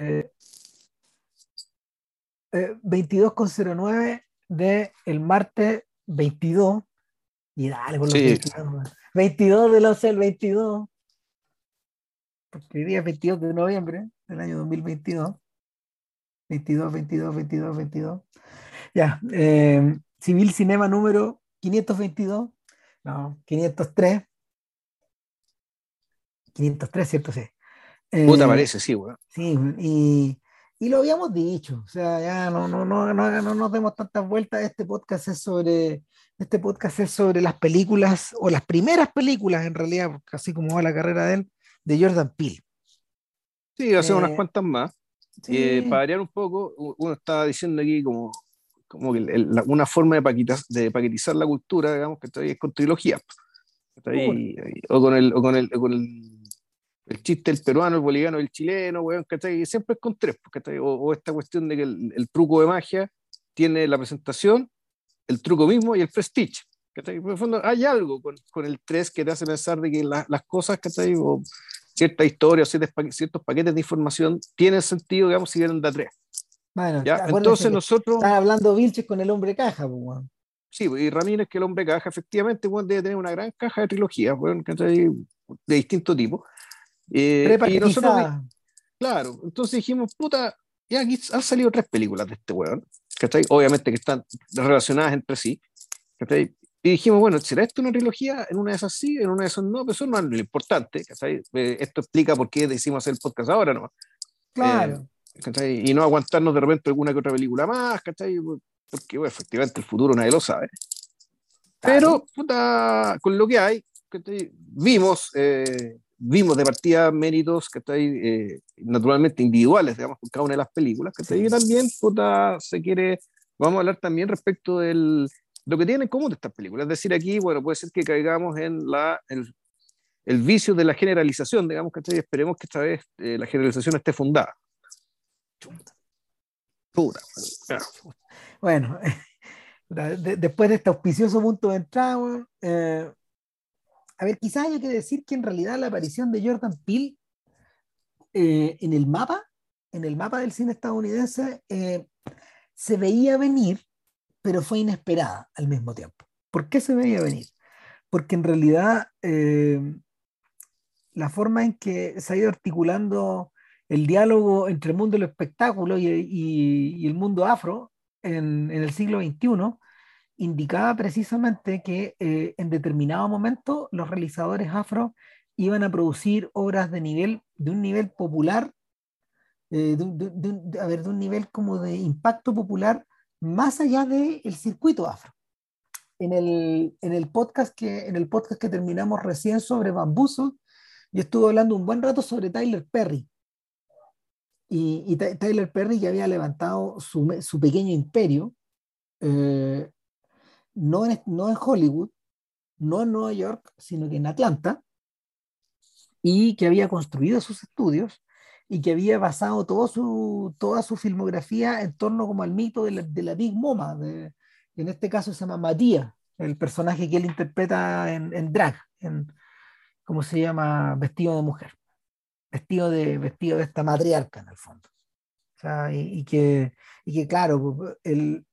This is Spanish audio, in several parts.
eh, 22,09 eh, de el martes 22. Y dale por los 22, 22 del 11 del 22. Porque hoy día es 22 de noviembre del año 2022. 22, 22, 22, 22. Ya. Eh, Civil Cinema número 522. No, 503. 503, ¿cierto? Sí. Puta eh, parece, sí, weón. Sí, y, y, lo habíamos dicho, o sea, ya no, no, no, no, no nos demos tantas vueltas, este podcast es sobre, este podcast es sobre las películas, o las primeras películas en realidad, así como va la carrera de él, de Jordan Peele. Sí, hace unas eh, cuantas más. Eh, para variar un poco, uno estaba diciendo aquí como, como que una forma de, paquetizar, de paquetizar la cultura, digamos, que todavía es con trilogías. O con el, o con el, con el el chiste el peruano, el boliviano, el chileno, weón, ¿cachai? siempre es con tres, ¿cachai? O, esta cuestión de que el, truco de magia tiene la presentación, el truco mismo y el prestige. ¿cachai? En el fondo hay algo con, con el tres que te hace pensar de que las cosas, ¿cachai? O cierta historia o ciertos, paquetes de información tienen sentido, digamos, si vienen de a tres. Bueno, ¿Ya? entonces nosotros... Estás hablando Vilches con el hombre caja, pues, Sí, y Ramírez, que el hombre caja, efectivamente, bueno, debe tener una gran caja de trilogías, bueno, de distinto tipo. Eh, y nosotros, claro, entonces dijimos, puta, ya aquí han salido tres películas de este weón, ¿cachai? Obviamente que están relacionadas entre sí, ¿cachai? Y dijimos, bueno, ¿será esto una trilogía? En una de esas sí, en una de esas no, pero eso no es lo importante, ¿cachai? Eh, esto explica por qué decimos hacer el podcast ahora, ¿no? Claro. Eh, y no aguantarnos de repente alguna que otra película más, ¿cachai? Porque, bueno, efectivamente el futuro nadie lo sabe. Pero, puta, con lo que hay, vimos eh, vimos de partida méritos que está ahí, naturalmente individuales, digamos, con cada una de las películas, que ahí también puta, se quiere, vamos a hablar también respecto del lo que tienen en común estas películas. Es decir, aquí, bueno, puede ser que caigamos en la, el, el vicio de la generalización, digamos, que esperemos que esta vez eh, la generalización esté fundada. Puta. Bueno, después de este auspicioso punto de entrada, eh, a ver, quizás haya que decir que en realidad la aparición de Jordan Peele eh, en el mapa, en el mapa del cine estadounidense, eh, se veía venir, pero fue inesperada al mismo tiempo. ¿Por qué se veía venir? Porque en realidad eh, la forma en que se ha ido articulando el diálogo entre el mundo del espectáculo y, el mundo afro en, en el siglo XXI indicaba precisamente que eh, en determinado momento los realizadores afro iban a producir obras de nivel, de un nivel popular, eh, de, a ver, de un nivel como de impacto popular más allá del circuito afro. En el, en el, podcast que, en el podcast que terminamos recién sobre Bambuzo, yo estuve hablando un buen rato sobre Tyler Perry. Y, y Tyler Perry ya había levantado su, su pequeño imperio eh, no en, no en Hollywood, no en Nueva York, sino que en Atlanta, y que había construido sus estudios y que había basado todo su, toda su filmografía en torno como al mito de la, Big Mama, de, en este caso se llama Matías, el personaje que él interpreta en, drag, en, ¿cómo se llama? Vestido de mujer, vestido de, vestido de esta matriarca en el fondo. O sea, y, que, y que, claro, el,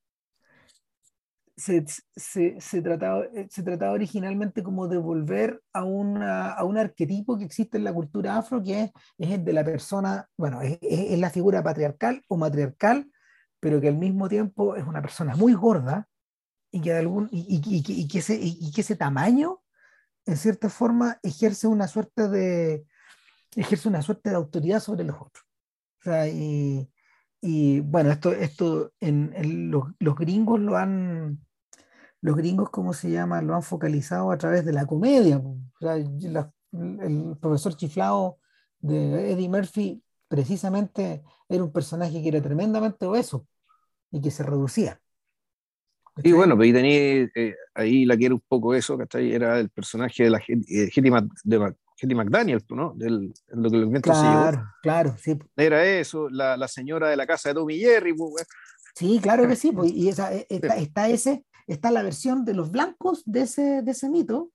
se, se, se, trataba, eh, se trataba originalmente como de volver a, una, a un arquetipo que existe en la cultura afro, que es, es el de la persona, bueno, es, es, la figura patriarcal o matriarcal, pero que al mismo tiempo es una persona muy gorda y que, algún, y, y, y, que, ese, y que ese tamaño, en cierta forma, ejerce una suerte de, ejerce una suerte de autoridad sobre los otros. O sea, y, y bueno, esto, esto en, en los, los, gringos lo han, los gringos, ¿cómo se llama? Lo han focalizado a través de la comedia. el profesor chiflado de Eddie Murphy precisamente era un personaje que era tremendamente obeso y que se reducía. Y bueno, pues ahí tenía, eh, ahí la quiero un poco eso, ¿cachai? Era el personaje de la eh, McDaniel, ¿no? Del, lo que lo Claro, claro, sí. Era eso, la, la, señora de la casa de Tommy Jerry, pues, Sí, claro que sí, pues, y esa, e, está, está, ese, está la versión de los blancos de ese, de ese mito,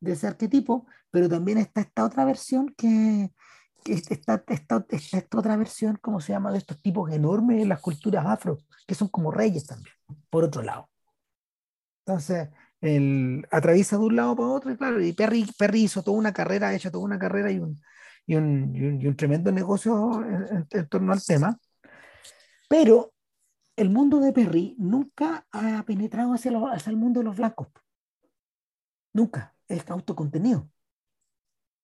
de ese arquetipo, pero también está esta otra versión que, esta, esta, esta, otra versión, ¿cómo se llama? De estos tipos enormes en las culturas afro, que son como reyes también, por otro lado. Entonces, el, atraviesa de un lado para otro, y claro, y Perry, Perry hizo toda una carrera, ha hecho toda una carrera y un, y un, y un, tremendo negocio en, torno al tema. Pero el mundo de Perry nunca ha penetrado hacia, hacia el mundo de los blancos. Nunca. Es autocontenido.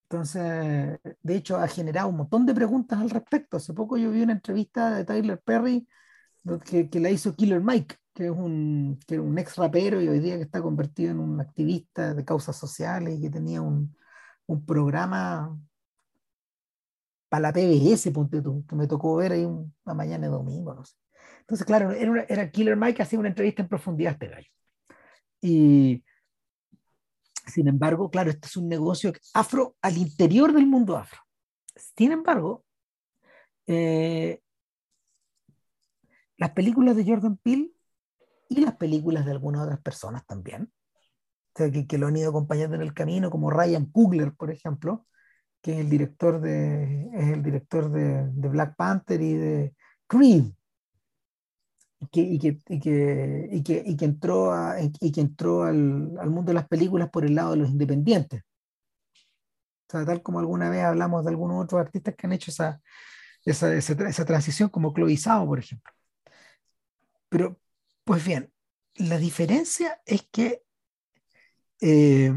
Entonces, de hecho, ha generado un montón de preguntas al respecto. Hace poco yo vi una entrevista de Tyler Perry que, que la hizo Killer Mike, que es un, que un ex rapero y hoy día que está convertido en un activista de causas sociales y que tenía un, un programa para la PBS, ponte tú, que me tocó ver ahí una mañana de domingo, no sé. Entonces, claro, era, Killer Mike que hacía una entrevista en profundidad a este gallo. Y sin embargo, claro, este es un negocio afro al interior del mundo afro. Sin embargo, eh, las películas de Jordan Peele y las películas de algunas otras personas también, que, que, lo han ido acompañando en el camino, como Ryan Coogler, por ejemplo, que es el director de, es el director de, de Black Panther y de Creed, y que, y que, y que, y que, entró, a, y que entró al, al, mundo de las películas por el lado de los independientes. O sea, tal como alguna vez hablamos de algunos otros artistas que han hecho esa, esa, esa, esa transición, como Zhao, por ejemplo. Pero, pues bien, la diferencia es que eh,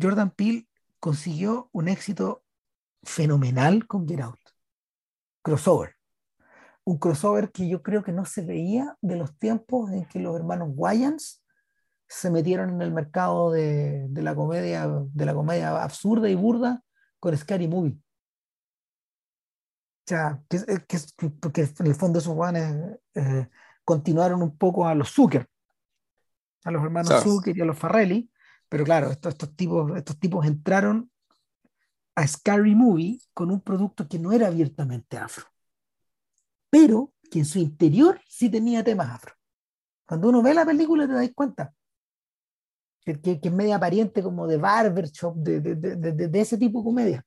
Jordan Peele consiguió un éxito fenomenal con Get Out. Crossover un crossover que yo creo que no se veía de los tiempos en que los hermanos Wayans se metieron en el mercado de, de, la comedia de la comedia absurda y burda con Scary Movie. O sea, que, que, porque en el fondo esos guanes eh, continuaron un poco a los Zucker, a los hermanos Zucker y a los Farrelly, pero claro, estos, estos, tipos, estos tipos entraron a Scary Movie con un producto que no era abiertamente afro pero que en su interior sí tenía temas afro. Cuando uno ve la película te das cuenta que, que, es media pariente como de barbershop, de, de, de, de, ese tipo de comedia.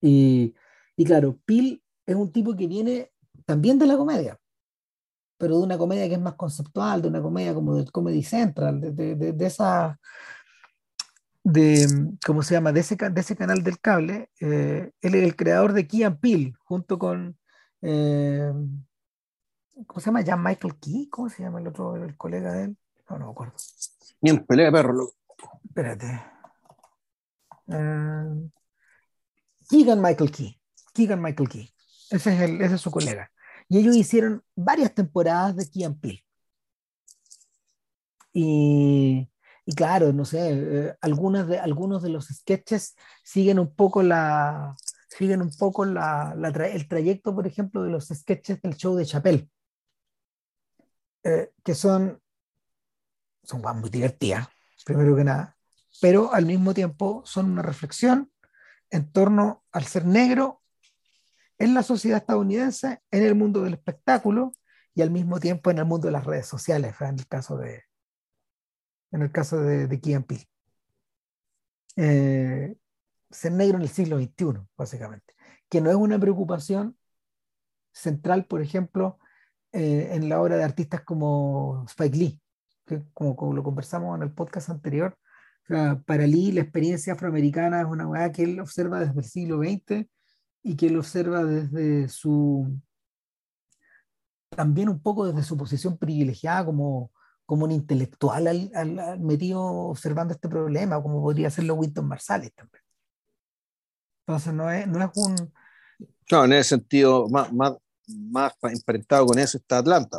Y, y claro, Pil es un tipo que viene también de la comedia, pero de una comedia que es más conceptual, de una comedia como de Comedy Central, de, de, esa, de, ¿cómo se llama? De ese, de ese canal del cable. Eh, él es el creador de Key and Peele, junto con, eh, ¿Cómo se llama? Jan Michael Key, ¿cómo se llama el otro, el colega de él? No, no me acuerdo. Bien, pelea de perro, loco. Espérate. Uh, Keegan Michael Key. Keegan Michael Key. Ese es, el, ese es su colega. Y ellos hicieron varias temporadas de Key and Peele. Y, y, claro, no sé, eh, algunas de, algunos de los sketches siguen un poco la, siguen un poco la, la el trayecto, por ejemplo, de los sketches del show de Chappelle, eh, que son, son muy divertidas, primero que nada, pero al mismo tiempo son una reflexión en torno al ser negro en la sociedad estadounidense, en el mundo del espectáculo y al mismo tiempo en el mundo de las redes sociales, en el caso de, en el caso de, de Key eh, ser negro en el siglo XXI, básicamente, que no es una preocupación central, por ejemplo, eh, en la obra de artistas como Spike Lee, que como, lo conversamos en el podcast anterior, para Lee la experiencia afroamericana es una weá que él observa desde el siglo XX y que él observa desde su, también un poco desde su posición privilegiada como, como un intelectual al, metido observando este problema, como podría hacerlo Winton Marsalis también. Entonces no es, no es un... No, en ese sentido, más, más, más emparentado con eso está Atlanta.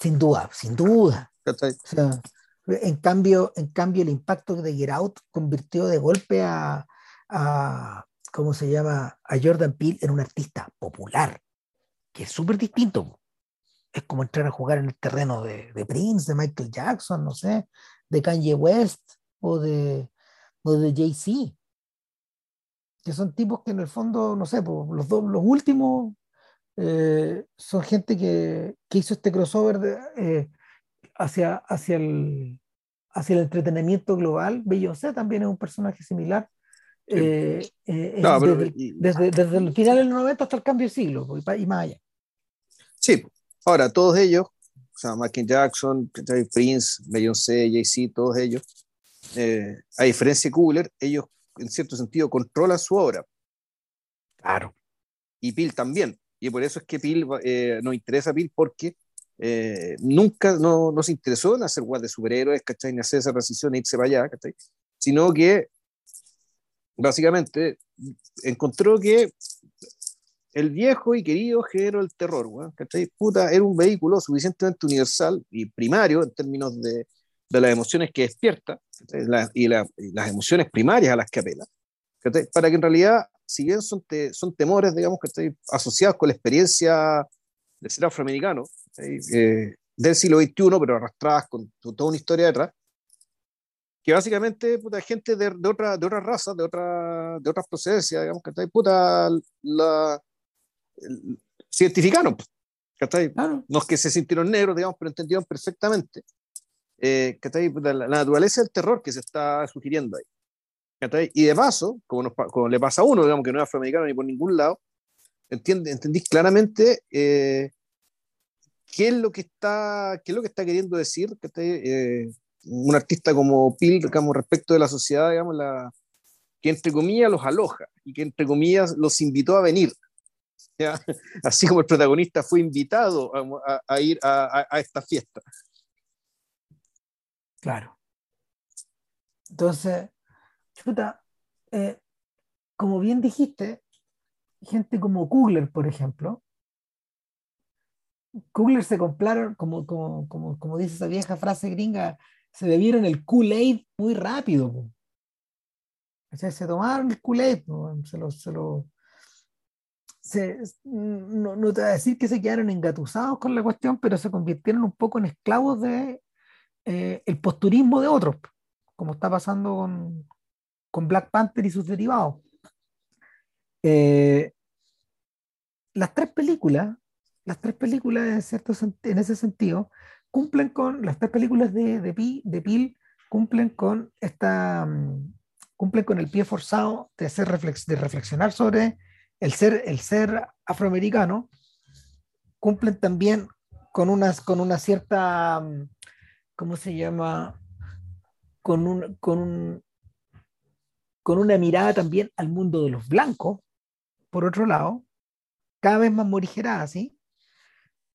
Sin duda, sin duda. O sea, en, cambio, en cambio, el impacto de Get Out convirtió de golpe a, a ¿cómo se llama? A Jordan Peele en un artista popular, que es súper distinto. Es como entrar a jugar en el terreno de, de, Prince, de Michael Jackson, no sé, de Kanye West o de, o de Jay-Z que son tipos que en el fondo, no sé, los, dos, los últimos eh, son gente que, que, hizo este crossover de, eh, hacia, hacia, el, hacia el entretenimiento global. Beyoncé también es un personaje similar desde, desde, el final del 90 hasta el cambio de siglo pues, y, más allá. Sí, ahora todos ellos, o sea, Michael Jackson, Prince, Beyoncé, Jay-Z, todos ellos, a diferencia de Cooler, ellos en cierto sentido controlan su obra. Claro. Y Pil también. Y por eso es que Pil eh, nos interesa a Pil porque eh, nunca no, no, se interesó en hacer guas de superhéroes, ¿cachai? Ni hacer esa transición e irse para allá, ¿cachai? Sino que básicamente encontró que el viejo y querido género del terror, ¿cachai? Puta, era un vehículo suficientemente universal y primario en términos de, de las emociones que despierta y, las emociones primarias a las que apela, para que en realidad, si bien son, son temores, digamos, que están asociados con la experiencia de ser afroamericano eh, del siglo XXI, pero arrastradas con, toda una historia detrás, que básicamente, puta, gente de, de, otra, de otras razas, de, otra, de otras procedencias, digamos, que puta, la, se identificaron, No es que se sintieron negros, digamos, pero entendieron perfectamente eh, la, la, naturaleza del terror que se está sugiriendo ahí. Y de paso, como, como, le pasa a uno, digamos que no es afroamericano ni por ningún lado, entiende, entendís claramente eh, qué, es lo que está, qué es lo que está queriendo decir eh, un artista como Pil digamos, respecto de la sociedad, digamos, la, que entre comillas los aloja y que entre comillas los invitó a venir. Así como el protagonista fue invitado a, a ir a, a, esta fiesta. Claro. Entonces, chuta, eh, como bien dijiste, gente como Kugler, por ejemplo, Kugler se compraron, como, como, como, como dice esa vieja frase gringa, se bebieron el Kool-Aid muy rápido. O sea, se tomaron el Kool-Aid, se lo, se lo no, no, te voy a decir que se quedaron engatusados con la cuestión, pero se convirtieron un poco en esclavos de eh, el posturismo de otros, como está pasando con, con Black Panther y sus derivados. Eh, las tres películas, las tres películas en, cierto, en ese sentido, cumplen con, las tres películas de, de, de Peel cumplen con esta, mm, cumplen con el pie forzado de, hacer reflex, de reflexionar sobre el ser, el ser afroamericano, cumplen también con, unas, con una cierta mm, ¿cómo se llama? Con, un, con, con una mirada también al mundo de los blancos, por otro lado, cada vez más morigerada, ¿sí?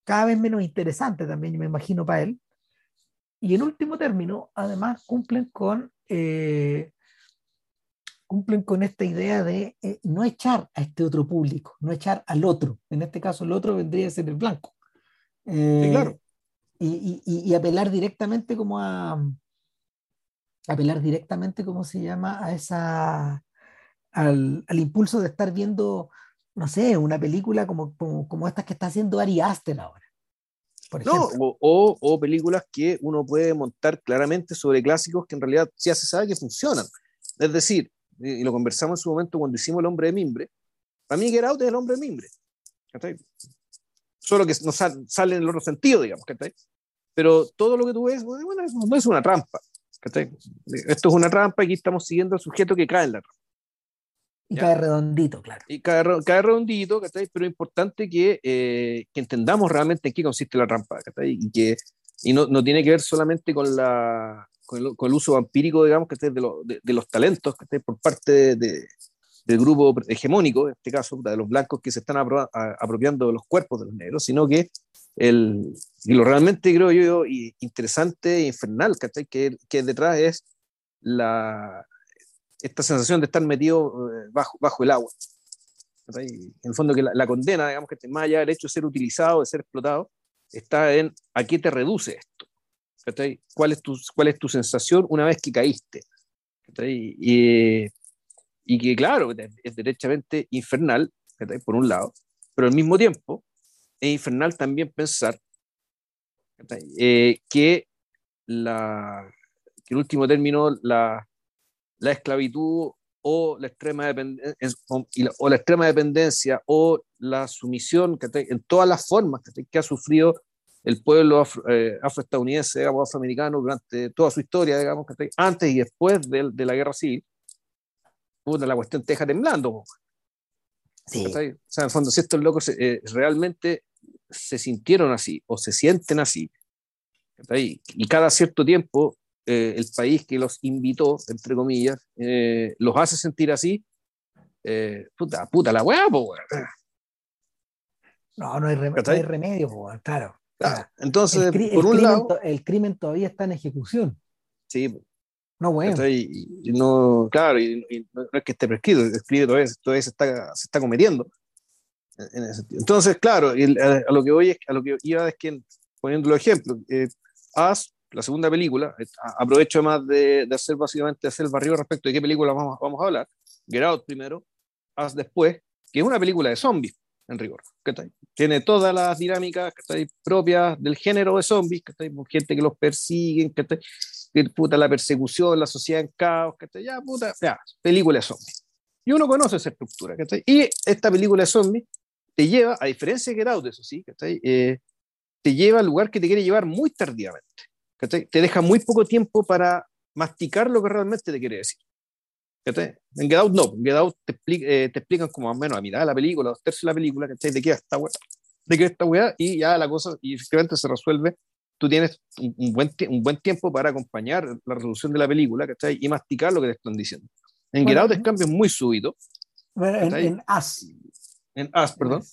Cada vez menos interesante también, me imagino, para él. Y en último término, además, cumplen con, eh, cumplen con esta idea de eh, no echar a este otro público, no echar al otro. En este caso, el otro vendría a ser el blanco. Eh, claro y, apelar directamente como a apelar directamente como se llama a esa al, impulso de estar viendo no sé una película como, como, estas que está haciendo Ari Aster ahora no, o, o, películas que uno puede montar claramente sobre clásicos que en realidad ya se sabe que funcionan. Es decir, y lo conversamos en su momento cuando hicimos El Hombre de Mimbre, para mí Get Out es El Hombre de Mimbre. Solo que no sale en el otro sentido, digamos. Pero todo lo que tú ves, bueno, no es una trampa. Esto es una trampa y aquí estamos siguiendo al sujeto que cae en la trampa. Y cae redondito, claro. Y cae, cae redondito, pero es importante que, eh, que, entendamos realmente en qué consiste la trampa, y que y no, no, tiene que ver solamente con, la, con, el, uso vampírico, digamos, de, de, de, los talentos que por parte de, del grupo hegemónico, en este caso, de los blancos que se están apropiando de los cuerpos de los negros, sino que el, y lo realmente creo yo interesante e infernal que, que detrás es la, esta sensación de estar metido eh, bajo, bajo el agua. En el fondo que la, condena, digamos que más allá del hecho de ser utilizado, de ser explotado, está en a qué te reduce esto. ¿Cuál es, tu, ¿Cuál es tu sensación una vez que caíste? Y, y que claro, es derechamente infernal, por un lado, pero al mismo tiempo es infernal también pensar eh, que, la, que en último término la, la esclavitud o la extrema dependencia o la extrema dependencia o la sumisión en todas las formas que ha sufrido el pueblo afro, eh, afroestadounidense o afroamericano durante toda su historia, digamos, antes y después de, de, la guerra civil, la cuestión te deja temblando. Sí. O sea, en el fondo, si estos locos eh, realmente se sintieron así o se sienten así, y cada cierto tiempo eh, el país que los invitó, entre comillas, eh, los hace sentir así, eh, puta, puta la weá, po, No, no hay, no hay remedio, po, claro. claro. Entonces, el, por un crimen, lado. El crimen todavía está en ejecución. Sí. No, bueno. Y, y no, claro, y, y, no es que esté prescrito, el crimen todavía, todavía se, está, se está cometiendo. En ese Entonces, claro, a, a, lo que voy es, a lo que iba es que, poniendo los ejemplos, eh, As, la segunda película, eh, aprovecho además de, de, hacer básicamente hacer el barrio respecto de qué película vamos, vamos a hablar. Get Out primero, As después, que es una película de zombies, en rigor. Tiene todas las dinámicas propias del género de zombies, gente que los persiguen, que puta la persecución, la sociedad en caos, ya puta, ya, película de zombies. Y uno conoce esa estructura. Y esta película de zombies te lleva, a diferencia de Get Out, eso sí, eh, te lleva al lugar que te quiere llevar muy tardíamente. Te deja muy poco tiempo para masticar lo que realmente te quiere decir. En Get Out no, en Get Out te, explica, eh, te explican como más o menos a mitad de la película, dos tercios de la película, ¿cachai? de qué esta weá, de qué esta weá, y ya la cosa, y efectivamente se resuelve. Tú tienes un, un, buen, un buen tiempo para acompañar la resolución de la película, ¿cachai? Y masticar lo que te están diciendo. En bueno, Get Out el cambio es muy súbito. En, en As. En As, perdón.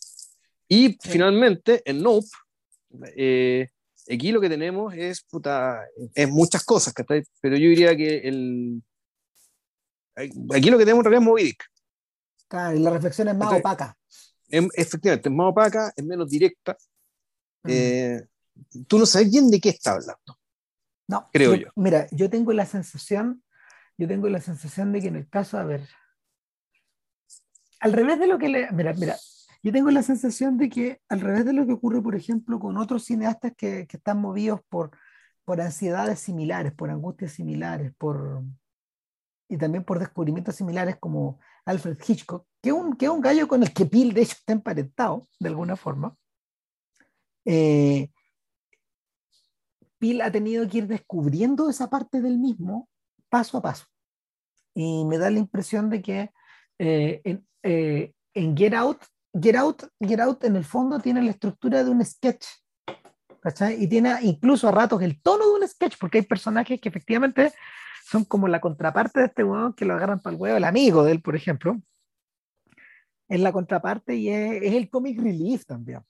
Y sí. finalmente, en Nope, eh, aquí lo que tenemos es, puta, es muchas cosas, ¿cachai? Pero yo diría que el, aquí lo que tenemos en realidad es Moby Dick. Claro, y la reflexión es más ¿cachai? opaca. Es, efectivamente, es más opaca, es menos directa. Mm. Eh, tú no sabes bien de qué está hablando. No, creo yo, yo. Mira, yo tengo la sensación, yo tengo la sensación de que en el caso, a ver, al revés de lo que le, mira, mira, yo tengo la sensación de que al revés de lo que ocurre, por ejemplo, con otros cineastas que, que están movidos por, por ansiedades similares, por angustias similares, por, y también por descubrimientos similares como Alfred Hitchcock, que es un, que un gallo con el que Peel de hecho está emparentado, de alguna forma. Eh, Peel ha tenido que ir descubriendo esa parte del mismo paso a paso. Y me da la impresión de que eh, en, eh, en Get Out Get Out, Get Out en el fondo tiene la estructura de un sketch, ¿cachai? Y tiene incluso a ratos el tono de un sketch, porque hay personajes que efectivamente son como la contraparte de este hueón que lo agarran para el huevo, el amigo de él, por ejemplo. Es la contraparte y es, es el comic relief también.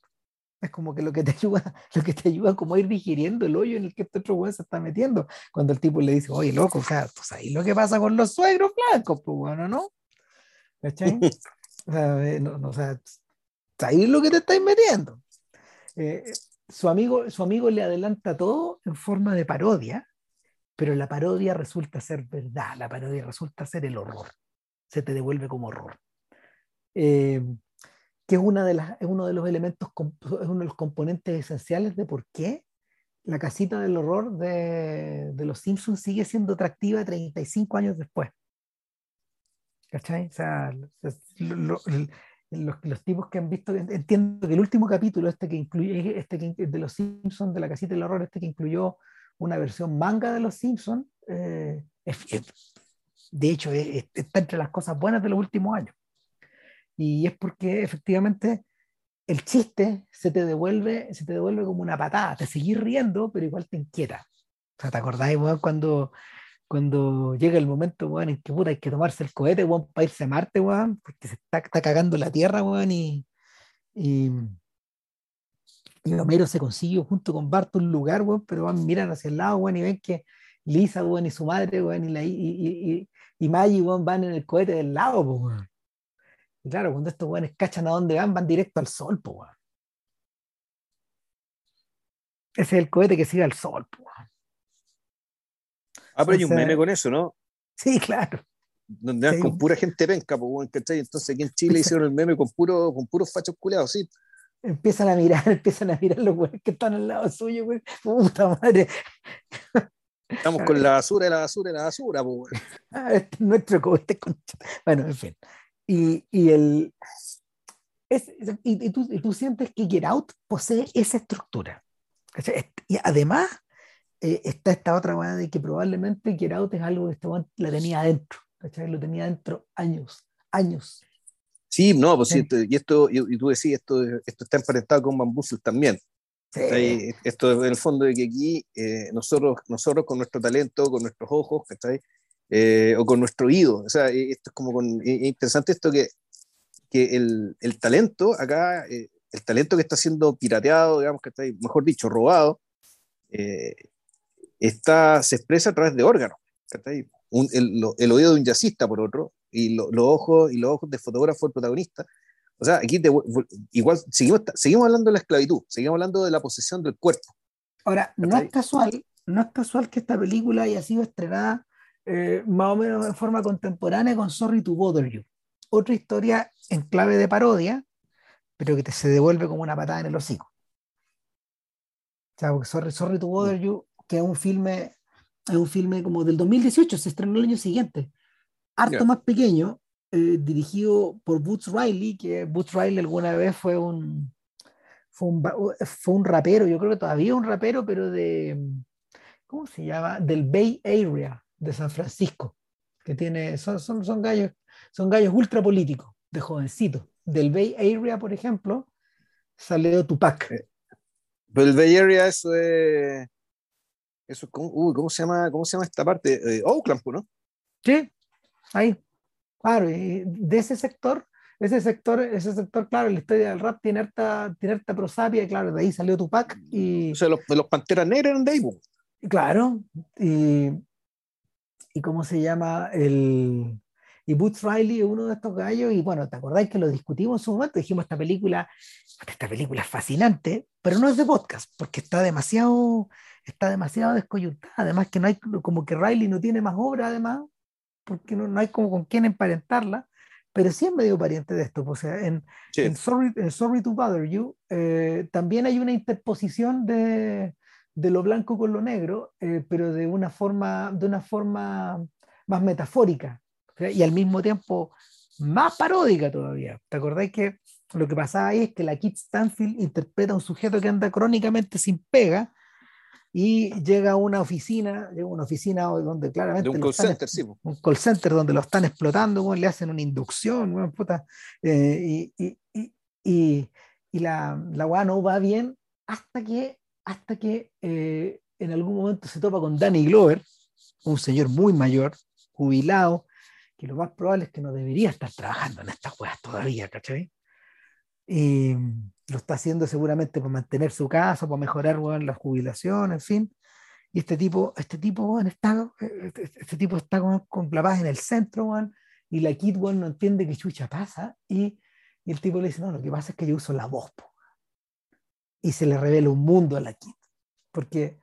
Es como que lo que te ayuda, lo que te ayuda como a ir digiriendo el hoyo en el que este otro hueón se está metiendo. Cuando el tipo le dice, oye, loco, o sea, pues ahí lo que pasa con los suegros blancos, pues bueno, ¿no? ¿Cachai? O sea, no, no, o sea, ahí es lo que te estáis metiendo. Eh, su, amigo, su amigo le adelanta todo en forma de parodia, pero la parodia resulta ser verdad, la parodia resulta ser el horror. Se te devuelve como horror. Eh, que es, una de las, es uno de los elementos, es uno de los componentes esenciales de por qué la casita del horror de, de los Simpsons sigue siendo atractiva 35 años después. ¿Cachai? O sea, lo, lo, los, los, tipos que han visto, entiendo que el último capítulo, este que incluye, este que, de los Simpsons, de la casita del horror, este que incluyó una versión manga de los Simpsons, eh, es, es, de hecho es, está entre las cosas buenas de los últimos años. Y es porque efectivamente el chiste se te devuelve, se te devuelve como una patada, te seguís riendo, pero igual te inquieta. O sea, ¿te acordáis, cuando cuando llega el momento, weón, en que puta hay que tomarse el cohete, weón, para irse a Marte, weón, porque se está, está cagando la Tierra, weón, y, y, y, Homero se consigue junto con Bart un lugar, weón, pero van, miran hacia el lado, weón, y ven que Lisa, weón, y su madre, weón, y, la, y, y, y, Maggie, weón, van en el cohete del lado, weón. Y claro, cuando estos weones cachan a dónde van, van directo al sol, po, weón. Ese es el cohete que sigue al sol, po, weón. Ah, pero hay un meme con eso, ¿no? Sí, claro. Donde van sí. con pura gente penca, pues, ¿cachai? Entonces aquí en Chile hicieron el meme con, puro, con puros fachos culeados, sí. Empiezan a mirar, empiezan a mirar los güeyes que están al lado suyo, güey. Puta madre. Estamos con la basura la basura la basura, pues. Ah, este es nuestro cohete concha. Bueno, en fin. Y, y el. Es, y, y, tú, y tú sientes que Get Out posee esa estructura. ¿cachai? Y además eh, está esta otra weá de que probablemente Get Out es algo que este la tenía adentro. ¿cachai? Lo tenía dentro años, años. Sí, no, pues sí. y esto, y, tú decís, esto, esto está emparentado con Bambuzel también. Sí. Esto en el fondo de que aquí eh, nosotros, nosotros con nuestro talento, con nuestros ojos, ¿cachai? Eh, o con nuestro oído. O sea, eh, esto es como con, es interesante esto que, que el, el talento acá, el talento que está siendo pirateado, digamos, que está, mejor dicho, robado, está, se expresa a través de órganos. Un, el, el, oído de un jazzista, por otro, y los ojos y los ojos de fotógrafo el protagonista. O sea, aquí igual seguimos, seguimos hablando de la esclavitud, seguimos hablando de la posesión del cuerpo. Ahora, no es casual, no es casual que esta película haya sido estrenada eh, más o menos de forma contemporánea con Sorry to Bother You. Otra historia en clave de parodia, pero que te se devuelve como una patada en el hocico. O sea, Sorry, Sorry to Bother You, que es un filme, es un filme como del 2018, se estrenó el año siguiente harto más pequeño, eh, dirigido por Boots Riley, que Boots Riley alguna vez fue un, fue un, fue un rapero, yo creo que todavía un rapero, pero de, ¿cómo se llama? Del Bay Area de San Francisco, que tiene, son, son, son gallos, son gallos ultra políticos, de jovencitos. Del Bay Area, por ejemplo, salió Tupac. Eh, pero el Bay Area, es. Eso, ¿cómo, ¿cómo, se llama, ¿Cómo se llama esta parte? Eh, Oakland, ¿no? Sí, ahí. Claro, y de ese sector, ese sector, ese sector, claro, la historia del rap tiene harta, tiene harta prosapia, claro, de ahí salió Tupac y... O sea, los, los Panteras Negras eran de ahí, Claro, y, y cómo se llama el... Y Boots Riley es uno de estos gallos, y bueno, ¿te acordáis que lo discutimos en su momento? Dijimos, esta película, esta película es fascinante, pero no es de podcast, porque está demasiado, está demasiado descoyuntada, además que no hay, como que Riley no tiene más obra, además, porque no, no hay como con quién emparentarla, pero sí es medio pariente de esto. O sea, en, en, Sorry, Sorry, to Bother You eh, también hay una interposición de, de, lo blanco con lo negro, eh, pero de una forma, de una forma más metafórica y al mismo tiempo más paródica todavía. ¿Te acordáis que lo que pasaba ahí es que la Kit Stanfield interpreta a un sujeto que anda crónicamente sin pega y llega a una oficina, llega a una oficina donde claramente... un call center, sí. Un call center donde lo están explotando, le hacen una inducción, puta, eh, y, y, y, y, la, la no va bien hasta que, hasta que eh, en algún momento se topa con Danny Glover, un señor muy mayor, jubilado, que lo más probable es que no debería estar trabajando en estas weas todavía, ¿cachai? Y lo está haciendo seguramente para mantener su casa, para mejorar la jubilación, en fin. Y este tipo, este tipo, está, este, este, tipo está con, la paz en el centro, y la Kid no entiende qué chucha pasa, y, y, el tipo le dice, no, lo que pasa es que yo uso la voz, y se le revela un mundo a la Kid, porque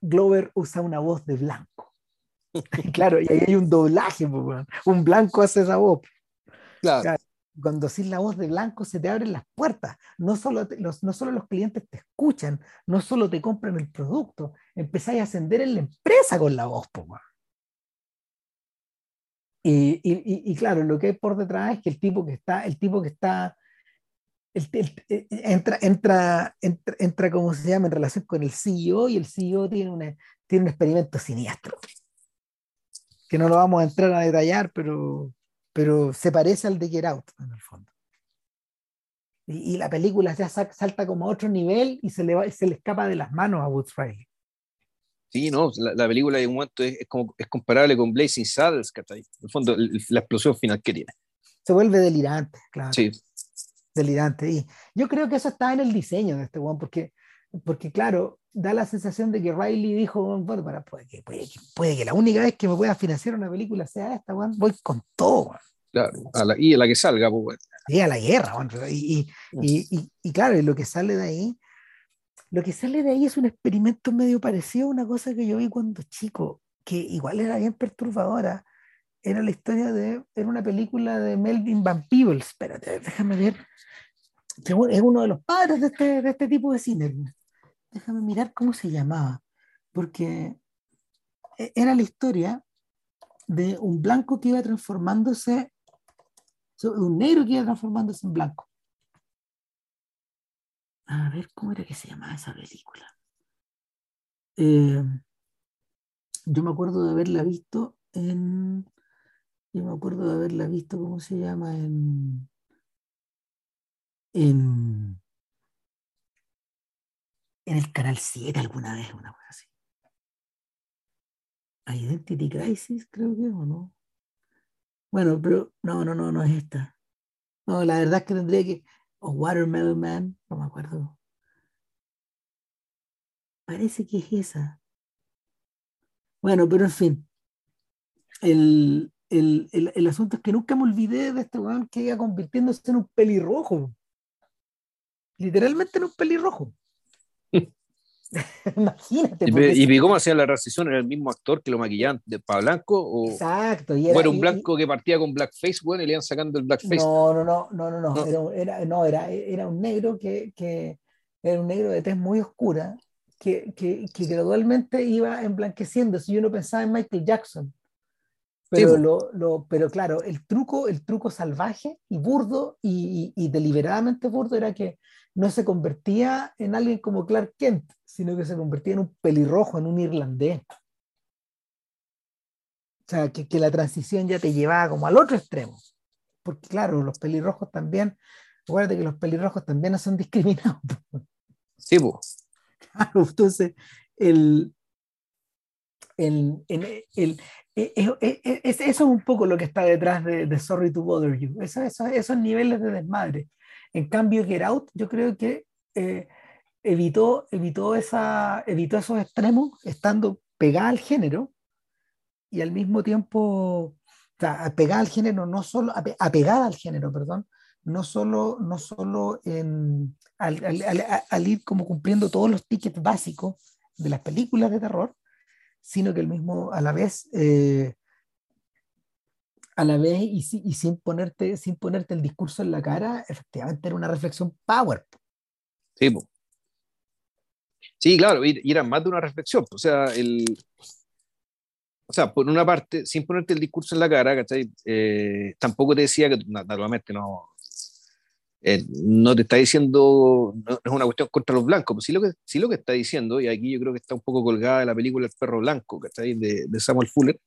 Glover usa una voz de blanco. claro, y ahí hay un doblaje, un blanco hace esa voz. claro cuando decís la voz de blanco se te abren las puertas. No solo, los, no solo los clientes te escuchan, no solo te compran el producto, empezáis a ascender en la empresa con la voz. Y, y, y, claro, lo que hay por detrás es que el tipo que está, el tipo que está, eh, entra, entra, entra, entra, como se llama, en relación con el CEO y el CEO tiene, una, tiene un experimento siniestro. Que no lo vamos a entrar a detallar, pero, pero se parece al de Get Out en el fondo. Y, la película ya salta como a otro nivel y se le, se le escapa de las manos a Woods Riley. Sí, no, la, película de un momento es, como, es comparable con Blazing Saddles, En el fondo, la explosión final que tiene. Se vuelve delirante, claro. Sí. Delirante. Y yo creo que eso está en el diseño de este one, porque, porque claro, da la sensación de que Riley dijo, bueno, para, puede, que, puede, que, puede, que, la única vez que me pueda financiar una película sea esta, voy con todo. Claro, y a la que salga, pues Y a la guerra, y, y, y, claro, lo que sale de ahí, lo que sale de ahí es un experimento medio parecido a una cosa que yo vi cuando chico, que igual era bien perturbadora. Era la historia de, era una película de Melvin Van Peebles, espérate, déjame ver, es uno de los padres de este, de este tipo de cine déjame mirar cómo se llamaba, porque e, era la historia de un blanco que iba transformándose, un negro que iba transformándose en blanco. A ver, ¿cómo era que se llamaba esa película? Eh, yo me acuerdo de haberla visto en. Yo me acuerdo de haberla visto, ¿cómo se llama? En. En. En el canal 7 alguna vez, una cosa así. Identity Crisis, creo que, o no. Bueno, pero no, no, no, no es esta. No, la verdad es que tendría que. O Watermelon Man, no me acuerdo. Parece que es esa. Bueno, pero en fin. El, asunto es que nunca me olvidé de este weón que iba convirtiéndose en un pelirrojo. Literalmente en un pelirrojo. Imagínate. ¿Y, cómo hacía la transición? ¿Era el mismo actor que lo maquillaban de, para blanco? O, Exacto. Y era, un blanco que partía con blackface, bueno, y le iban sacando el blackface. No, no, no, no, no, no. Era, no, era, era un negro que, que, era un negro de tez muy oscura que, que, que gradualmente iba emblanqueciendo. Si yo no pensaba en Michael Jackson. Pero, lo, lo, pero claro, el truco, el truco salvaje y burdo y, y, y deliberadamente burdo era que no se convertía en alguien como Clark Kent, sino que se convertía en un pelirrojo, en un irlandés. O sea, que, que la transición ya te llevaba como al otro extremo. Porque claro, los pelirrojos también, acuérdate que los pelirrojos también no son discriminados. Sí, pues. Claro, entonces, el, el, el, eso es un poco lo que está detrás de, de Sorry to Bother You, eso, eso, esos niveles de desmadre. En cambio, Get Out, yo creo que eh, evitó, evitó, esa, evitó esos extremos estando pegada al género y al mismo tiempo, o sea, pegada al género, no solo, apegada al género, perdón, no solo, no solo en, al, al, al, ir como cumpliendo todos los tickets básicos de las películas de terror, sino que el mismo a la vez eh, a la vez y, y, sin, ponerte, sin ponerte el discurso en la cara, efectivamente era una reflexión power. Sí, sí claro, y, era más de una reflexión. O sea, el, o sea, por una parte, sin ponerte el discurso en la cara. Eh, tampoco te decía que, naturalmente, no, eh, no te está diciendo, no, es una cuestión contra los blancos, pero sí lo, que, sí lo que está diciendo, y aquí yo creo que está un poco colgada de la película El perro blanco, ¿cachai? De, de Samuel Fuller,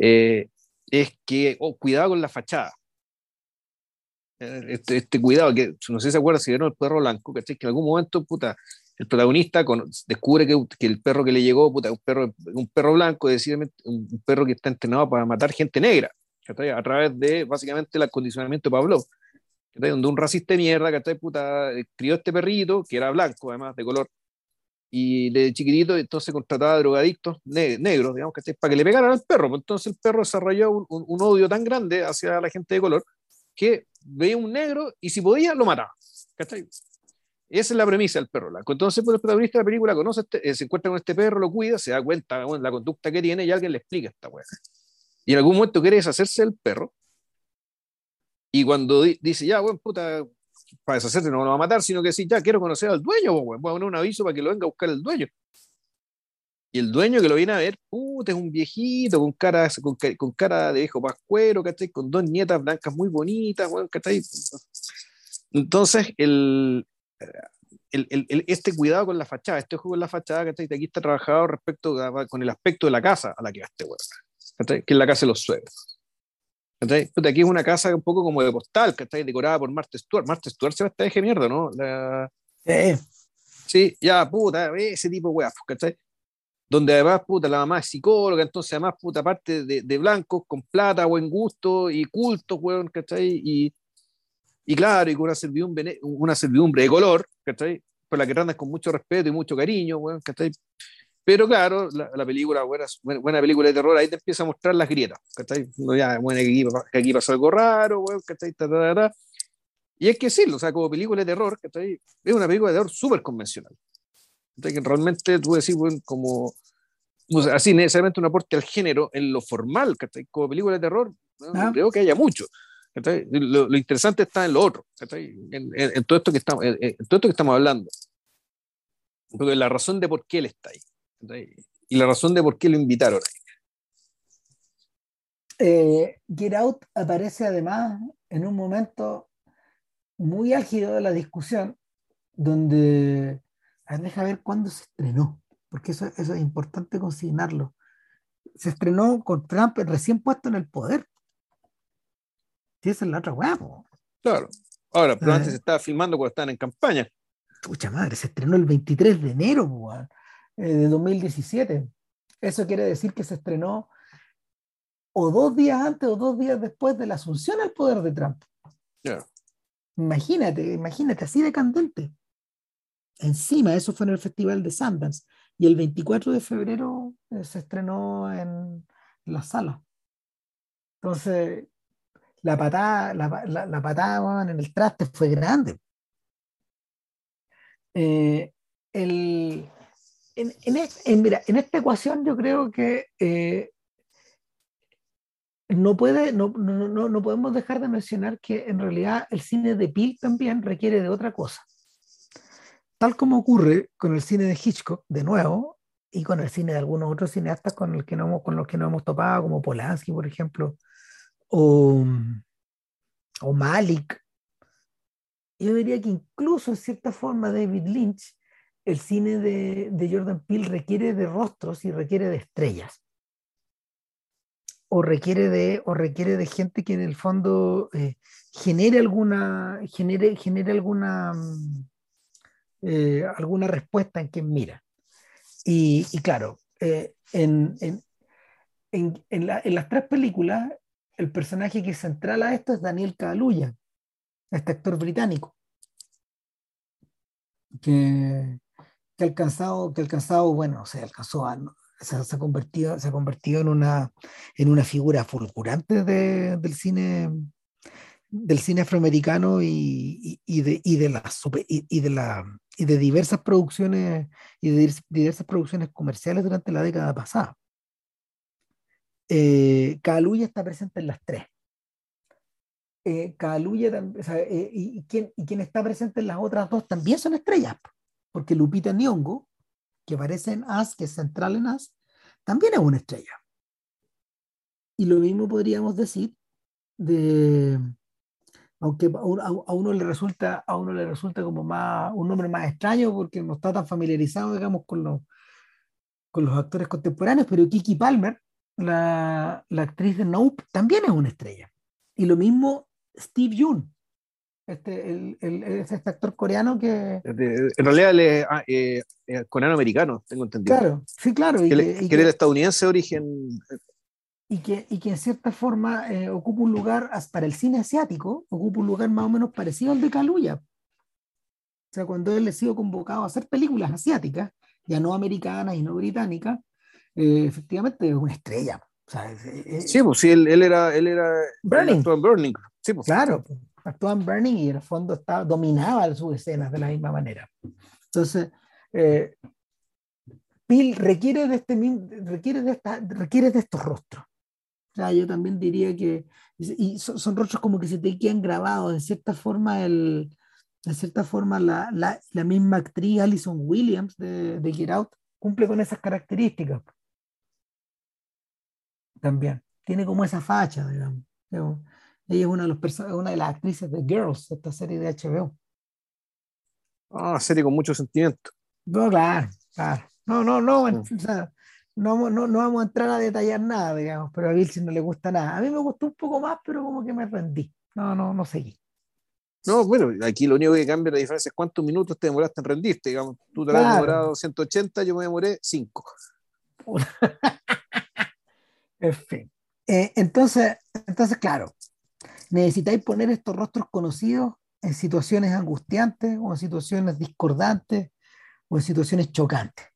eh, es que, oh, cuidado con la fachada. Eh, este, este, cuidado, que no sé si se acuerdan si vieron el perro blanco, Que en algún momento, puta, el protagonista descubre que, que, el perro que le llegó, puta, un perro, un perro blanco, decididamente, un perro que está entrenado para matar gente negra, a través de básicamente el acondicionamiento de Pablo, donde un racista de mierda, que puta, crió este perrito, que era blanco además, de color, y de chiquitito entonces contrataba drogadictos negros, digamos, que para que le pegaran al perro. Pues entonces el perro desarrolló un, un, odio tan grande hacia la gente de color que veía un negro y si podía lo mataba. Esa es la premisa del perro blanco. Entonces, pues, el protagonista de la película conoce este, eh, se encuentra con este perro, lo cuida, se da cuenta de la conducta que tiene y alguien le explica esta weá. Y en algún momento quiere deshacerse del perro. Y cuando dice, ya, bueno, puta, para deshacerse no lo va a matar, sino que sí, ya quiero conocer al dueño, voy a poner un aviso para que lo venga a buscar el dueño. Y el dueño que lo viene a ver, puta, es un viejito con cara, con, con cara de viejo pascuero, ¿cachai? Con dos nietas blancas muy bonitas, bueno, ¿cachai? Entonces, el, el, el, este cuidado con la fachada, este juego con la fachada, ¿cachai? Aquí está trabajado respecto con el aspecto de la casa a la que va este weón, Que es la casa de los suegros. Aquí es una casa un poco como de postal, que está decorada por Marta Stewart. Marta Stewart se va a esta de mierda, ¿no? La... Sí, ya, puta, ese tipo de weá, ¿cachai? Donde además, puta, la mamá es psicóloga, entonces además, puta, aparte de, de blancos con plata, buen gusto y culto, weón, ¿cachai? Y, y claro, y con una servidumbre, una servidumbre de color, ¿cachai? Por la que andas con mucho respeto y mucho cariño, weón, ¿cachai? Pero claro, la, película, buena, buena, película de terror, ahí te empieza a mostrar las grietas, ¿cachai? ya, bueno, aquí, aquí pasó algo raro, ¿cachai? y es que sí, o sea, como película de terror, ¿cachai? Es una película de terror súper convencional. Que realmente tú decís, bueno, como, así necesariamente un aporte al género en lo formal, ¿cachai? Como película de terror, no, ah. creo que haya mucho. Lo, lo, interesante está en lo otro, en, en, todo esto que estamos, en, en, todo esto que estamos hablando. Porque la razón de por qué él está ahí y la razón de por qué lo invitaron. Eh, Get Out aparece además en un momento muy álgido de la discusión, donde, deja ver cuándo se estrenó, porque eso, eso es importante consignarlo. se estrenó con Trump recién puesto en el poder. Sí, esa es la otra huevo. Claro. Ahora, pero antes se estaba filmando cuando estaban en campaña. Pucha madre, se estrenó el 23 de enero eh, de 2017. Eso quiere decir que se estrenó o dos días antes o dos días después de la asunción al poder de Trump. Imagínate, imagínate, así de candente. Encima, eso fue en el Festival de Sundance. Y el 24 de febrero eh, se estrenó en la sala. Entonces, la patada, la, patada en el traste fue grande. Eh, en, esta ecuación yo creo que eh, no, puede, no, no, no, podemos dejar de mencionar que en realidad el cine de Peel también requiere de otra cosa. Tal como ocurre con el cine de Hitchcock, de nuevo, y con el cine de algunos otros cineastas con, el que no, con los que no hemos topado, como Polanski, por ejemplo, o Malik. Yo diría que incluso en cierta forma David Lynch, el cine de, Jordan Peele requiere de rostros y requiere de estrellas o requiere de, o requiere de gente que en el fondo eh, genere alguna, genere, genere alguna, mm, eh, alguna respuesta en quien mira. Y, y claro, eh, en, en, en, en, las tres películas, el personaje que es central a esto es Daniel Kaluuya, este actor británico, que, que ha alcanzado, que ha alcanzado, bueno, se alcanzó a, se, ha convertido, se ha convertido en una, en una figura fulgurante de, del cine del cine afroamericano y, y, de, y, de, la, y, de la, y de diversas producciones y de diversas producciones comerciales durante la década pasada. Eh, está presente en las tres. Eh, eh, y, quien, y quien está presente en las otras dos también son estrellas, porque Lupita Nyong'o que aparece en As, que es central en As, también es una estrella. Y lo mismo podríamos decir de, aunque a uno, le resulta, a uno le resulta como más, un nombre más extraño porque no está tan familiarizado, digamos, con los, con los actores contemporáneos, pero Kiki Palmer, la, la actriz de Nope, también es una estrella. Y lo mismo Steve Yoon, este, el, el, es este actor coreano que... en realidad él es ah, eh, eh, coreano-americano, tengo entendido. Claro, sí, claro. Y que, y que, el estadounidense de origen... Y que, y que en cierta forma eh, ocupa un lugar, para el cine asiático, ocupa un lugar más o menos parecido al de Kaluuya. O sea, cuando él ha sido convocado a hacer películas asiáticas, ya no americanas y no británicas, efectivamente es una estrella. O sea, sí, pues sí, él, él era, él era Burning. Burning. Sí, pues. Claro, actuaba en Burning y en el fondo estaba, dominaba sus escenas de la misma manera. Entonces, eh, requiere de, este, requiere, de esta, requiere de estos rostros. O sea, yo también diría que y son, rostros como que se te quedan grabados, en cierta forma, el, en cierta forma la, la, la misma actriz Alison Williams de, de Get Out cumple con esas características. También. Tiene como esa facha, digamos. Ella es una de, los una de las actrices de Girls, esta serie de HBO. Ah, serie con mucho sentimiento. No, claro, claro. No, no, no, mm. o sea, no, no, no, vamos a entrar a detallar nada, digamos, pero a Bill no le gusta nada. A mí me gustó un poco más, pero como que me rendí. No, no, no seguí. No, bueno, aquí lo único que cambia la diferencia es cuántos minutos te demoraste en rendirte, digamos. Tú te has demorado 180, yo me demoré 5. en fin. Eh, entonces, entonces, claro, necesitáis poner estos rostros conocidos en situaciones angustiantes o en situaciones discordantes o en situaciones chocantes.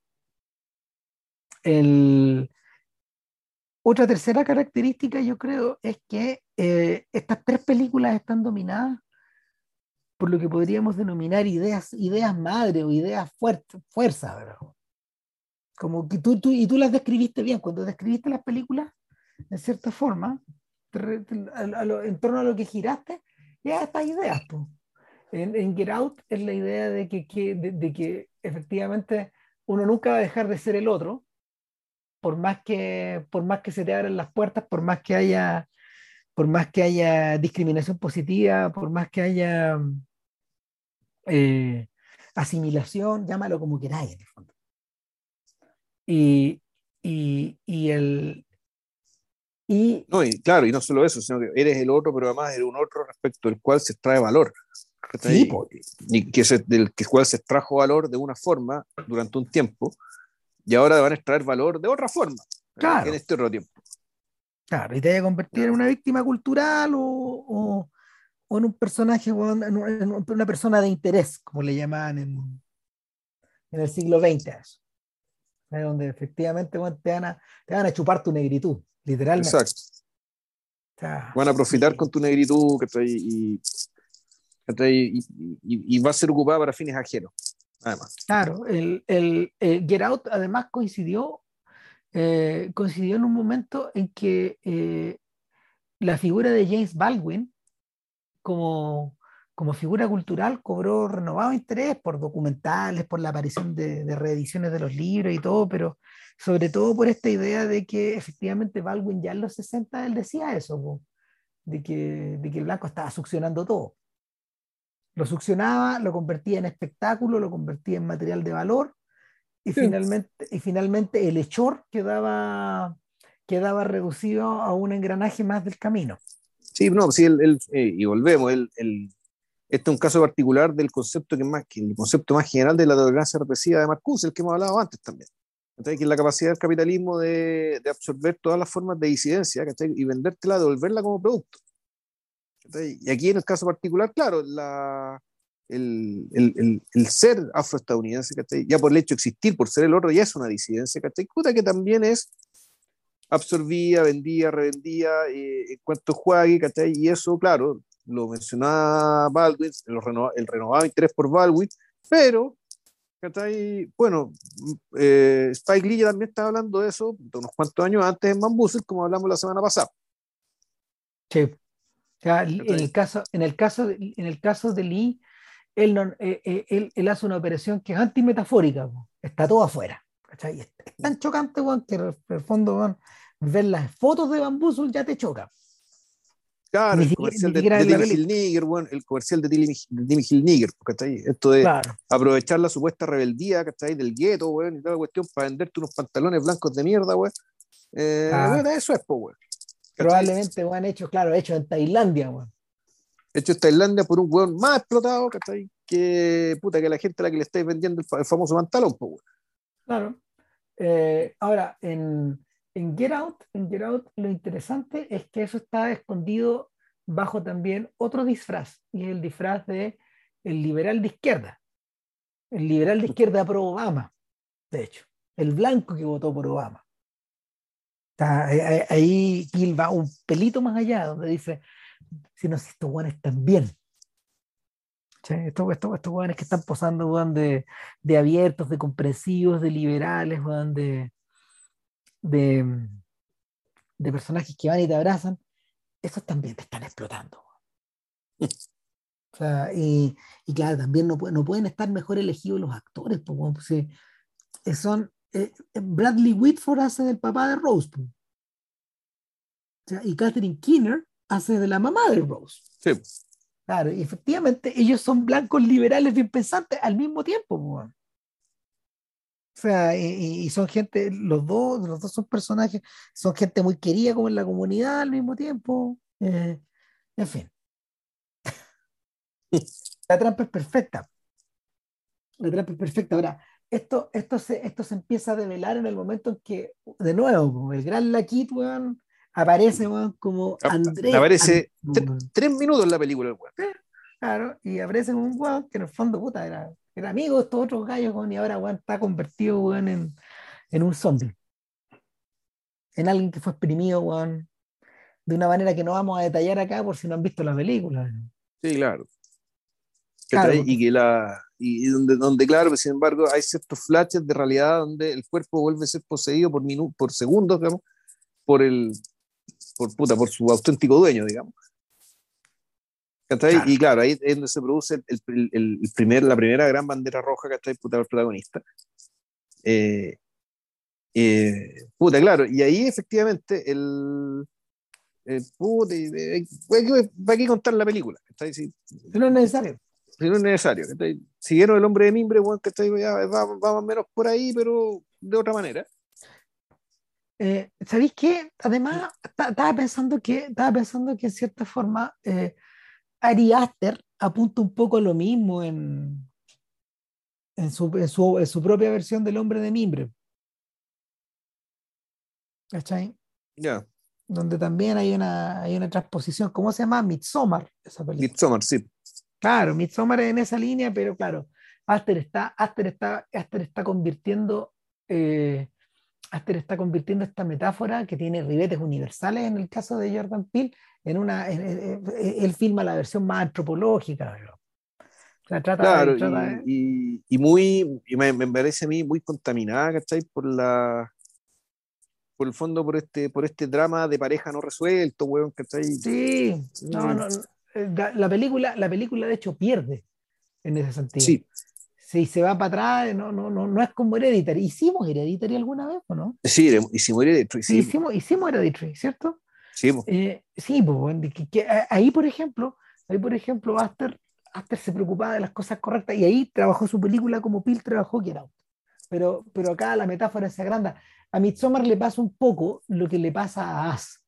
Otra tercera característica, yo creo, es que eh, estas tres películas están dominadas por lo que podríamos denominar ideas, ideas madre o ideas fuerza, fuerza Como que tú, tú, y tú las describiste bien, cuando describiste las películas, de cierta forma, en torno a lo que giraste, ya estas ideas. En, en, Get Out es la idea de que, de, que efectivamente uno nunca va a dejar de ser el otro, por más que, por más que se te abran las puertas, por más que haya, por más que haya discriminación positiva, por más que haya eh, asimilación, llámalo como queráis en el fondo. Y, y, y, el, Y, no, y claro, y no solo eso, sino que eres el otro, pero además eres un otro respecto del cual se extrae valor. Sí, y que se, del cual se extrajo valor de una forma durante un tiempo, y ahora van a extraer valor de otra forma claro. en este otro tiempo. Claro, y te vaya a convertir en una víctima cultural o, o, en un personaje, en una persona de interés, como le llamaban en, en el siglo XX. Donde efectivamente te, van a, te van a chupar tu negritud, literalmente. Exacto. van a profitar con tu negritud que y, y, y, va a ser ocupada para fines ajenos. Además. Claro, el, el, Get Out además coincidió, eh, coincidió en un momento en que eh, la figura de James Baldwin como, como figura cultural cobró renovado interés por documentales, por la aparición de, reediciones de los libros y todo, pero sobre todo por esta idea de que efectivamente Baldwin ya en los 60 él decía eso, de, que, de que el blanco estaba succionando todo. Lo succionaba, lo convertía en espectáculo, lo convertía en material de valor y, finalmente, y finalmente el hechor quedaba, quedaba reducido a un engranaje más del camino. Sí, no, sí, el, eh, y volvemos, el, este es un caso particular del concepto que más, que el concepto más general de la tolerancia represiva de Marcuse, el que hemos hablado antes también. Que es la capacidad del capitalismo de, de, absorber todas las formas de disidencia y vendértela, devolverla como producto. Y aquí en el caso particular, claro, la, el, el, el, ser afroestadounidense, ya por el hecho de existir, por ser el otro, ya es una disidencia, que también es absorbía, vendía, revendía eh, en cuanto juegue, y eso, claro, lo mencionaba Baldwin, el, renovado interés por Baldwin, pero, bueno, eh, Spike Lee también estaba hablando de eso unos cuantos años antes en Bambuser, como hablamos la semana pasada. Sí. en, el caso, en, el caso de, en el caso de Lee, él, no, eh, eh, él, él, hace una operación que es antimetafórica, está todo afuera. Es, tan chocante, que en el fondo, ver las fotos de Bambusul ya te choca. Claro, el comercial de, Timmy bueno, el comercial de Timmy, Hill Nigger, Esto de aprovechar la supuesta rebeldía, ¿cachai? Del gueto, weón, y toda la cuestión para venderte unos pantalones blancos de mierda, weón. Eh, eso es, po, Probablemente, weón, hecho, claro, hecho en Tailandia, weón. Hecho en Tailandia por un weón más explotado, ¿cachai? Que, puta, que la gente a la que le estáis vendiendo el, famoso pantalón, po, weón. Claro. Eh, ahora, en en Get Out, en Get Out, lo interesante es que eso está escondido bajo también otro disfraz, y es el disfraz de el liberal de izquierda. El liberal de izquierda pro Obama, de hecho. El blanco que votó por Obama. ahí Gil va un pelito más allá, donde dice, si no, si estos guanes están bien. Estos, estos que están posando de, de abiertos, de comprensivos, de liberales, de, de, de personajes que van y te abrazan, esos también te están explotando. O sea, y, y, claro, también no, no, pueden estar mejor elegidos los actores, pues, son, eh, Bradley Whitford hace del papá de Rose, o sea, y Catherine Keener hace de la mamá de Rose. Sí. Claro, y efectivamente ellos son blancos liberales bien pensantes al mismo tiempo. O sea, y, son gente, los dos, los dos son personajes, son gente muy querida como en la comunidad al mismo tiempo. Eh, en fin. La trampa es perfecta. La trampa es perfecta. Ahora, esto, esto, se, esto se empieza a develar en el momento en que, de nuevo, el gran Laquit, weón, aparece, weón, como Andrés. Aparece tres minutos en la película, weón. Claro, y aparece un weón que en el fondo, puta, era era amigo de estos otros gallos, y ahora weón, está convertido en, en, un zombie. En alguien que fue exprimido weón, de una manera que no vamos a detallar acá por si no han visto la película. Sí, claro. y que la y donde, donde claro, sin embargo hay ciertos flashes de realidad donde el cuerpo vuelve a ser poseído por minutos, por segundos, digamos, por el por puta, por su auténtico dueño, digamos. Y claro, ahí es donde se produce el, el, primer, la primera gran bandera roja, que está El protagonista. Eh, eh, puta, claro, y ahí efectivamente el. el puta, ¿para qué contar la película? Si, no es necesario. Si no es necesario. Siguieron el hombre de mimbre, bueno, que está ya va, va, más o menos por ahí, pero de otra manera. Eh, ¿Sabéis qué? Además, estaba pensando que, estaba pensando que en cierta forma eh, Ari Aster apunta un poco lo mismo en, en, su, en, su, propia versión del hombre de mimbre. ¿Cachai? Ya. Donde también hay una, hay una transposición, ¿cómo se llama? Midsommar, esa película. Midsommar, sí. Claro, Midsommar en esa línea, pero claro, Aster está, Aster está, Aster está convirtiendo eh, Aster está convirtiendo esta metáfora que tiene ribetes universales en el caso de Jordan Peele en una él filma la versión más antropológica claro, y, y, muy me, me, parece a mí muy contaminada ¿cachai? por la por el fondo por este por este drama de pareja no resuelto weón, ¿cachai? sí no, no, eh, la película la película de hecho pierde en ese sentido sí si se va para atrás, no, no, no, no es como Hereditary. ¿Hicimos Hereditary alguna vez o no? Sí, hicimos Hereditary. Sí. Hicimos, hicimos Hereditary, ¿cierto? Sí, eh, sí pues, ahí, por ejemplo, ahí, por ejemplo, Aster, Aster se preocupaba de las cosas correctas y ahí trabajó su película como Pil trabajó Get Out. Pero, pero acá la metáfora se agranda. A Midsommar le pasa un poco lo que le pasa a As,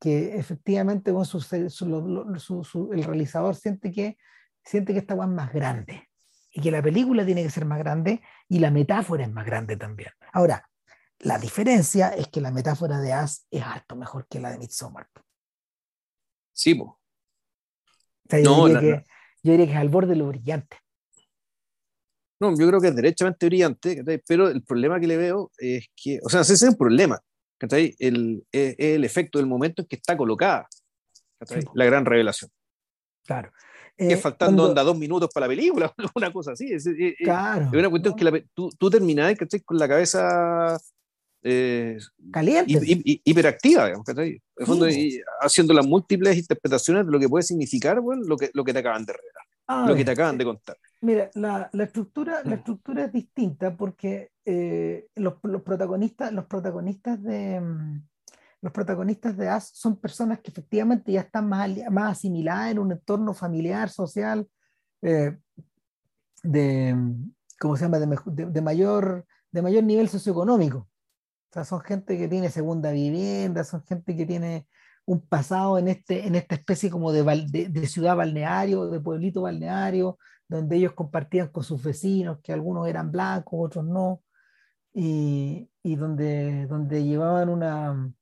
que efectivamente con su, su, el realizador siente que, siente que esta es más grande y que la película tiene que ser más grande y la metáfora es más grande también. Ahora, la diferencia es que la metáfora de As es harto mejor que la de Midsommar. Sí, po. yo, diría que, yo, diría que, es al borde de lo brillante. No, yo creo que es derechamente brillante, pero el problema que le veo es que, o sea, ese es un problema, el, es el efecto del momento en que está colocada la gran revelación. Claro que eh, faltando onda dos minutos para la película, una cosa así. Es, claro. Es una cuestión que la, tú, tú terminás con la cabeza eh, caliente. Y, hiperactiva, digamos, fondo, haciendo las múltiples interpretaciones de lo que puede significar bueno, lo, que, lo que te acaban de revelar, ah, lo que te acaban de contar. Mira, la, la, estructura, la estructura es distinta porque eh, los, los, protagonistas, los protagonistas de, mm, los protagonistas de As son personas que efectivamente ya están más, más asimiladas en un entorno familiar, social, eh, de, ¿cómo se llama? De, mayor, de mayor nivel socioeconómico. O sea, son gente que tiene segunda vivienda, son gente que tiene un pasado en, este, en esta especie como de, de, ciudad balneario, de pueblito balneario, donde ellos compartían con sus vecinos, que algunos eran blancos, otros no, y, y donde, donde llevaban una,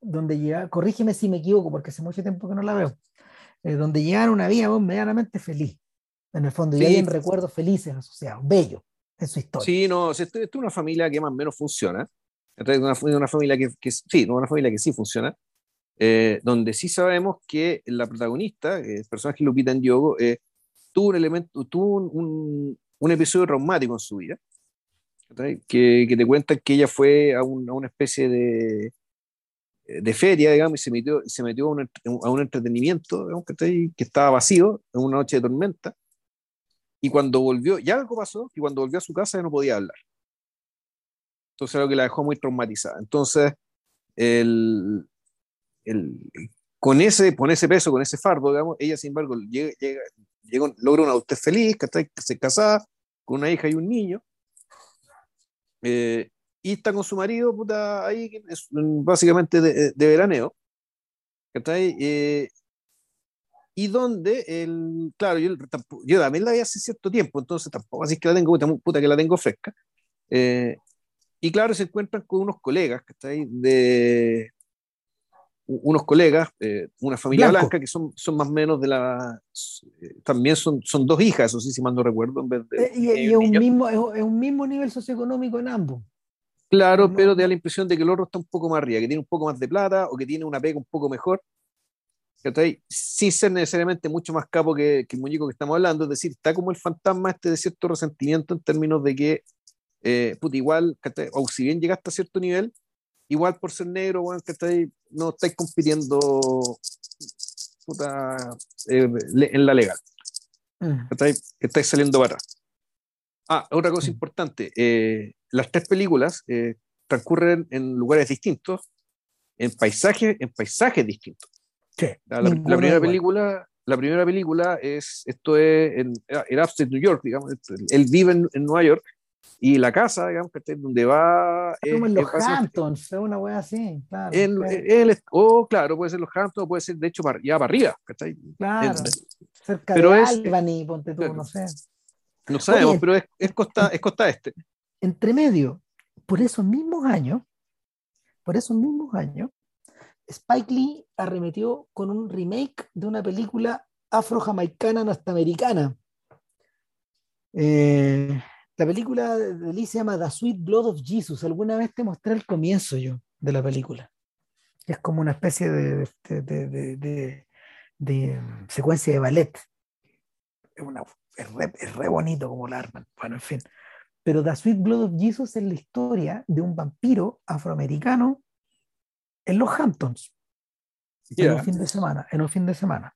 donde llega, corrígeme si me equivoco, porque hace mucho tiempo que no la veo, eh, donde llegan una vida medianamente feliz, en el fondo, y hay recuerdos felices asociados, bello en su historia. Sí, no, esto, es una familia que más o menos funciona, es una, una familia que, que, sí, una familia que sí funciona, eh, donde sí sabemos que la protagonista, el personaje Lupita en Yogo, eh, tuvo un elemento, tuvo un, un, episodio traumático en su vida, que, que, te cuentan que ella fue a, a una especie de, de feria, digamos, y se metió, se metió a, un, a un entretenimiento digamos, que, que estaba vacío en una noche de tormenta. Y cuando volvió, ya algo pasó, y cuando volvió a su casa ya no podía hablar. Entonces, algo que la dejó muy traumatizada. Entonces, el, el, con, ese, con ese peso, con ese fardo, digamos, ella, sin embargo, llega, llega, logra una adultez feliz, que se casada con una hija y un niño. Eh, y está con su marido, puta, ahí, básicamente de, de veraneo. Eh, y donde, el, claro, yo, yo, también la vi hace cierto tiempo, entonces tampoco así que la tengo, puta, que la tengo fresca. Eh, y claro, se encuentran con unos colegas, ahí De unos colegas, eh, una familia blanca que son, son más o menos de la. Eh, también son, son dos hijas, eso sí, si mal no recuerdo. En vez de, y, es, un mismo, es un mismo nivel socioeconómico en ambos. Claro, pero te da la impresión de que el otro está un poco más arriba, que tiene un poco más de plata o que tiene una pega un poco mejor. Sin ser necesariamente mucho más capo que, el muñeco que estamos hablando, es decir, está como el fantasma este de cierto resentimiento en términos de que, eh, puta, igual, o si bien llegaste a cierto nivel, igual por ser negro, bueno, que no estáis compitiendo puta, eh, en la legal. Mm. Que estáis saliendo para atrás. Ah, otra cosa importante. Eh, las tres películas eh, transcurren en lugares distintos, en paisajes, en paisajes distintos. La, primera película, la primera película es, esto es en, en Upstate New York, digamos, él vive en, Nueva York, Y la casa, digamos, que donde va. Es, como en los Hamptons, es una wea así, claro. En, el, oh, claro, puede ser los Hamptons, puede ser de hecho ya para arriba, ¿cachai? Claro, cerca pero de es, Albany, ponte tú, no sé. No sabemos, pero es, es, costa, es costa este. Entre medio, por esos mismos años, por esos mismos años, Spike Lee arremetió con un remake de una película afro-jamaicana norteamericana. Eh, la película de Lee se llama The Sweet Blood of Jesus. Alguna vez te mostré el comienzo yo de la película. Es como una especie de, de, secuencia de ballet. Es, una, es, re, bonito como la arman. Bueno, en fin. Pero The Sweet Blood of Jesus es la historia de un vampiro afroamericano en los Hamptons. En un fin de semana. En un fin de semana.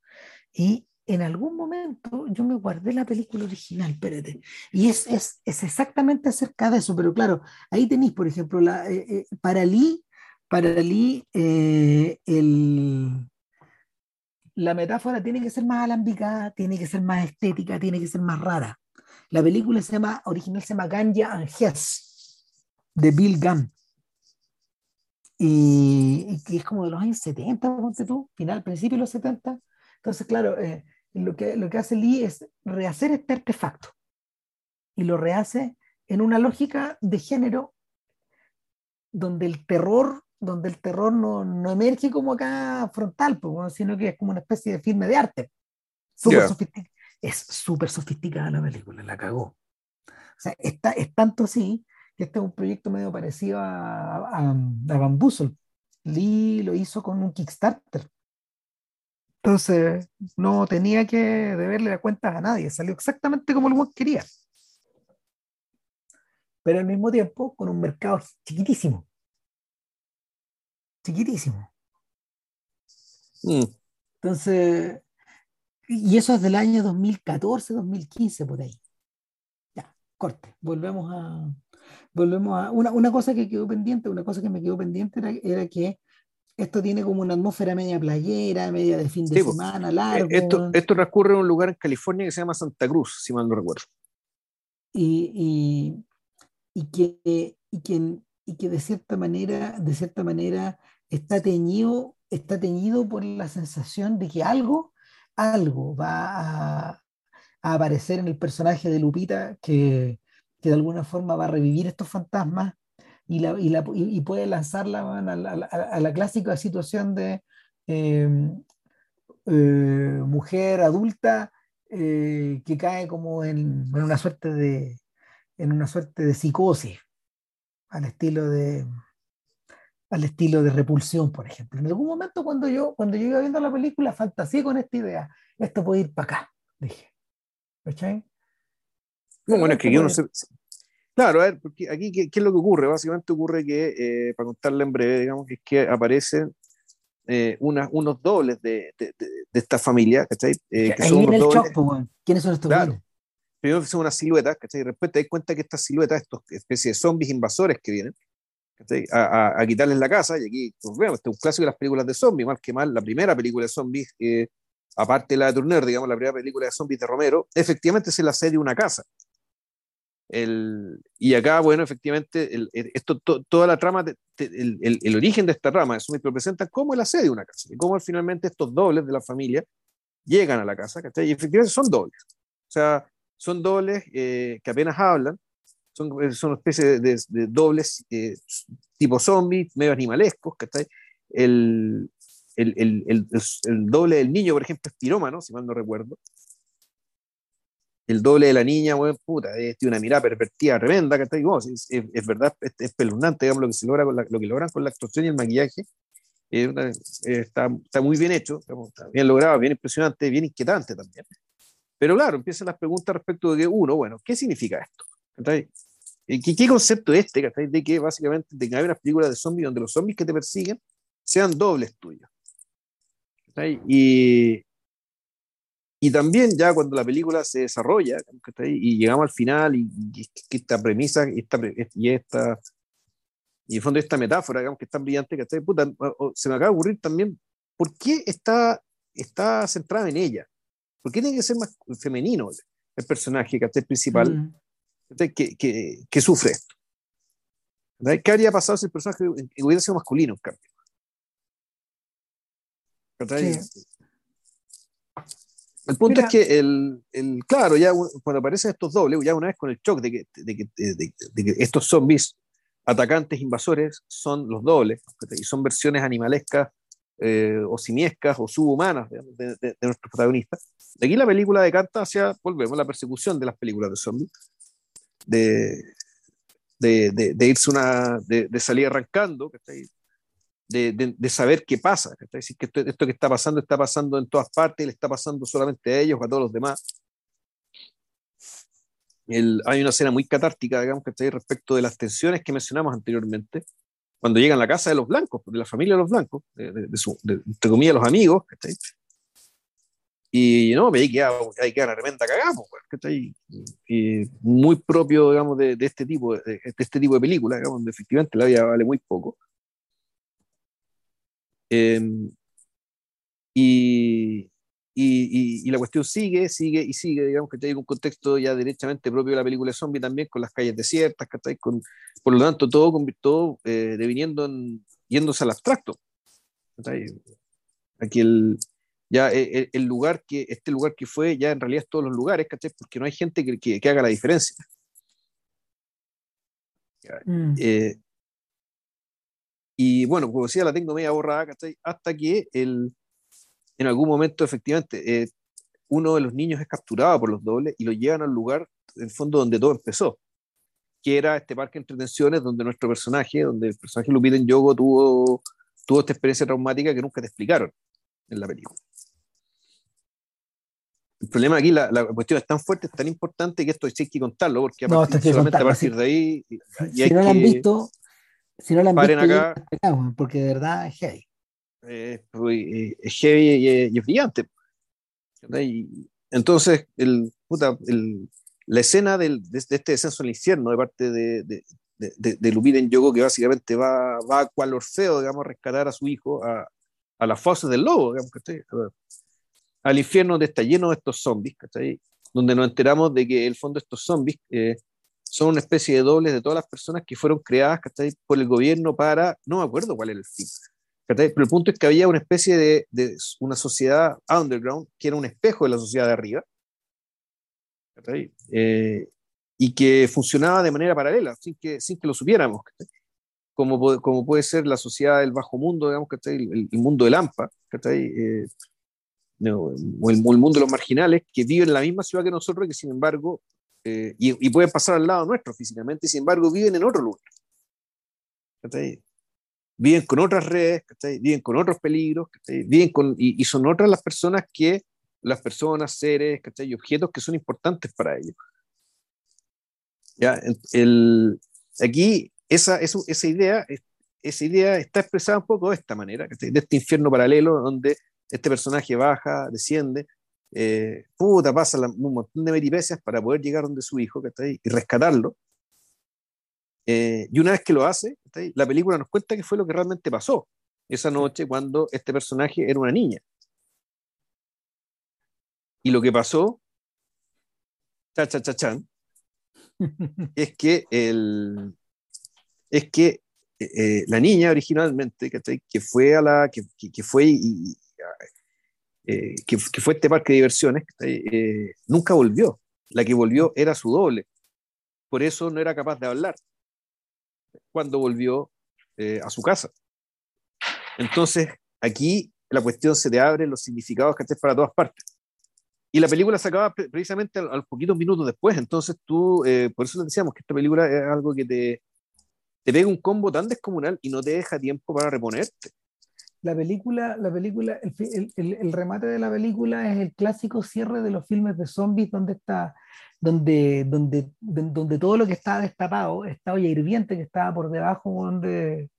Y en algún momento yo me guardé la película original, espérate, y es, es, es exactamente acerca de eso, pero claro, ahí tenéis, por ejemplo, la, eh, eh, para Lee, para Lee eh, el, la metáfora tiene que ser más alambicada, tiene que ser más estética, tiene que ser más rara. La película se llama, original se llama Ganja and Hess, de Bill Gunn. Y, que es como de los años 70, ponte tú, final, principio de los 70. Entonces, claro, eh, lo, que, lo que hace Lee es rehacer este artefacto y lo rehace en una lógica de género donde el terror, donde el terror no, no emerge como acá frontal, sino que es como una especie de filme de arte. Es súper sofisticada la película, la cagó. O sea, está, es tanto así que este es un proyecto medio parecido a, a, a Bamboozle. Lee lo hizo con un Kickstarter. Entonces, no tenía que deberle la cuenta a nadie, salió exactamente como el quería. Pero al mismo tiempo, con un mercado chiquitísimo. Chiquitísimo. Mm. Entonces, y eso es del año 2014, 2015, por ahí. Ya, corte. Volvemos a. Volvemos a. Una, una cosa que quedó pendiente, una cosa que me quedó pendiente era, era que esto tiene como una atmósfera media playera, media de fin de semana, largo. Esto, esto transcurre en un lugar en California que se llama Santa Cruz, si mal no recuerdo. Y, y, y que, y, que, y que de cierta manera, de cierta manera está teñido, está teñido por la sensación de que algo, algo va a, aparecer en el personaje de Lupita que, que de alguna forma va a revivir estos fantasmas y, la, y, la, y, puede lanzarla a la, a la, clásica situación de em, eh, mujer adulta eh, que cae como en, en, una suerte de en una suerte de psicosis al estilo de al estilo de repulsión, por ejemplo. En algún momento cuando yo, cuando yo iba viendo la película, fantaseé con esta idea. Esto puede ir para acá, dije. ¿Cachai? No, bueno, es que yo no sé, Claro, a ver, porque aquí, ¿qué, ¿qué, es lo que ocurre? Básicamente ocurre que, eh, para contarle en breve, digamos, es que aparecen eh, una, unos dobles de, de, de, esta familia, ¿cachai? Eh, que son el dobles, ¿Quiénes son estos claro. Primero son unas siluetas, ¿cachai? Y después te das cuenta que estas siluetas, estos especies de zombies invasores que vienen. A, a, a, quitarles la casa, y aquí, pues vemos, este es un clásico de las películas de zombies, más que mal, la primera película de zombies, eh, aparte de la de Turner, digamos, la primera película de zombies de Romero, efectivamente se la de una casa, el, y acá, bueno, efectivamente, el, esto, to, toda la trama, el, el, origen de esta rama eso me presenta cómo el asedio de una casa y cómo finalmente estos dobles de la familia llegan a la casa, ¿cachai? Y efectivamente son dobles. O sea, son dobles eh, que apenas hablan, son, eh, son una especie de, de, dobles eh, tipo zombies, medio animalescos, ¿cachai? El, el, el, el, doble del niño, por ejemplo, es pirómano, si mal no recuerdo el doble de la niña, bueno, puta, es una mirada pervertida tremenda, que es, es, es, verdad, es, es espeluznante, digamos, lo que, se logra con la, lo que logran con la actuación y el maquillaje, está, está, muy bien hecho, está bien logrado, bien impresionante, bien inquietante también. Pero claro, empiezan las preguntas respecto de que, uno, bueno, ¿qué significa esto? ¿Qué, ¿Qué, concepto es este? De que básicamente de que hay de zombies donde los zombies que te persiguen sean dobles tuyos. Y, y también ya cuando la película se desarrolla y llegamos al final y, y, esta premisa esta, y esta y en fondo esta metáfora digamos, que es tan brillante que se me acaba de ocurrir también ¿por qué está, está centrada en ella? ¿Por qué tiene que ser más femenino el personaje que es principal? Mm. que, que, que sufre esto. ¿Qué habría pasado si el personaje hubiera sido masculino, en cambio? El punto es que, el, el, claro, ya cuando aparecen estos dobles, ya una vez con el shock de que, de que, de, que estos zombies atacantes invasores son los dobles, y son versiones animalescas eh, o simiescas o subhumanas de, de, nuestros protagonistas. De aquí la película decanta hacia, volvemos, la persecución de las películas de zombies, de, de, de, irse una, de, salir arrancando, de, de, saber qué pasa, que esto, esto, que está pasando está pasando en todas partes, le está pasando solamente a ellos a todos los demás. El, hay una escena muy catártica, digamos, respecto de las tensiones que mencionamos anteriormente, cuando llegan a la casa de los blancos, de la familia de los blancos, de, su, entre comillas, los amigos, y no, me queda, ahí queda una tremenda cagada, pues, y muy propio, digamos, de, de este tipo de, este tipo de películas, digamos, donde efectivamente la vida vale muy poco. Em, y, y, y, la cuestión sigue, sigue y sigue, digamos que hay un contexto ya derechamente propio de la película zombie también, con las calles desiertas, con, por lo tanto todo, todo eh, deviniendo en, yéndose al abstracto. Aquí el, ya e, e, el, lugar que, este lugar que fue, ya en realidad es todos los lugares, ¿cachai? Porque no hay gente que, que, haga la diferencia. Mm. Eh, y bueno, como decía, la tengo media borrada, ¿cachai? Hasta que el, en algún momento, efectivamente, eh, uno de los niños es capturado por los dobles y lo llevan al lugar, en el fondo, donde todo empezó, que era este parque de entretenciones donde nuestro personaje, donde el personaje Lupita en Yogo tuvo, tuvo esta experiencia traumática que nunca te explicaron en la película. El problema aquí, la, la, cuestión es tan fuerte, es tan importante que esto hay que contarlo, porque a partir, solamente a partir de ahí. Si, no lo han visto, si no lo han visto, acá, porque de verdad es heavy. Eh, es heavy y, es brillante. entonces, el, puta, el, la escena del, de, este descenso al infierno de parte de, de, de, de Lupita en Yogo, que básicamente va, va cual Orfeo, digamos, a rescatar a su hijo a, a las fauces del lobo, digamos, que al infierno donde está lleno de estos zombies, ¿cachai? donde nos enteramos de que el fondo de estos zombies eh, son una especie de dobles de todas las personas que fueron creadas ¿cachai? por el gobierno para, no me acuerdo cuál era el fin, ¿cachai? Pero el punto es que había una especie de, de, una sociedad underground que era un espejo de la sociedad de arriba, eh, y que funcionaba de manera paralela, sin que, sin que lo supiéramos, como, como puede ser la sociedad del bajo mundo, digamos, El, el mundo del AMPA, eh, o el, mundo de los marginales, que viven en la misma ciudad que nosotros, que sin embargo, eh, y, pueden pasar al lado nuestro físicamente, y sin embargo viven en otro lugar. Viven con otras redes, viven con otros peligros, viven con, y, son otras las personas que, las personas, seres y objetos que son importantes para ellos. ¿Ya? El, aquí esa, esa, idea, esa idea está expresada un poco de esta manera, de este infierno paralelo donde este personaje baja, desciende, eh, puta, pasa un montón de peripecias para poder llegar donde su hijo, Y rescatarlo. Eh, y una vez que lo hace, la película nos cuenta qué fue lo que realmente pasó esa noche cuando este personaje era una niña. Y lo que pasó, cha, cha, cha, chan, es que, el, es que eh, la niña originalmente, que fue a la, que, que fue y, eh, que, fue este parque de diversiones, eh, nunca volvió. La que volvió era su doble. Por eso no era capaz de hablar cuando volvió eh, a su casa. Entonces, aquí la cuestión se te abre los significados que estés para todas partes. Y la película se acaba precisamente a, los poquitos minutos después. Entonces tú, por eso les decíamos que esta película es algo que te, te pega un combo tan descomunal y no te deja tiempo para reponerte la película, la película el, el, el, remate de la película es el clásico cierre de los filmes de zombies donde está, donde, donde, donde todo lo que estaba destapado, esta olla hirviente que estaba por debajo de,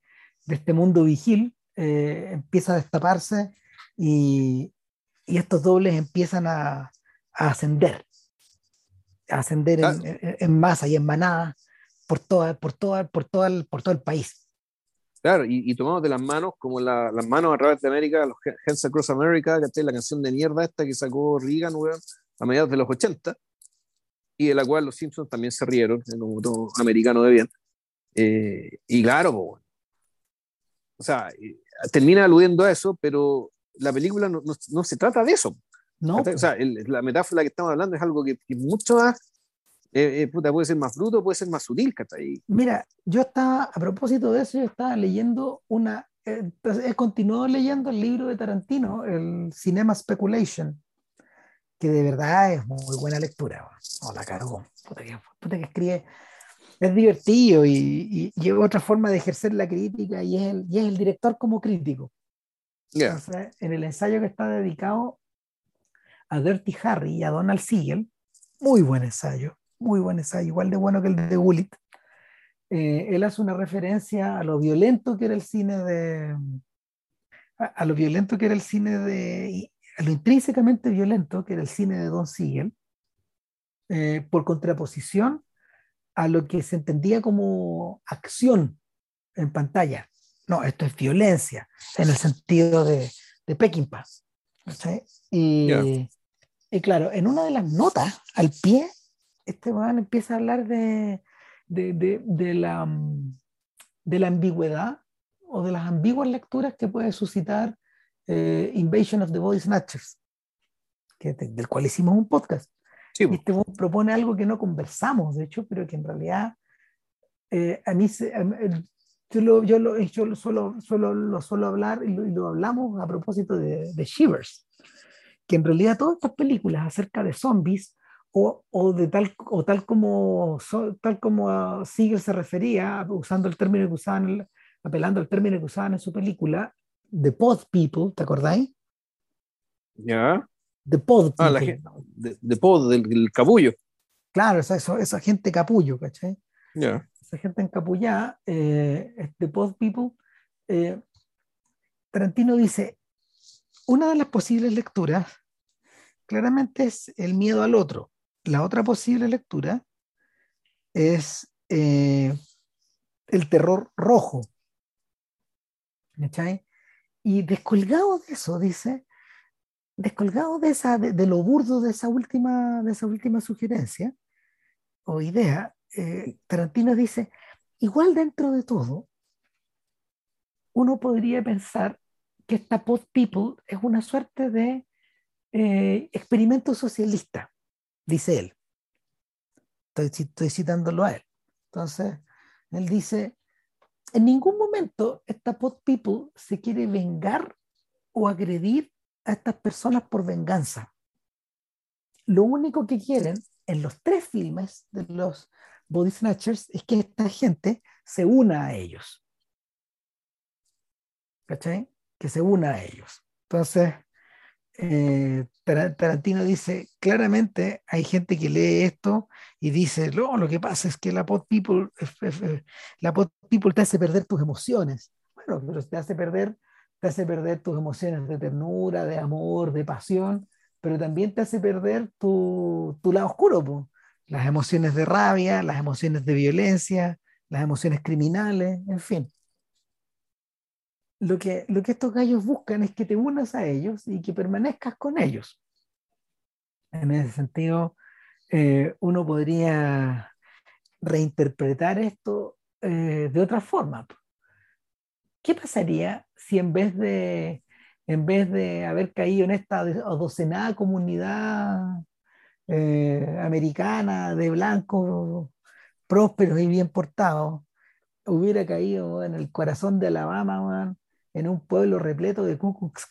de este mundo vigil, eh, empieza a destaparse y, y, estos dobles empiezan a, a ascender, a ascender en, en, en, masa y en manada por, toda, por, toda, por, toda el, por todo el país. Claro, y, y tomamos de las manos, como la, las manos a través de América, los Hands Across America, La canción de mierda esta que sacó Reagan, a mediados de los 80. Y de la cual los Simpsons también se rieron, como todo americano de bien. Eh, y claro, o sea, termina aludiendo a eso, pero la película no, no, se trata de eso. No. O sea, la metáfora que estamos hablando es algo que, que mucho más, eh, eh, puta, puede ser más bruto, puede ser más sutil, ¿cachai? Mira, yo estaba, a propósito de eso, yo estaba leyendo una, eh, he continuado leyendo el libro de Tarantino, el Cinema Speculation, que de verdad es muy buena lectura. Oh, la cargo. Puta que, puta que escribe. Es divertido y, y, otra forma de ejercer la crítica y es el, y es el director como crítico. en el ensayo que está dedicado a Dirty Harry y a Donald Siegel, muy buen ensayo, muy buen ensayo, igual de bueno que el de Bullitt. Eh, él hace una referencia a lo violento que era el cine de. A, lo violento que era el cine de. Lo intrínsecamente violento que era el cine de Don Siegel, eh, por contraposición a lo que se entendía como acción en pantalla. No, esto es violencia, en el sentido de, de Peckinpah. Y, y, claro, en una de las notas, al pie, este man empieza a hablar de, de, de, de, la, de la ambigüedad o de las ambiguas lecturas que puede suscitar eh, Invasion of the Body Snatchers, que, del cual hicimos un podcast. Sí. Y este propone algo que no conversamos, de hecho, pero que en realidad eh, a mí se, yo, lo, yo, lo, yo solo, solo, lo suelo hablar y lo, y lo hablamos a propósito de, de, Shivers, que en realidad todas estas películas acerca de zombies o, o de tal, o tal como, tal como Siegel se refería, usando el término que usaban, apelando al término que usaban en su película, The Pod People, ¿te acordáis? Ya. The Pod Ah, la gente, de, Pod, del, capullo. Claro, esa, esa, gente capullo, ¿cachai? Ya. Esa gente encapullada, eh, The Pod People. Eh, Tarantino dice, una de las posibles lecturas claramente es el miedo al otro. La otra posible lectura es eh, el terror rojo. ¿cachai? Y descolgado de eso, dice, descolgado de, esa, de, lo burdo de esa última, de esa última sugerencia o idea, eh, Tarantino dice, igual dentro de todo, uno podría pensar que esta Pod People es una suerte de eh, experimento socialista, dice él. Estoy, estoy citándolo a él. Entonces, él dice, en ningún momento esta Pod People se quiere vengar o agredir a estas personas por venganza. Lo único que quieren en los tres filmes de los Body Snatchers es que esta gente se una a ellos. ¿Cachai? Que se una a ellos. Entonces, eh, Tarantino dice, claramente hay gente que lee esto y dice, no, lo que pasa es que la pod people, la pod people te hace perder tus emociones. Bueno, pero te hace perder, te hace perder tus emociones de ternura, de amor, de pasión, pero también te hace perder tu, tu lado oscuro, las emociones de rabia, las emociones de violencia, las emociones criminales, en fin lo que, lo que estos gallos buscan es que te unas a ellos y que permanezcas con ellos. En ese sentido, eh, uno podría reinterpretar esto eh, de otra forma. ¿Qué pasaría si en vez de, en vez de haber caído en esta docenada comunidad eh, americana de blancos prósperos y bien portados, hubiera caído en el corazón de Alabama, en un pueblo repleto de Ku Klux.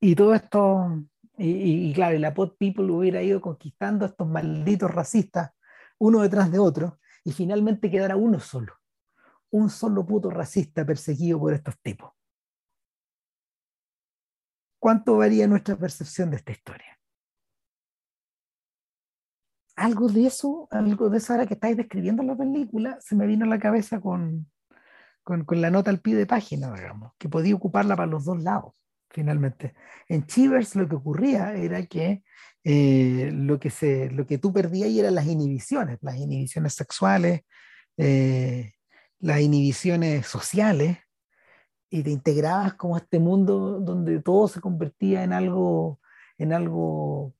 Y todo esto, y, claro, la Pod People hubiera ido conquistando a estos malditos racistas, uno detrás de otro, y finalmente quedara uno solo, un solo puto racista perseguido por estos tipos. ¿Cuánto varía nuestra percepción de esta historia? Algo de eso, algo de eso ahora que estáis describiendo en la película, se me vino a la cabeza con, con, con, la nota al pie de página, digamos, que podía ocuparla para los dos lados, finalmente. En Chivers lo que ocurría era que eh, lo, que se, lo que tú perdías eran las inhibiciones, las inhibiciones sexuales, eh, las inhibiciones sociales, y te integrabas como a este mundo donde todo se convertía en algo, en algo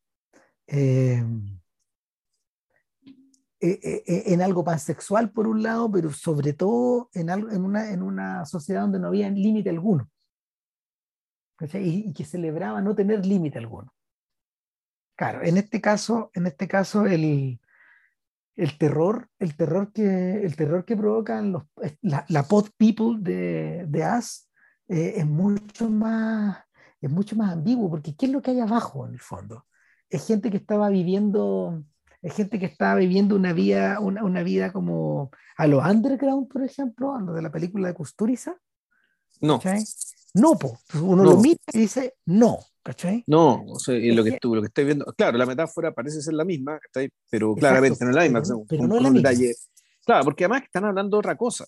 eh, en algo pansexual por un lado, pero sobre todo en, algo, en, una, en una sociedad donde no había límite alguno. Y, y, que celebraba no tener límite alguno. Claro, en este caso, en este caso el, el terror, el terror que, el terror que provocan los, la, la pod people de, de As eh, es mucho más es mucho más ambiguo porque qué es lo que hay abajo en el fondo es gente que estaba viviendo es gente que estaba viviendo una vida una, una vida como a lo underground por ejemplo a lo de la película de Custuriza no no pues uno lo mira y dice no ¿Cachai? No, o sea, lo, que, tú, lo que estoy viendo, claro, la metáfora parece ser la misma, ¿cachai? pero claramente no es la misma. Pero, no es la misma. Claro, porque además están hablando otra cosa.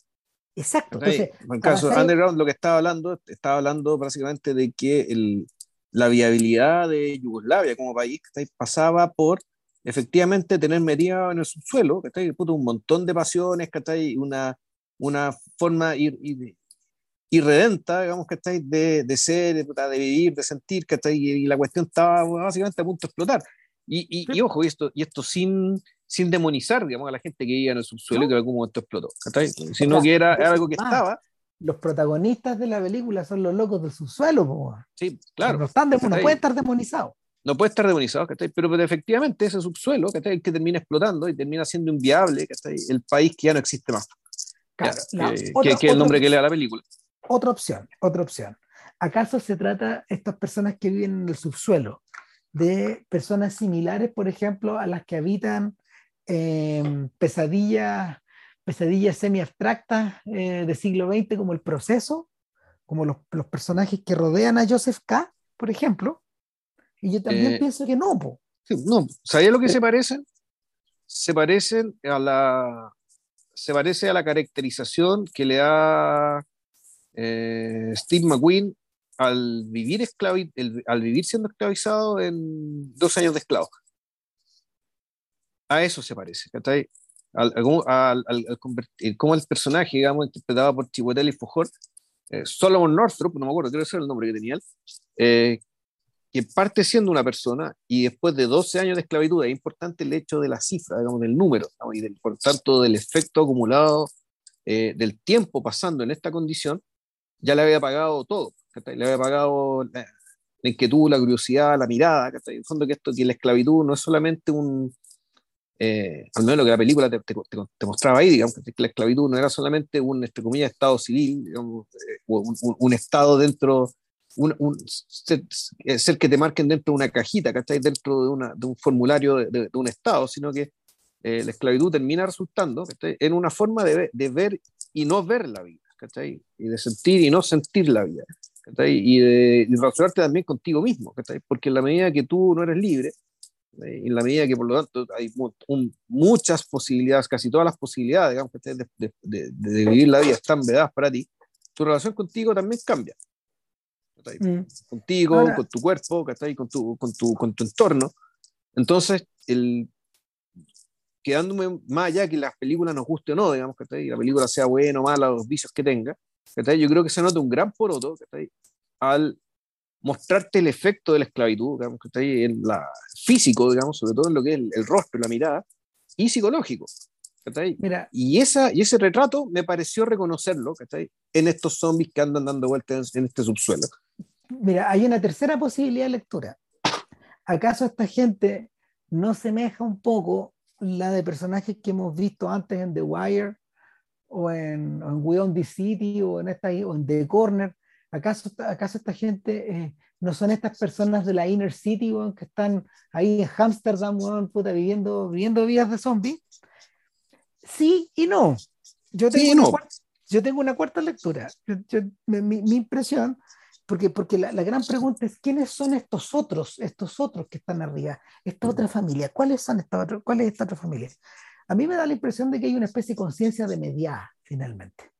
Exacto. Entonces, en el caso de Underground, lo que estaba hablando, estaba hablando básicamente de que el, la viabilidad de Yugoslavia como país pasaba por efectivamente tener metida en el subsuelo, que un montón de pasiones, que una, una forma ir, ir, irredenta, digamos, que estáis de, de ser, de, vivir, de sentir, que y, y la cuestión estaba básicamente a punto de explotar. Y, y, ojo, y esto, y esto sin, sin demonizar, digamos, a la gente que vivía en el subsuelo y que en algún momento explotó, sino que era, algo que estaba. Los protagonistas de la película son los locos del subsuelo, Sí, claro. No, están no puede estar demonizado. No puede estar demonizado, Pero, pero efectivamente ese subsuelo, que El que termina explotando y termina siendo inviable, El país que ya no existe más. Claro, que, es el nombre que le da la película otra opción, otra opción. ¿Acaso se trata estas personas que viven en el subsuelo de personas similares, por ejemplo, a las que habitan eh, pesadillas, pesadillas semi-abstractas eh, del siglo XX, como el proceso, como los, los, personajes que rodean a Joseph K., por ejemplo? Y yo también eh, pienso que no. Po. No, ¿sabía lo que se parecen? Se parecen a la se parece a la caracterización que le da eh, Steve McQueen al vivir, al vivir siendo esclavizado en dos años de esclavo. A eso se parece, Al, al, al, convertir, como el personaje, digamos, interpretado por Chiwetel y Fujor, eh, Solomon Northrop, no me acuerdo, creo que era el nombre que tenía él, eh, que parte siendo una persona y después de 12 años de esclavitud, es importante el hecho de la cifra, digamos, del número, y por tanto del efecto acumulado del tiempo pasando en esta condición, ya le había pagado todo, le había pagado la, inquietud, la curiosidad, la mirada, en el fondo que esto, que la esclavitud no es solamente un, eh, al menos lo que la película te, mostraba ahí, digamos, que la esclavitud no era solamente un, entre comillas, estado civil, eh, un, estado dentro, un, un ser, ser, que te marquen dentro de una cajita, ¿cachai? Dentro de, una, de un formulario de, de, un estado, sino que eh, la esclavitud termina resultando en una forma de, de ver y no ver la vida. Y de sentir y no sentir la vida, Y de relacionarte también contigo mismo, Porque en la medida que tú no eres libre, en la medida que por lo tanto hay muchas posibilidades, casi todas las posibilidades, digamos, de, de, de, vivir la vida están vedadas para ti, tu relación contigo también cambia. Mm. Contigo, con tu cuerpo, Con, tu, con, tu, con tu entorno. Entonces, el, quedándome más allá que las películas nos guste o no, digamos, que la película sea buena o mala, los vicios que tenga, yo creo que se nota un gran poroto al mostrarte el efecto de la esclavitud, digamos, que en la físico, digamos, sobre todo en lo que es el, rostro, la mirada, y psicológico. Mira, y, esa, y ese retrato me pareció reconocerlo en estos zombies que andan dando vueltas en este subsuelo. Mira, hay una tercera posibilidad de lectura. ¿Acaso esta gente no semeja un poco la de personajes que hemos visto antes en The Wire o en, en We Own the City o en, esta, o en The Corner. ¿Acaso, acaso esta gente eh, no son estas personas de la Inner City que están ahí en Amsterdam viviendo, viviendo vidas de zombies? Sí y no. Yo tengo, una, Cuarta, yo tengo una cuarta lectura. mi, mi, impresión porque, porque la, la, gran pregunta es, ¿quiénes son estos otros, estos otros que están arriba? Esta otra familia, ¿cuáles son esta cuál es esta otra familia? A mí me da la impresión de que hay una especie de conciencia de mediada, finalmente,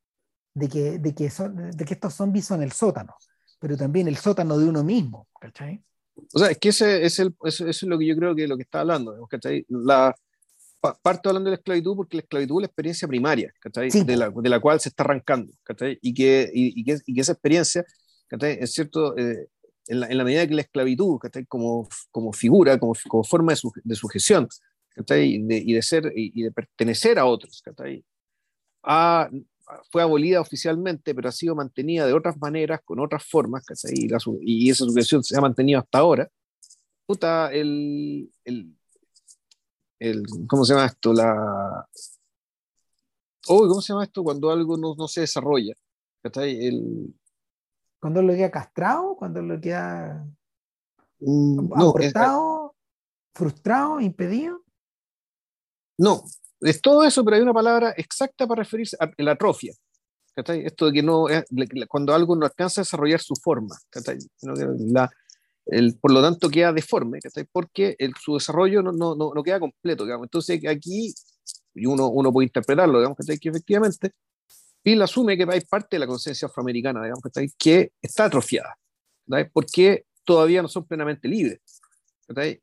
de que, de, que son, de que estos zombies son el sótano, pero también el sótano de uno mismo, ¿cachai? O sea, es que ese, es el, eso, es lo que yo creo que es lo que está hablando, ¿cachai? La, parto hablando de la esclavitud porque la esclavitud es la experiencia primaria, ¿cachai? De, la, de, la, cual se está arrancando, ¿cachai? Y que, y, y que, y que esa experiencia es cierto, eh, en la, en la medida que la esclavitud, como, como figura, como, como forma de, su, de sujeción, y de, y de, ser y de pertenecer a otros, ha, fue abolida oficialmente, pero ha sido mantenida de otras maneras, con otras formas, y, la, y, esa sujeción se ha mantenido hasta ahora. Puta, el, el, el, ¿cómo se llama esto? La, oh, ¿cómo se llama esto? Cuando algo no, no se desarrolla. El, cuando lo queda castrado, cuando lo queda mm, no, frustrado, impedido. No, es todo eso, pero hay una palabra exacta para referirse a la atrofia. Esto de que no, cuando algo no alcanza a desarrollar su forma, la, el, por lo tanto queda deforme, porque el, su desarrollo no, no, no, queda completo. Digamos. Entonces aquí, y uno, uno puede interpretarlo, digamos, que efectivamente Bill asume que hay parte de la conciencia afroamericana, digamos, que está atrofiada, porque todavía no son plenamente libres,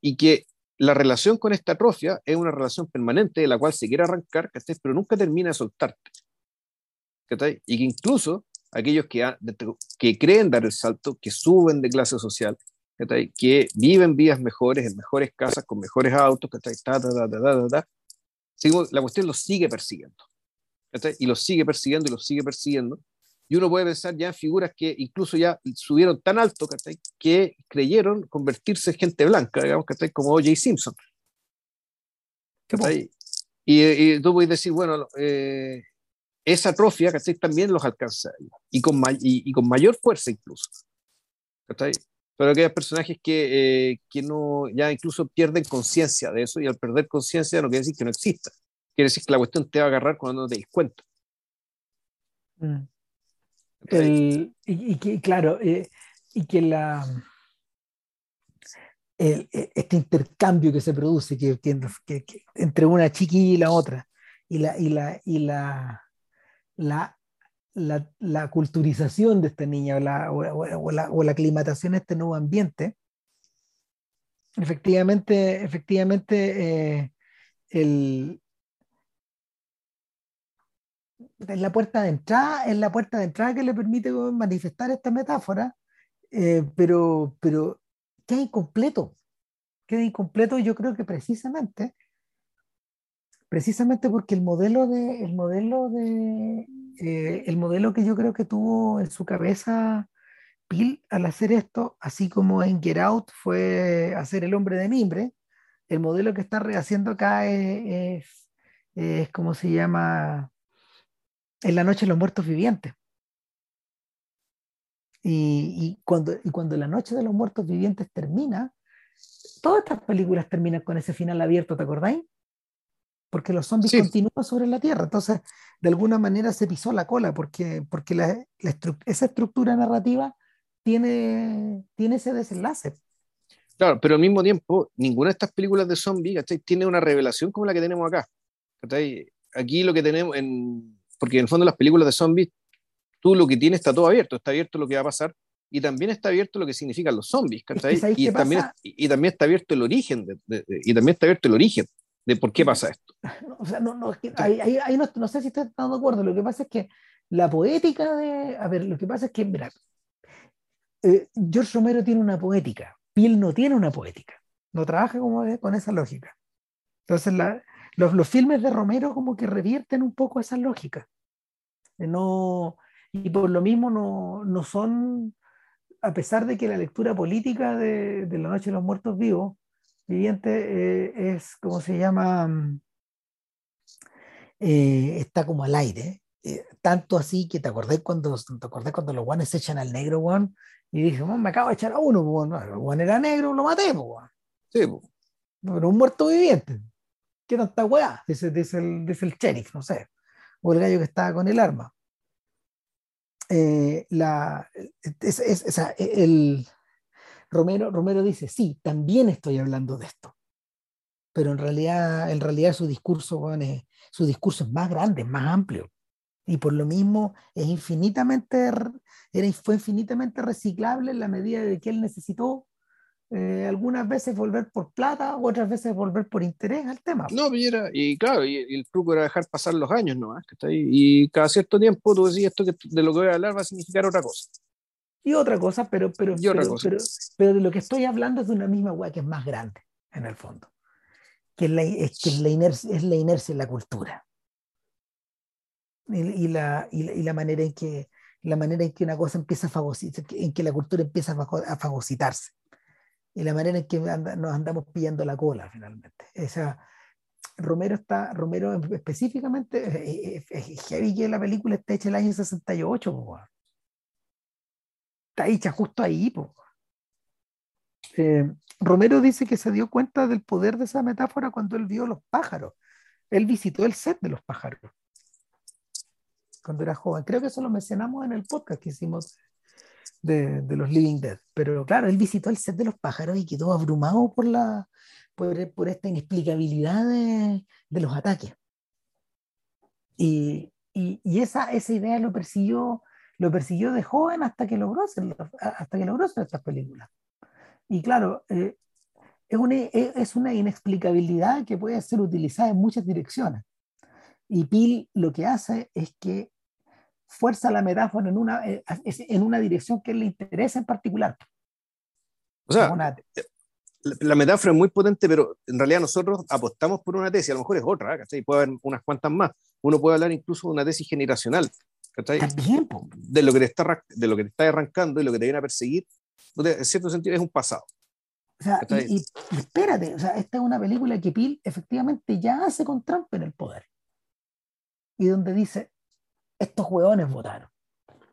y que la relación con esta atrofia es una relación permanente de la cual se quiere arrancar, pero nunca termina de soltarte. Y que incluso aquellos que, que creen dar el salto, que suben de clase social, que viven vidas mejores, en mejores casas, con mejores autos, la cuestión los sigue persiguiendo y los sigue persiguiendo y los sigue persiguiendo. Y uno puede pensar ya en figuras que incluso ya subieron tan alto que creyeron convertirse en gente blanca, digamos, como O.J. Simpson. Y, y, tú puedes decir, bueno, eh, esa atrofia también los alcanza y con, y, con mayor fuerza incluso. Pero aquellos personajes que, eh, que no, ya incluso pierden conciencia de eso y al perder conciencia no quiere decir que no exista quiere decir que la cuestión te va a agarrar cuando no te des cuenta. Mm. y, que, claro, eh, y que la, e, este intercambio que se produce que, entre una chiquilla y la otra, y la, y la, y la, la, la, culturización de esta niña o la, o, la, o la aclimatación a este nuevo ambiente, efectivamente, efectivamente eh, el, es la puerta de entrada, es la puerta de entrada que le permite manifestar esta metáfora, eh, pero, pero queda incompleto, queda incompleto yo creo que precisamente, precisamente porque el modelo de, el modelo de, eh, el modelo que yo creo que tuvo en su cabeza Pil al hacer esto, así como en Get Out fue hacer el hombre de mimbre, el modelo que está rehaciendo acá es, es, es como se llama, en la noche de los muertos vivientes. Y, cuando, y cuando la noche de los muertos vivientes termina, todas estas películas terminan con ese final abierto, ¿te acordáis? Porque los zombies continúan sobre la Tierra. Entonces, de alguna manera se pisó la cola, porque, porque la, esa estructura narrativa tiene, tiene ese desenlace. Claro, pero al mismo tiempo, ninguna de estas películas de zombies tiene una revelación como la que tenemos acá. Aquí lo que tenemos en, porque en el fondo las películas de zombies, tú lo que tienes está todo abierto, está abierto lo que va a pasar y también está abierto lo que significan los zombies, y, también, y, también está abierto el origen, de, y también está abierto el origen de por qué pasa esto. O sea, no, no, ahí, no, sé si estás de acuerdo, lo que pasa es que la poética de, a ver, lo que pasa es que, mira, eh, George Romero tiene una poética, Piel no tiene una poética, no trabaja como con esa lógica. Entonces, la, los, filmes de Romero como que revierten un poco esa lógica. No, y por lo mismo no, no son, a pesar de que la lectura política de, de La Noche de los Muertos Vivos, viviente, eh, es como se llama, eh, está como al aire. Eh, tanto así que te acordé cuando, te acordé cuando los guanes se echan al negro, Juan, y dije, me acabo de echar a uno, pues, el guan era negro, lo maté, pues, Sí, Pero un muerto viviente. ¿Qué tanta weá? Dice, dice, el, dice el sheriff, no sé, o el gallo que estaba con el arma. Eh, la, es, es, el, Romero, Romero dice, sí, también estoy hablando de esto, pero en realidad, en realidad su discurso, su discurso es más grande, es más amplio, y por lo mismo es infinitamente, era, fue infinitamente reciclable en la medida de que él necesitó eh, algunas veces volver por plata, otras veces volver por interés al tema. No, y, y claro, y, el truco era dejar pasar los años, ¿no? Y cada cierto tiempo tú decís esto que de lo que voy a hablar va a significar otra cosa. y otra cosa, pero, pero, pero, de lo que estoy hablando es de una misma weá que es más grande, en el fondo. Que es la, es que la, inercia, es la inercia en la cultura. Y, la, y, la, manera en que la manera en que una cosa empieza a fagocitar, en que la cultura empieza a fagocitarse. Y la manera en que nos andamos pillando la cola finalmente. Esa, Romero está, Romero específicamente, es heavy que la película está hecha el año 68, está hecha justo ahí. Eh, Romero dice que se dio cuenta del poder de esa metáfora cuando él vio los pájaros. Él visitó el set de los pájaros cuando era joven. Creo que eso lo mencionamos en el podcast que hicimos de, de, los Living Dead. Pero claro, él visitó el set de los pájaros y quedó abrumado por, la, por, por esta inexplicabilidad de, de los ataques. Y, y, y, esa, esa idea lo persiguió, lo persiguió de joven hasta que logró hasta que logró hacer estas películas. Y claro, eh, es, una, es una inexplicabilidad que puede ser utilizada en muchas direcciones. Y Pil lo que hace es que fuerza la metáfora en una, eh, en una dirección que le interesa en particular. O sea, la, metáfora es muy potente, pero en realidad nosotros apostamos por una tesis, a lo mejor es otra, ¿cachai? Puede haber unas cuantas más. Uno puede hablar incluso de una tesis generacional, ¿cachai? También, de lo, que te está, de lo que te está arrancando y lo que te viene a perseguir, en cierto sentido es un pasado. O sea, y, y, espérate, o sea, esta es una película que Pil efectivamente ya hace con Trump en el poder. Y donde dice, estos hueones votaron.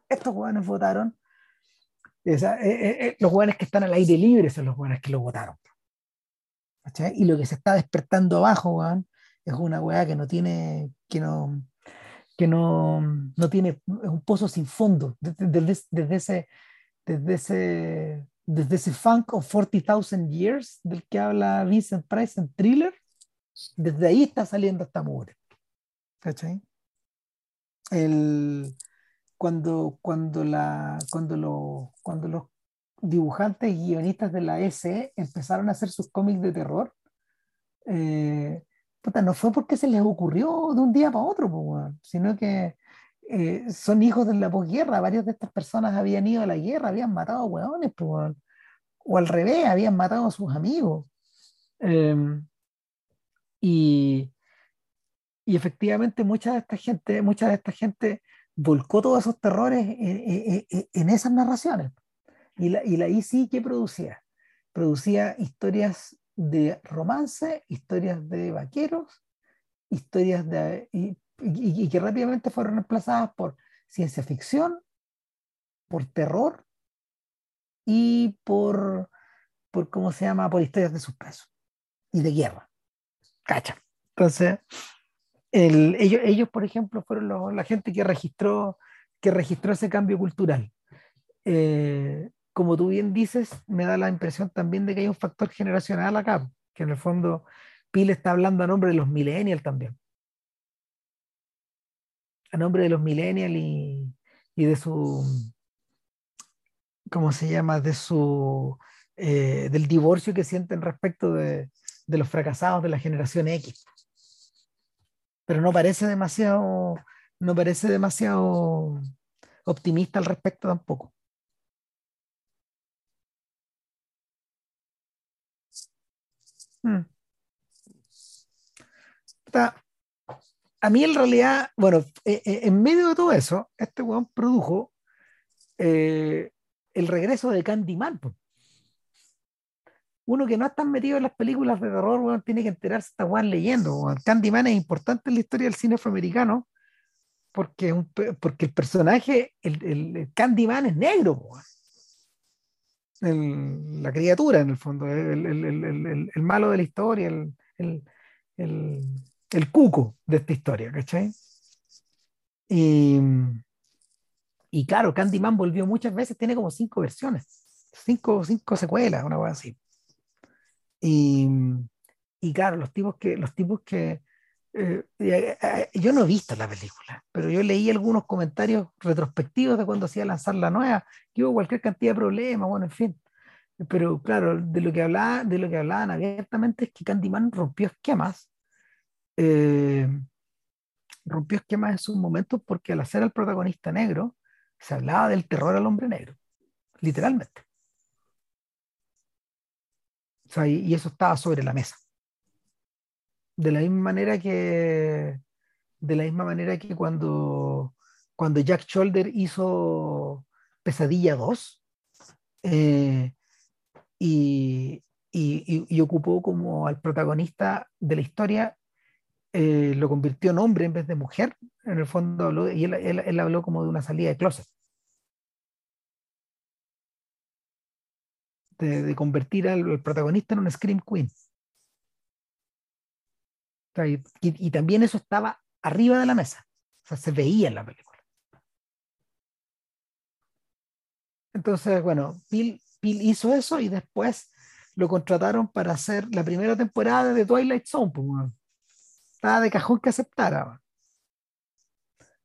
Estos hueones votaron. Eh, eh, eh, los hueones que están al aire libre son los hueones que lo votaron. Y lo que se está despertando abajo, es una hueá que no tiene, que no, que no, no tiene, es un pozo sin fondo. Desde, desde, ese, desde ese, desde ese funk of 40,000 years del que habla Vincent Price en Thriller, desde ahí está saliendo esta mugre. ¿Cachai? El, cuando, cuando, la, cuando, lo, cuando los dibujantes y guionistas de la SE empezaron a hacer sus cómics de terror, eh, no fue porque se les ocurrió de un día para otro, sino que eh, son hijos de la posguerra. Varias de estas personas habían ido a la guerra, habían matado hueones, o al revés, habían matado a sus amigos. Em, y, y efectivamente mucha de esta gente, mucha de esta gente volcó todos esos terrores en, esas narraciones. Y la, y la IC, ¿qué producía? Producía historias de romance, historias de vaqueros, historias de... Y, y, que rápidamente fueron reemplazadas por ciencia ficción, por terror y por, por ¿cómo se llama? Por historias de suspenso y de guerra. Cacha. Entonces, ellos, ellos, por ejemplo, fueron la gente que registró, que registró ese cambio cultural. Eh, como tú bien dices, me da la impresión también de que hay un factor generacional acá, que en el fondo Pile está hablando a nombre de los millennials también. A nombre de los millennials y, y de su, ¿cómo se llama? De su, eh, del divorcio que sienten respecto de, de los fracasados de la generación X pero no parece demasiado, no parece demasiado optimista al respecto tampoco. Hmm. A mí en realidad, bueno, eh, eh, en medio de todo eso, este weón produjo eh, el regreso de Candyman uno que no está metido en las películas de terror, tiene que enterarse esta weón leyendo. Candyman es importante en la historia del cine afroamericano porque, porque el personaje, el, Candyman es negro, la criatura en el fondo, el, malo de la historia, el, cuco de esta historia, ¿cachai? Y, y claro, Candyman volvió muchas veces, tiene como cinco versiones, cinco, cinco secuelas, una cosa así. Y, y claro, los tipos que, los tipos que eh, eh, eh, yo no he visto la película, pero yo leí algunos comentarios retrospectivos de cuando hacía lanzar la nueva, que hubo cualquier cantidad de problemas, bueno, en fin. Pero claro, de lo que, hablaba, de lo que hablaban abiertamente es que Candyman rompió esquemas. rompió esquemas en sus momentos porque al hacer al protagonista negro, se hablaba del terror al hombre negro. literalmente. Y, eso estaba sobre la mesa. De la misma manera que, de la misma manera que cuando, cuando Jack Shoulder hizo Pesadilla 2 eh, y, y, ocupó como al protagonista de la historia, eh, lo convirtió en hombre en vez de mujer, en el fondo y él, él, habló como de una salida de closet. De, convertir al, protagonista en un Scream Queen. y, también eso estaba arriba de la mesa. O sea, se veía en la película. Entonces, bueno, Bill, hizo eso y después lo contrataron para hacer la primera temporada de Twilight Zone. Pues, Estaba de cajón que aceptara.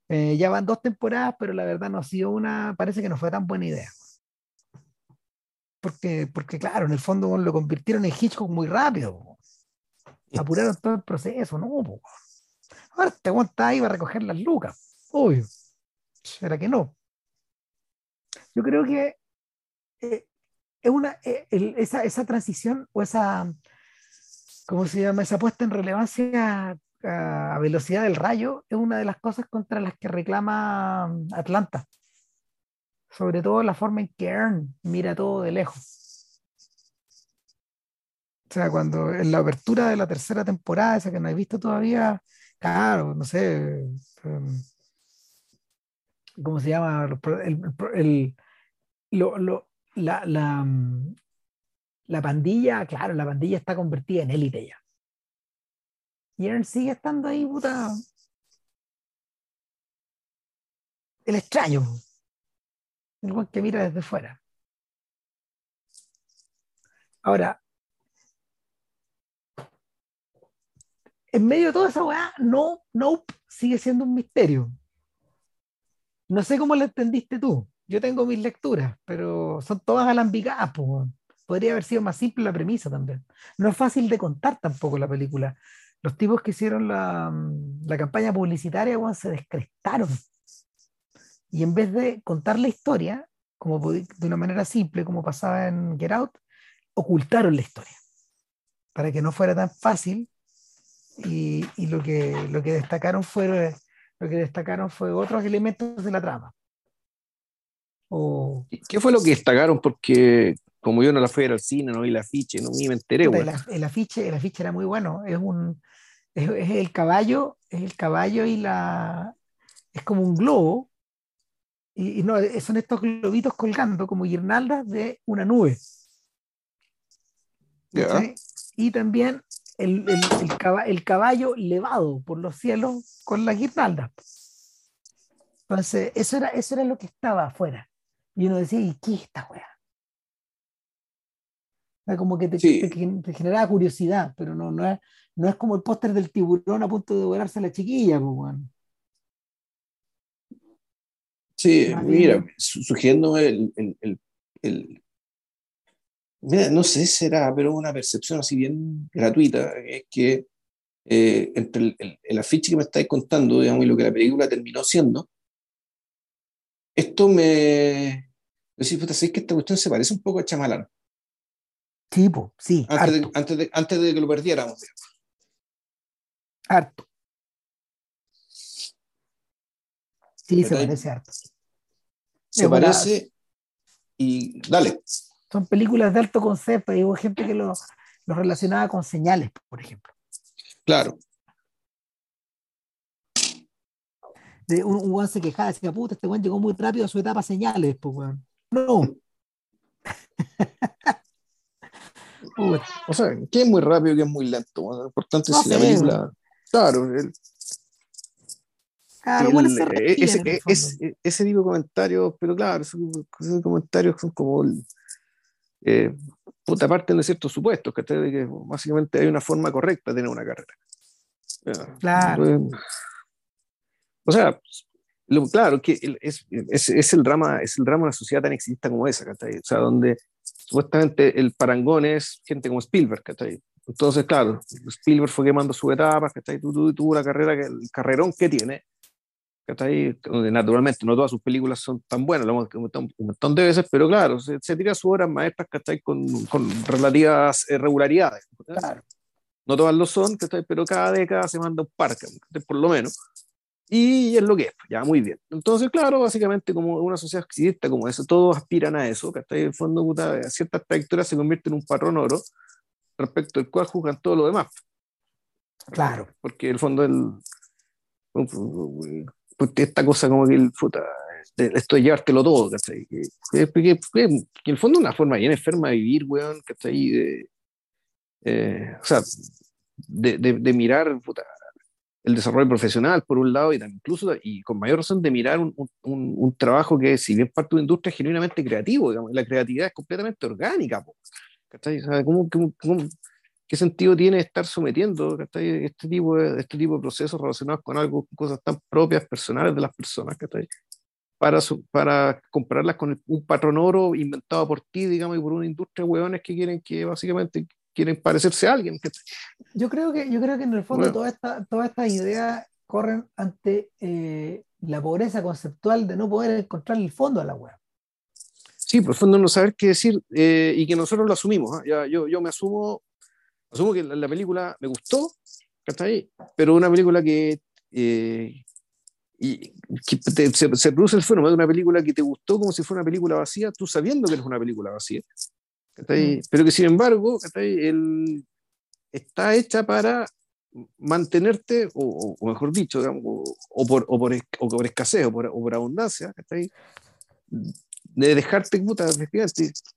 Eh, ya van dos temporadas, pero la verdad no ha sido una, parece que no fue tan buena idea. Porque, porque claro, en el fondo lo convirtieron en Hitchcock muy rápido. Apuraron todo el proceso, ¿no? Ahora te aguanta ahí va a recoger las lucas. Obvio. ¿Será que no? Yo creo que eh, es una, eh, esa, esa, transición o esa, ¿cómo se llama? Esa puesta en relevancia a, velocidad del rayo es una de las cosas contra las que reclama mm, Atlanta. Sobre todo la forma en que Ern mira todo de lejos. O sea, cuando en la apertura de la tercera temporada, esa que no he visto todavía, claro, no sé, em, ¿cómo se llama? El, lo, lo, la, la, mm, la pandilla, claro, la pandilla está convertida en élite ya. Y Aaron sigue estando ahí, puta. El extraño. El que mira desde fuera. Ahora, en medio de toda esa weá, no, no, sigue siendo un misterio. No sé cómo lo entendiste tú yo tengo mis lecturas, pero son todas alambicadas. Podría haber sido más simple la premisa también. No es fácil de contar tampoco la película. Los tipos que hicieron la, mm, la campaña publicitaria se descrestaron. Y en vez de contar la historia como de una manera simple, como pasaba en Get Out, ocultaron la historia para que no fuera tan fácil. Y, y lo, que, lo que destacaron fue lo que destacaron fue otros elementos de la trama ¿Qué fue lo que destacaron? Porque como yo no la fui a ver al cine, no vi el afiche, no ni me enteré. El, el, afiche, el afiche era muy bueno. Es un es, el caballo, es el caballo y la es como un globo. Y, no, son estos globitos colgando como guirnaldas de una nube. Y también el, el, caballo, levado por los cielos con la guirnalda. Entonces, eso era, eso era lo que estaba afuera. Y uno decía, ¿y qué es esta weá? como que te, generaba curiosidad, pero no, no, es, no es como el póster del tiburón a punto de devorarse a la chiquilla, pues, Sí, mira, sugiriendo el, el, Mira, no sé si será, pero una percepción así bien gratuita, es que eh, entre el, afiche que me estáis contando, digamos, y lo que la película terminó siendo, esto me... Decir, puta, ¿sabes que esta cuestión se parece un poco a Chamalán? Tipo, sí. Antes de, antes, de, antes de, que lo perdiéramos. Harto. Sí, se parece harto. Se parece y dale. Son películas de alto concepto y hubo gente que lo, lo relacionaba con señales, por ejemplo. Claro. un, un se quejaba, decía, puta, este weón llegó muy rápido a su etapa señales, pues weón. No. o sea, que es muy rápido, que es muy lento. Lo importante es la película. Claro, Claro, bueno, ese, ese, ese, tipo de comentarios, pero claro, esos, comentarios son como eh, puta parte de ciertos supuestos, que, que básicamente hay una forma correcta de tener una carrera. Claro. O sea, lo, claro, que es, es, es, el drama, es el drama de una sociedad tan exista como esa, O sea, donde supuestamente el parangón es gente como Spielberg, Entonces, claro, Spielberg fue quemando su etapa, ¿cachai? Tuvo, tuvo la carrera, el carrerón que tiene, Naturalmente, no todas sus películas son tan buenas, lo hemos comentado un montón de veces, pero claro, se, tira sus obras maestras Con, con relativas eh, regularidades. No todas lo son, pero cada década se manda un par, por lo menos. Y es lo que es, ya muy bien. Entonces, claro, básicamente como una sociedad occidental como eso, todos aspiran a eso, que en el fondo puta, ciertas trayectorias se convierten en un patrón oro respecto al cual juzgan todo lo demás. Claro. Porque el fondo el, pues, esta cosa como que el, puta, esto de llevártelo todo, ¿cachai? Que, que, que, en el fondo es una forma bien enferma de vivir, weón, ¿cachai? De, eh, o sea, de, de, de mirar puta, el desarrollo profesional, por un lado, y incluso, y con mayor razón, de mirar un, un, un trabajo que, si bien parte de una industria, es genuinamente creativo, digamos, la creatividad es completamente orgánica, ¿cachai? O sea, ¿cómo, cómo, qué sentido tiene estar sometiendo este tipo de, este tipo de procesos relacionados con algo, cosas tan propias, personales de las personas. Para, para compararlas con un patrón oro inventado por ti, digamos, y por una industria de hueones que quieren que básicamente quieren parecerse a alguien. Yo creo que, yo creo que en el fondo todas estas toda esta ideas corren ante eh, la pobreza conceptual de no poder encontrar el fondo a la web. Sí, por el fondo no saber qué decir eh, y que nosotros lo asumimos. ¿ah? Ya, yo, yo me asumo, asumo que la, película me gustó, ahí pero una película que, eh, y, se, se, produce el fenómeno de una película que te gustó como si fuera una película vacía, tú sabiendo que es una película vacía. Mm. Pero que sin embargo el, está hecha para mantenerte, o, mejor dicho, o, por, o, por, o por escasez o por, o por abundancia, de dejarte puta,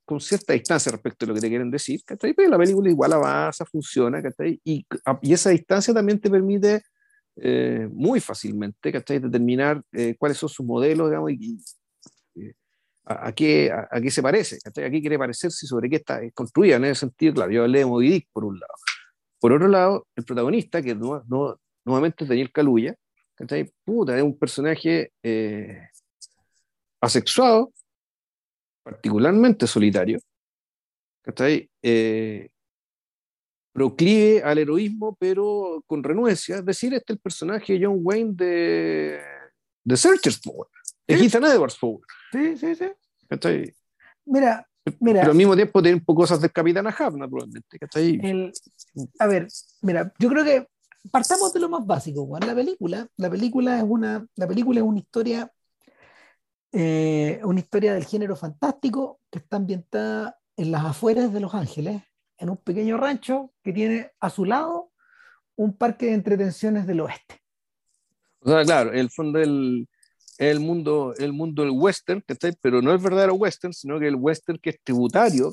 con cierta distancia respecto a lo que te quieren decir, pero la película igual avanza, funciona, y, y esa distancia también te permite eh, muy fácilmente determinar eh, cuáles son sus modelos digamos, y, a, qué, a, qué se parece, a qué quiere parecerse y sobre qué está construida. En ese sentido, claro, yo hablé de Moby por un lado. Por otro lado, el protagonista, que no, no, nuevamente es Daniel Kaluuya, Puta, es un personaje eh, asexuado, particularmente solitario, eh, proclive al heroísmo, pero con renuencia. Es decir, este es el personaje de John Wayne de, de Searchers, de ¿Sí? Ethan Edwards, Sí, sí, sí. Mira, mira. Pero al mismo tiempo tiene un poco cosas del Capitán Ahab, naturalmente. El, a ver, mira, yo creo que partamos de lo más básico, Juan. La película, la película es una, la película es una historia, eh, una historia del género fantástico que está ambientada en las afueras de Los Ángeles, en un pequeño rancho que tiene a su lado un parque de entretenciones del oeste. O sea, claro, el fondo del, el mundo, el mundo del western, pero no es verdadero western, sino que el western que es tributario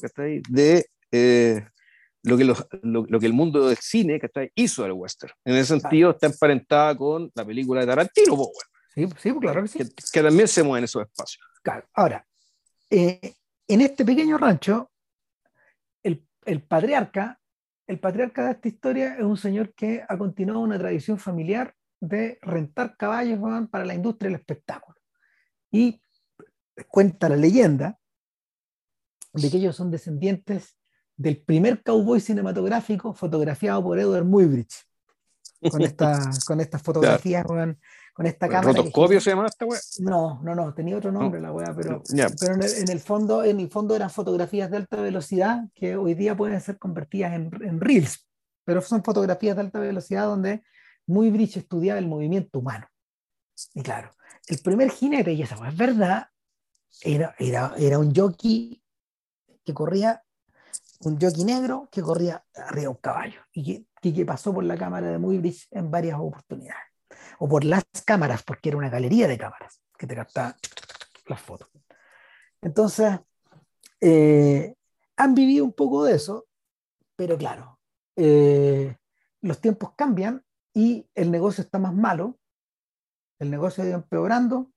de eh, lo, que lo, que el mundo del cine hizo al western. En ese sentido, está emparentada con la película de Tarantino. Sí, sí, claro que sí. Que, también se mueve en esos espacios. Claro. Ahora, eh, en este pequeño rancho, el, el patriarca, el patriarca de esta historia es un señor que ha continuado una tradición familiar de rentar caballos para la industria del espectáculo. Y cuenta la leyenda de que ellos son descendientes del primer cowboy cinematográfico fotografiado por Edward Muybridge. Con, esta, con estas fotografías, con esta cámara. ¿Rotoscopio se llama esta weá? No, no, no, tenía otro nombre la weá, pero, pero en el, fondo, en el fondo eran fotografías de alta velocidad que hoy día pueden ser convertidas en, en reels, pero son fotografías de alta velocidad donde muy Bridge estudiaba el movimiento humano. Y claro, el primer jinete, y esa es verdad, era, era, era un jockey que corría, un jockey negro que corría arriba de un caballo y que, que pasó por la cámara de Muybridge en varias oportunidades. O por las cámaras, porque era una galería de cámaras que te captaba las fotos. Entonces, eh, han vivido un poco de eso, pero claro, eh, los tiempos cambian y el negocio está más malo, el negocio ha ido empeorando,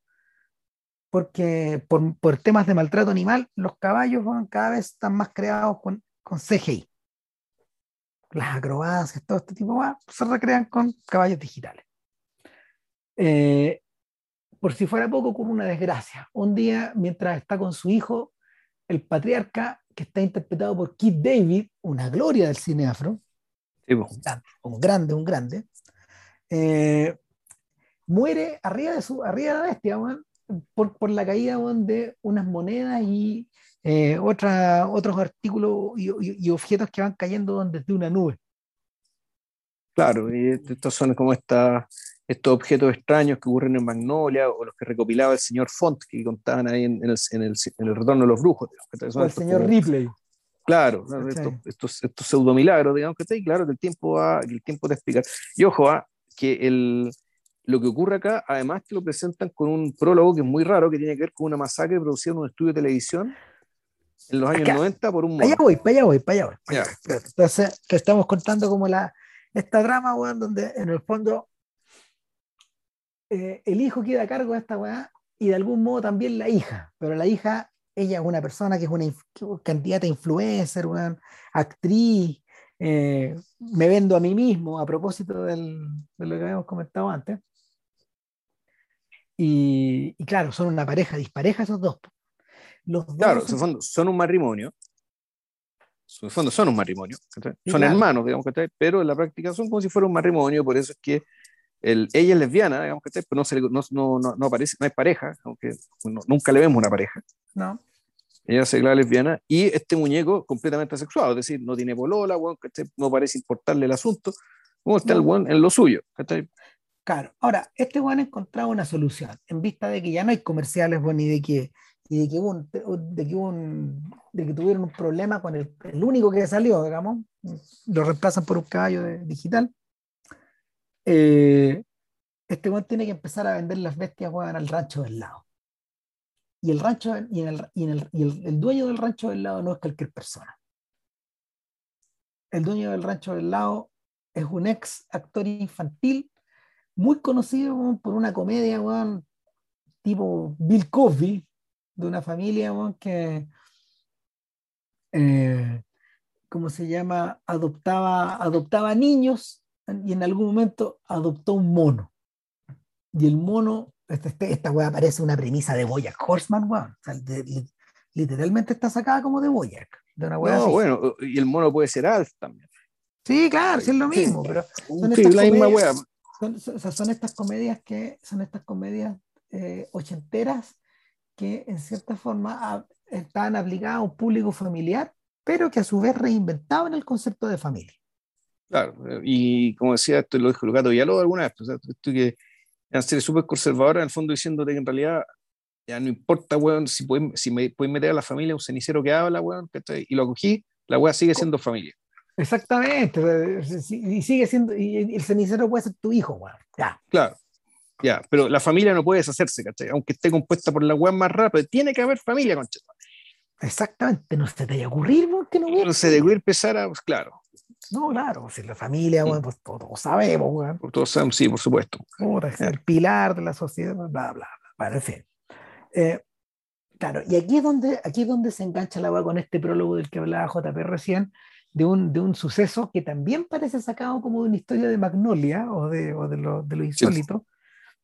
porque por, temas de maltrato animal, los caballos cada vez están más creados con, con CGI. Las acrobacias, todo este tipo más, se recrean con caballos digitales. Eh, por si fuera poco, como una desgracia. Un día, mientras está con su hijo, el patriarca, que está interpretado por Keith David, una gloria del cine afro, un grande, un grande, eh, muere arriba de, su, arriba de la bestia, por, por, la caída de unas monedas y eh, otra, otros artículos y, y, objetos que van cayendo desde una nube. Claro, y estos son como esta, estos objetos extraños que ocurren en Magnolia o los que recopilaba el señor Font que contaban ahí en, el, en, el, en el, retorno de los brujos. o el señor Ripley. Claro, estos, estos, pseudo milagros, digamos que está ahí, claro que el tiempo va, el tiempo de explicar. Y ojo, ¿ah? que el, lo que ocurre acá, además que lo presentan con un prólogo que es muy raro, que tiene que ver con una masacre producida en un estudio de televisión en los años 90 por un mono. Allá voy, para allá voy, para allá voy. Entonces, te estamos contando como la, esta drama, weón, donde en el fondo eh, el hijo queda a cargo de esta weá y de algún modo también la hija, pero la hija, ella es una persona que es una candidata influencer, weón, actriz, eh, me vendo a mí mismo a propósito del, de lo que habíamos comentado antes. Y, y, claro, son una pareja dispareja esos dos. Los claro, dos son, son un matrimonio en fondo son un matrimonio, son hermanos, digamos, que pero en la práctica son como si fuera un matrimonio, por eso es que el, ella es lesbiana, digamos, que pero no, se, no, no, no, aparece, no es pareja, aunque nunca le vemos una pareja. No. Ella se declara lesbiana y este muñeco completamente asexuado, es decir, no tiene polola, bueno, no parece importarle el asunto, como está el buen en lo suyo. Claro, ahora, este buen ha encontrado una solución en vista de que ya no hay comerciales, bueno, ni de que y de que, un, de, que un, de que tuvieron un problema con el, el, único que salió, digamos, lo reemplazan por un caballo digital. Eh, este tiene que empezar a vender las bestias juegan al rancho del lado. Y el rancho y, el, y, el, y el, dueño del rancho del lado no es cualquier persona. El dueño del rancho del lado es un ex actor infantil muy conocido por una comedia tipo Bill Cosby, de una familia que, eh, ¿cómo se llama? Adoptaba, adoptaba niños y en algún momento adoptó un mono. Y el mono, este, este esta weá parece una premisa de Boyack Horseman, weón. literalmente está sacada como de Boyack. De una no, bueno, y el mono puede ser Alf también. Sí, claro, sí es lo mismo, pero son estas, la comedias, son, estas comedias que son estas comedias eh, ochenteras que en cierta forma estaban aplicadas a un público familiar, pero que a su vez reinventaban el concepto de familia. Claro, y como decía, esto lo dijo el gato Villalobos alguna vez, pues, esto que eran series súper conservadora, en el fondo diciéndote que en realidad ya no importa, weón, si, si me pueden meter a la familia un cenicero que habla, weón, y lo acogí, la weá sigue siendo familia. Exactamente, y sigue siendo, y el cenicero puede ser tu hijo, weón, ya. Claro, ya, pero la familia no puede deshacerse, ¿cachai? Aunque esté compuesta por la web más rápido, tiene que haber familia, concha. Exactamente, no se te vaya a ocurrir, que no No se debe empezar a, pues claro. No, claro, si la familia, bueno, pues todos, sabemos, bueno. Todos sabemos, sí, por supuesto. Es el pilar de la sociedad, bla, bla, bla. Bueno, en fin. Eh, claro, y aquí es, donde, aquí es donde se engancha la agua con este prólogo del que hablaba JP recién, de un, de un suceso que también parece sacado como de una historia de Magnolia o de, o de, lo, de lo insólito,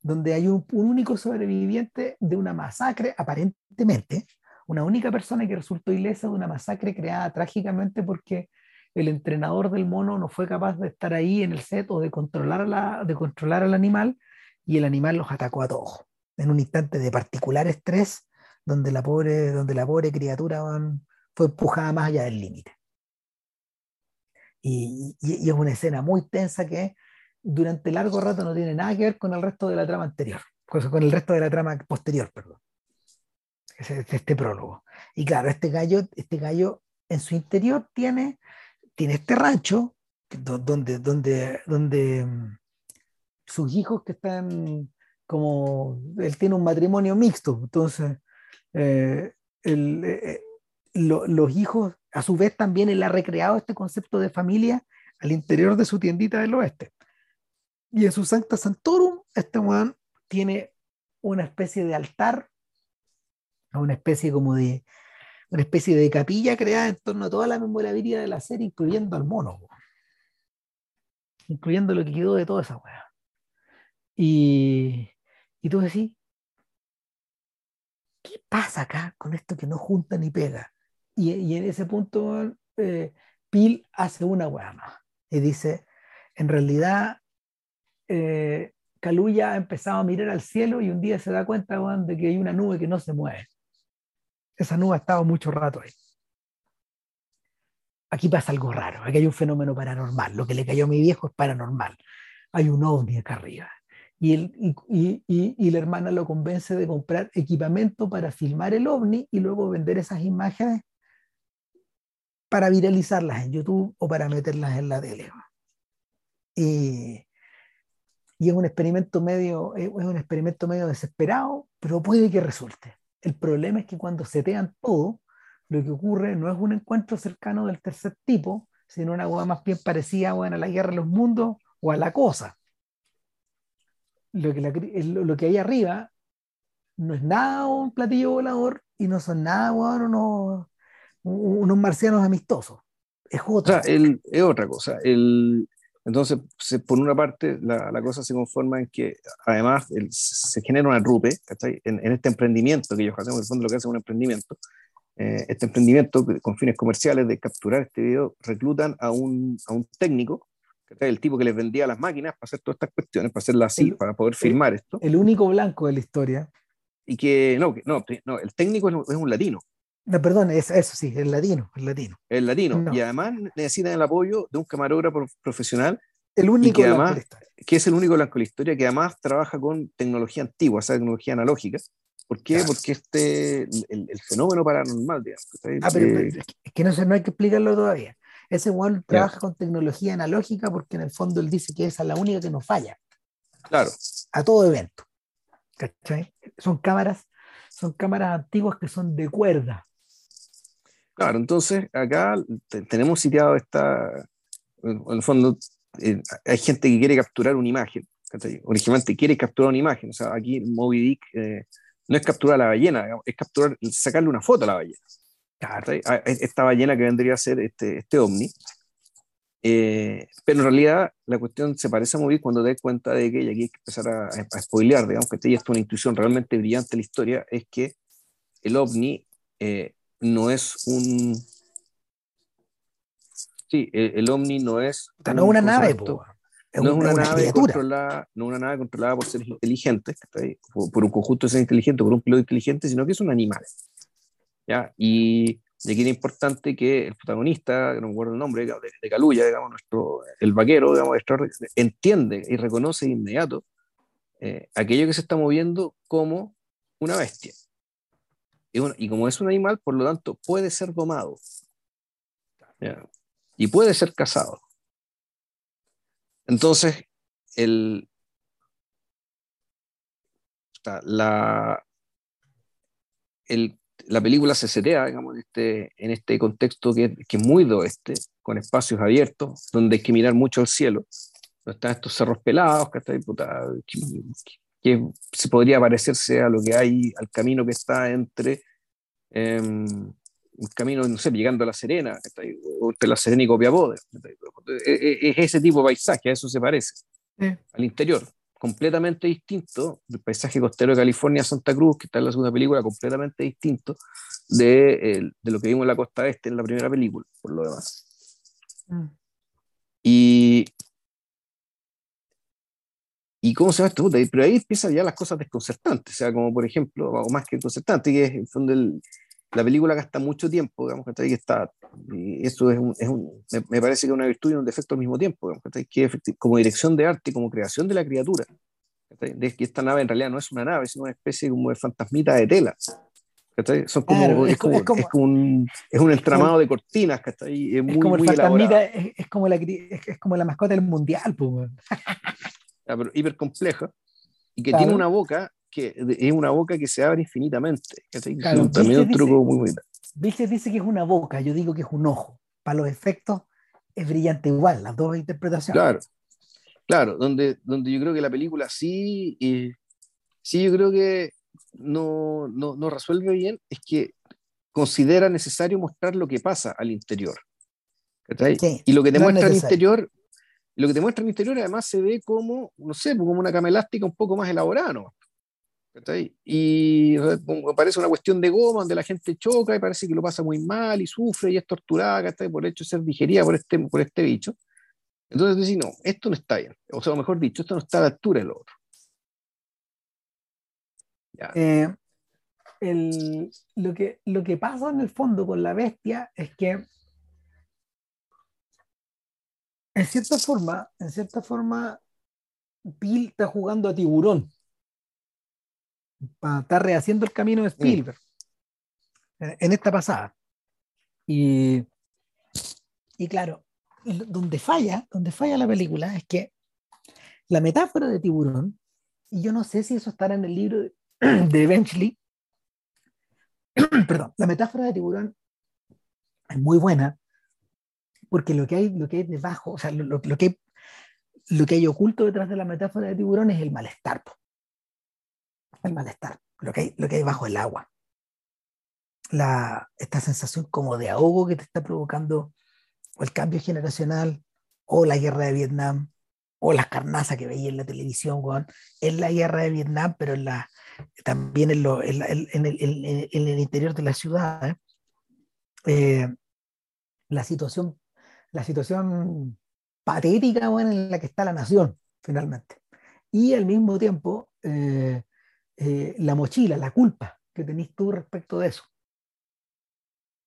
donde hay un, único sobreviviente de una masacre, aparentemente, una única persona que resultó ilesa de una masacre creada trágicamente porque el entrenador del mono no fue capaz de estar ahí en el set o de controlar, la, de controlar al animal y el animal los atacó a todos en un instante de particular estrés donde la pobre, donde la pobre criatura fue empujada más allá del límite. Y, y, es una escena muy tensa que durante largo rato no tiene nada que ver con el resto de la trama anterior, con el resto de la trama posterior, perdón. este prólogo. Y claro, este gallo, este gallo en su interior tiene, tiene este rancho donde, donde, donde mm, sus hijos que están como, él tiene un matrimonio mixto, entonces eh, eh, los hijos, a su vez también él ha recreado este concepto de familia al interior de su tiendita del oeste. Y en su Sancta Santorum, este weón tiene una especie de altar, una especie como de una especie de capilla creada en torno a toda la memorabilidad de la serie, incluyendo al mono, incluyendo lo que quedó de toda esa weá. Y, y tú decís, ¿qué pasa acá con esto que no junta ni pega? Y, y en ese punto, eh, Pil hace una weá más y dice, en realidad eh, Caluya ha empezado a mirar al cielo y un día se da cuenta de que hay una nube que no se mueve. Esa nube ha estado mucho rato ahí. Aquí pasa algo raro, aquí hay un fenómeno paranormal. Lo que le cayó a mi viejo es paranormal. Hay un ovni acá arriba. Y, y, y, la hermana lo convence de comprar equipamiento para filmar el ovni y luego vender esas imágenes para viralizarlas en YouTube o para meterlas en la tele. Y, y es un experimento medio, es un experimento medio desesperado, pero puede que resulte. El problema es que cuando setean todo, lo que ocurre no es un encuentro cercano del tercer tipo, sino una cosa más bien parecida bueno, a la guerra de los mundos o a la cosa. Lo que, lo que hay arriba no es nada un platillo volador y no son nada bueno, unos, unos marcianos amistosos. Es otra. es otra cosa. El, entonces, por una parte, la, la, cosa se conforma en que además se genera una rupe en, en, este emprendimiento que ellos hacen, en el fondo lo que hacen es un emprendimiento. Eh, este emprendimiento con fines comerciales de capturar este video, reclutan a un, a un técnico, el tipo que les vendía las máquinas para hacer todas estas cuestiones, para hacerlas así, para poder filmar esto. El único blanco de la historia. Y que, no, no, no el técnico es, es un latino. No, perdón, es, eso sí, el latino, el latino. El latino. Y además necesitan el apoyo de un camarógrafo profesional. El único que además, que es el único blanco de la historia, que además trabaja con tecnología antigua, o sea, tecnología analógica. ¿Por qué? Porque este, el, fenómeno paranormal, digamos. Ah, pero, eh, es que no, no hay que explicarlo todavía. Ese Juan trabaja con tecnología analógica porque en el fondo él dice que esa es la única que nos falla. Claro. A todo evento. ¿Cachai? Son cámaras, son cámaras antiguas que son de cuerda. Claro, entonces acá tenemos sitiado esta, en el fondo, eh, hay gente que quiere capturar una imagen, originalmente quiere capturar una imagen, o sea, aquí Moby Dick eh, no es capturar a la ballena, es capturar, sacarle una foto a la ballena. Esta ballena que vendría a ser este, este ovni. Eh, pero en realidad la cuestión se parece a Moby Dick cuando te das cuenta de que, y aquí hay que empezar a, a spoilear, digamos que esto es una intuición realmente brillante de la historia, es que el ovni no es un... Sí, el, OVNI no es... no una nave, no es una, nave controlada, no una nave controlada por seres inteligentes, por, un conjunto de seres inteligentes, por un piloto inteligente, sino que es un animal. ¿ya? Y de aquí era importante que el protagonista, no me acuerdo el nombre, de, de Caluya, digamos, nuestro, el vaquero, digamos, entiende y reconoce de inmediato eh, aquello que se está moviendo como una bestia. Y, como es un animal, por lo tanto, puede ser domado. Y puede ser cazado. Entonces, el, la, el, la película se setea, digamos, en este, en este contexto que, que, es muy de oeste, con espacios abiertos, donde hay que mirar mucho al cielo, donde están estos cerros pelados, que, está, que, que se podría parecerse a lo que hay, al camino que está entre em, un camino, no sé, llegando a La Serena, entre La Serena y Copiapó. Es ese tipo de paisaje, a eso se parece, al interior, completamente distinto del paisaje costero de California, Santa Cruz, que está en la segunda película, completamente distinto de, de lo que vimos en la costa este en la primera película, por lo demás. Mm. Y, ¿Y cómo se va esto? Pero ahí empiezan ya las cosas desconcertantes, o sea, como por ejemplo, o más que desconcertante, que es en fondo la película gasta mucho tiempo, digamos, que está, y eso es, un, es un, me, parece que es una virtud y un defecto al mismo tiempo, digamos, que como dirección de arte, como creación de la criatura, de que esta nave en realidad no es una nave, sino una especie como de fantasmita de tela. Son como, es, como, es, como, un, es un entramado de cortinas, que está ahí, es, muy, como el fantasmita, es, como la, es, como la mascota del mundial, pues. pero hiper compleja, y que tiene una boca que es una boca que se abre infinitamente. también un truco muy bonito. Dice, dice que es una boca, yo digo que es un ojo. Para los efectos es brillante igual, las dos interpretaciones. Claro, claro, donde, donde yo creo que la película sí, y sí yo creo que no, no, no resuelve bien, es que considera necesario mostrar lo que pasa al interior. y lo que te muestra al interior lo que te muestra el interior además se ve como, no sé, como una cama elástica un poco más elaborada, ¿no? Y parece una cuestión de goma donde la gente choca y parece que lo pasa muy mal y sufre y es torturada por el hecho de ser digerida por este, por este bicho. Entonces decís, no, esto no está bien. O sea, mejor dicho, esto no está a la altura del otro. Eh, lo, que, lo que pasa en el fondo con la bestia es que en cierta forma, en cierta forma, Bill está jugando a tiburón para estar rehaciendo el camino de Spielberg en esta pasada. Y, y claro, donde falla, donde falla la película es que la metáfora de tiburón, y yo no sé si eso estará en el libro de, de Benchley, perdón, la metáfora de tiburón es muy buena, porque lo que hay, lo que hay debajo, o sea, lo, lo, que, lo que hay oculto detrás de la metáfora de tiburón es el malestar. El malestar, lo que hay, lo que hay bajo el agua. La, esta sensación como de ahogo que te está provocando o el cambio generacional o la guerra de Vietnam o las carnazas que veía en la televisión, en la guerra de Vietnam, pero en la, también en, lo, en, el, en, el, interior de la ciudad. Eh, la situación la situación patética en la que está la nación, finalmente. Y al mismo tiempo, eh, eh, la mochila, la culpa que tenés tú respecto de eso.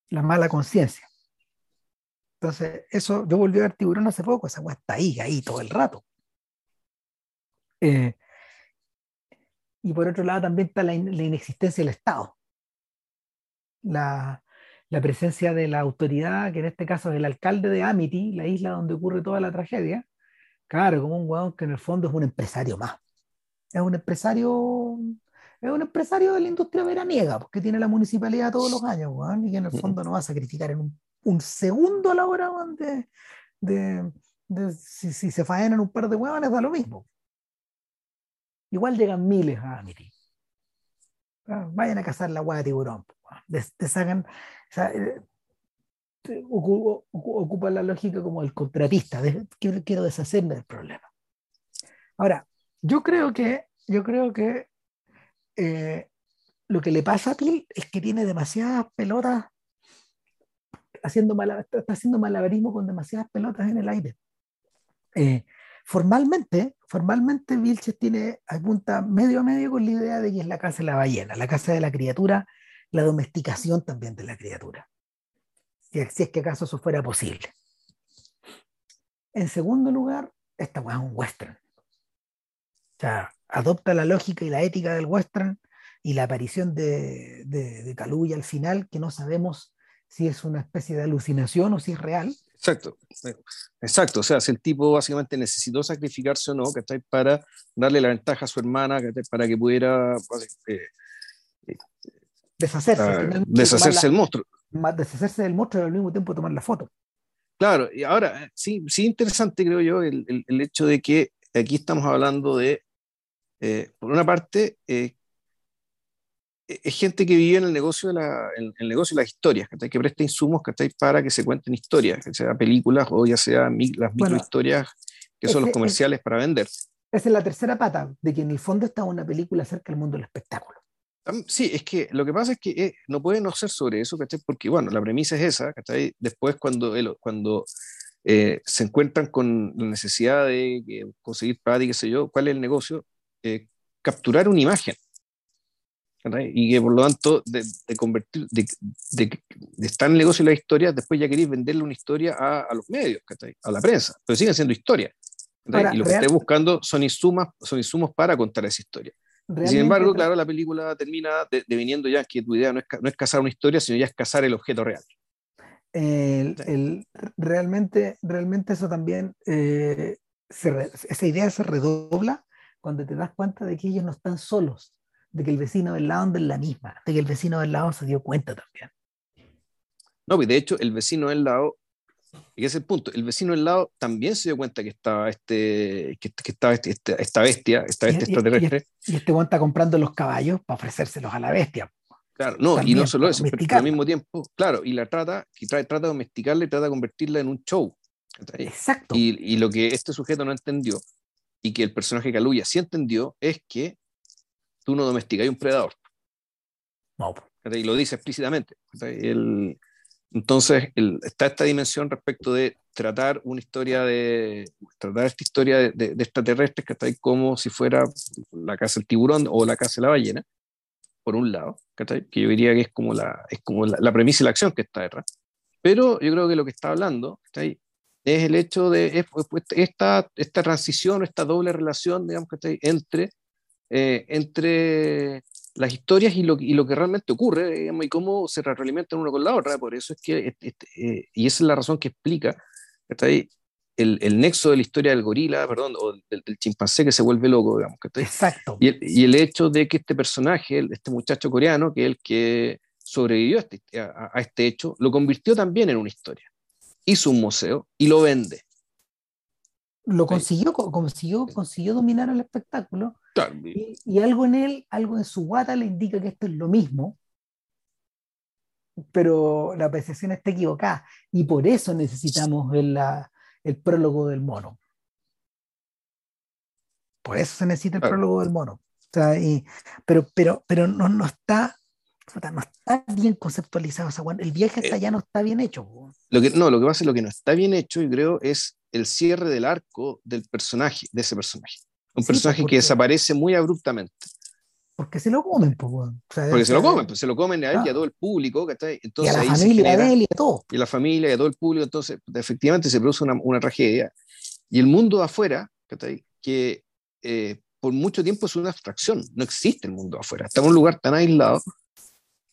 La mala conciencia. Entonces, eso, yo volví a ver tiburón hace poco, esa agua está ahí, ahí todo el rato. Eh, y por otro lado también está la, la inexistencia del Estado. La, la presencia de la autoridad, que en este caso es el alcalde de Amity, la isla donde ocurre toda la tragedia, claro, como un hueón que en el fondo es un empresario más. Es un empresario, es un empresario de la industria veraniega, porque tiene la municipalidad todos los años, y que en el fondo no va a sacrificar en un, un segundo la hora de, de, de si, si, se faenan un par de huevones, da lo mismo. Igual llegan miles a Amity. Vayan a cazar la hueá de tiburón. Te, sacan, eh, ocupa, la lógica como el contratista, quiero, deshacerme del problema. Ahora, yo creo que, yo creo que eh, lo que le pasa a Pil es que tiene demasiadas pelotas haciendo está haciendo malabarismo con demasiadas pelotas en el aire. Eh, formalmente, formalmente Vilches tiene, apunta medio a medio con la idea de que es la casa de la ballena, la casa de la criatura, la domesticación también de la criatura si, es que acaso eso fuera posible. En segundo lugar, esta es un western. O sea, adopta la lógica y la ética del western y la aparición de, de, de al final, que no sabemos si es una especie de alucinación o si es real. Exacto, exacto. O sea, si el tipo básicamente necesitó sacrificarse o no, que está para darle la ventaja a su hermana, que para que pudiera eh, eh, deshacerse, ah, deshacerse el monstruo deshacerse del monstruo y al mismo tiempo tomar la foto. Claro, y ahora, sí, sí interesante creo yo el, el, hecho de que aquí estamos hablando de, eh, por una parte, eh, es gente que vive en el negocio de, la, en, el negocio de las historias, que presta insumos para que se cuenten historias, que sea películas o ya sea las microhistorias que son los comerciales para vender. Esa es la tercera pata, de que en el fondo está una película acerca del mundo del espectáculo. Sí, es que lo que pasa es que eh, no puede no ser sobre eso, ¿cachai? Porque, bueno, la premisa es esa, ¿cachai? Después, cuando, cuando eh, se encuentran con la necesidad de conseguir plata y qué sé yo, ¿cuál es el negocio? Eh, capturar una imagen. Y que por lo tanto, de, convertir, de, estar en el negocio de la historia, después ya queréis venderle una historia a, a los medios, a la prensa, pero siguen siendo historia. y lo que estáis buscando son insumos, son insumos para contar esa historia. Sin embargo, claro, la película termina deviniendo ya que tu idea no es, no es cazar una historia, sino ya es cazar el objeto real. El, realmente, realmente eso también, eh, esa idea se redobla cuando te das cuenta de que ellos no están solos, de que el vecino del lado anda en la misma, de que el vecino del lado se dio cuenta también. No, y pues, de hecho el vecino del lado y ese es el punto. El vecino del lado también se dio cuenta que estaba, este, que, estaba este, este, esta bestia, esta bestia extraterrestre. Y, este buen está comprando los caballos para ofrecérselos a la bestia. Claro, no, y no solo eso, pero al mismo tiempo, claro, y la trata, y trata de domesticarla y trata de convertirla en un show. Exacto. Y, y, lo que este sujeto no entendió, y que el personaje Caluya sí entendió, es que tú no domesticas un predador. No. Y lo dice explícitamente. El, entonces, está esta dimensión respecto de tratar una historia de, tratar esta historia de, extraterrestres que está ahí como si fuera la casa del tiburón o la casa de la ballena, por un lado, que yo diría que es como, la, es como la, premisa y la acción que está detrás. Pero yo creo que lo que está hablando es el hecho de esta, esta transición, esta doble relación, digamos, que entre, eh, entre las historias y lo, y lo que realmente ocurre, digamos, y cómo se retroalimentan uno con la otra. Por eso es que, eh, y esa es la razón que explica ahí el, el, nexo de la historia del gorila, perdón, o del, chimpancé que se vuelve loco, digamos. Exacto. Y el, y el, hecho de que este personaje, este muchacho coreano, que es el que sobrevivió a este, a, este hecho, lo convirtió también en una historia. Hizo un museo y lo vende. Lo consiguió, consiguió, consiguió dominar el espectáculo. Y, y, algo en él, algo en su guata le indica que esto es lo mismo, pero la apreciación está equivocada. Y por eso necesitamos la, el prólogo del mono. Por eso se necesita el prólogo del mono. pero pero, pero no, no, está, no está bien conceptualizado. el viaje hasta eh, allá no está bien hecho. Lo que, no, lo que pasa es lo que no está bien hecho, y creo, es el cierre del arco del personaje, de ese personaje. Un personaje que desaparece muy abruptamente. Porque se lo comen, Porque se lo comen, pues se lo comen a él y a todo el público, Entonces, y a la familia de él y a todo. Y a la familia y a todo el público, entonces efectivamente se produce una, una tragedia. Y el mundo de afuera, que eh, por mucho tiempo es una abstracción, no existe el mundo de afuera. Está en un lugar tan aislado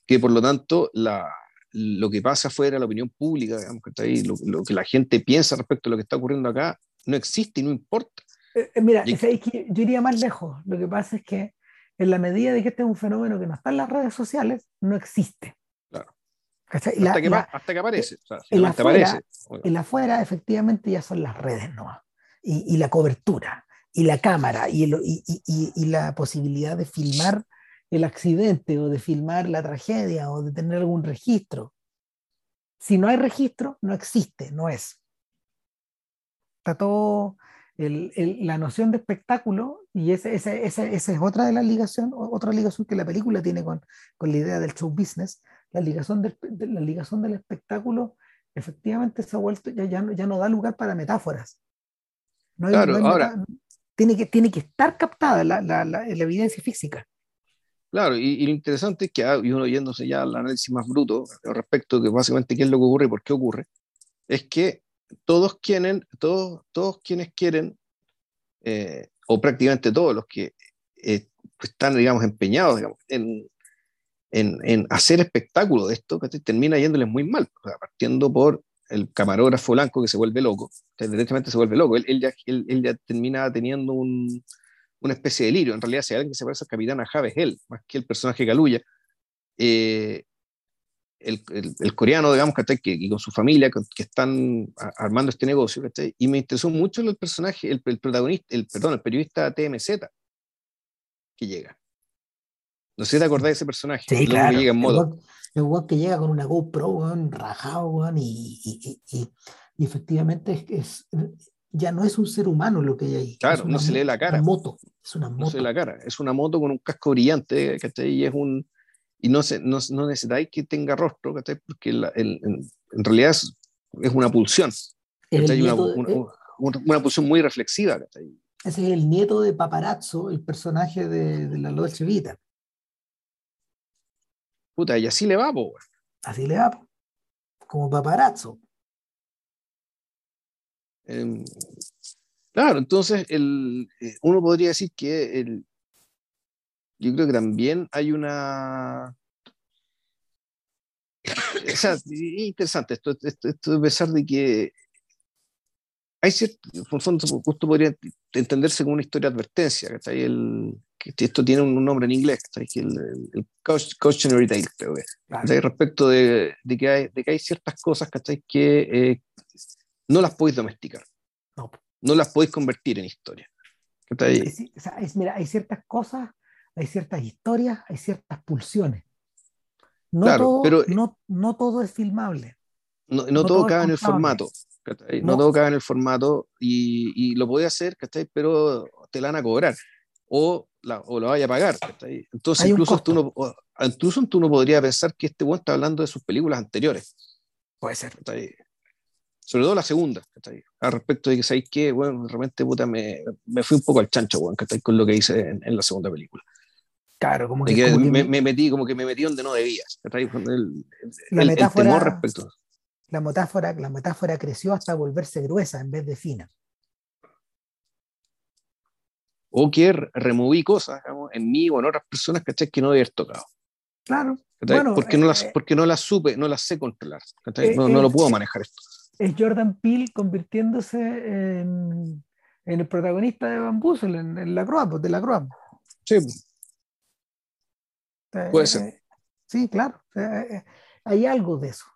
que por lo tanto la, lo que pasa afuera, la opinión pública, digamos, lo, lo, que la gente piensa respecto a lo que está ocurriendo acá, no existe y no importa. Eh, eh, mira, yo iría más lejos. Lo que pasa es que en la medida de que este es un fenómeno que no está en las redes sociales, no existe. Claro. Hasta, que, aparece. en, la afuera, en afuera, efectivamente, ya son las redes, ¿no? Y, la cobertura, y la cámara, y, y, la posibilidad de filmar el accidente, o de filmar la tragedia, o de tener algún registro. Si no hay registro, no existe, no es. Está todo la noción de espectáculo, y esa es otra de las ligaciones, otra ligación que la película tiene con, con la idea del show business, la ligación, del, de, la ligación del espectáculo efectivamente se ha vuelto, ya, ya, ya no da lugar para metáforas. No claro, ahora... tiene, que, tiene que estar captada la, la, la, evidencia física. Claro, y, lo interesante es que, ah, y uno yéndose ya al análisis más bruto respecto de básicamente qué es lo que ocurre y por qué ocurre, es que todos quieren, todos, todos quienes quieren, eh, o prácticamente todos los que eh, están, digamos, empeñados en, en, en, hacer espectáculo de esto, que termina yéndoles muy mal, partiendo por el camarógrafo blanco que se vuelve loco, directamente se vuelve loco, él, ya, él, ya, termina teniendo un, una especie de delirio, en realidad si alguien que se parece al capitán Ahab es él, más que el personaje Galuya, eh, el, el, coreano, digamos, que, que, con su familia, que, están armando este negocio, y me interesó mucho el personaje, el, protagonista, el, perdón, el periodista TMZ, que llega. No sé si te acordás de ese personaje. Sí, claro. Que llega en. El que llega con una GoPro, rajado, y, y, y, efectivamente es, ya no es un ser humano lo que hay ahí. Claro, no se lee la cara. Una moto. Es una moto. No se lee la cara. Es una moto con un casco brillante, ¿cachai? Y es un, y no, se, no, no necesitáis que tenga rostro, porque el, en realidad es, es una pulsión. Una, una, una, pulsión muy reflexiva. Ese es el nieto de Paparazzo, el personaje de, de la Dolce Vita. Puta, y así le va, po. Así le va, po. como Paparazzo. Em, claro, entonces el, eh, uno podría decir que el, yo creo que también hay una... o sea, interesante esto, esto, esto, a pesar de que hay cierto, por fondo, justo podría entenderse como una historia de advertencia, que, el, que esto tiene un nombre en inglés, que el, el, cautionary tale, creo que, respecto de, de, que hay, de que hay ciertas cosas que eh, no las podéis domesticar, no. no las podéis convertir en historia. o sea, es, mira, hay ciertas cosas hay ciertas historias, hay ciertas pulsiones. No, todo, pero, no, no todo es filmable. No, no, todo, cabe en el formato. No, todo cabe en el formato y, y lo puede hacer, pero te la van a cobrar o, la, o lo vaya a pagar. Entonces, incluso tú, no, incluso tú no podrías pensar que este buen está hablando de sus películas anteriores. Puede ser. Sobre todo la segunda, al respecto de que sabéis que, bueno, realmente puta, me, me fui un poco al chancho, bueno, con lo que hice en, en la segunda película. Claro, como que, me, metí, como que me metí donde no debía. El, la metáfora, respecto. La metáfora, la metáfora creció hasta volverse gruesa en vez de fina. O que removí cosas en mí o en otras personas que no debía haber tocado. Claro. porque, no las, eh, porque no las supe, no las sé controlar. Eh, no, no, lo puedo manejar esto. Es Jordan Peele convirtiéndose en, en el protagonista de Bamboozle, en, en la Croa, de la Croa. Sí. Puede ser. Eh, sí, claro. hay algo de eso.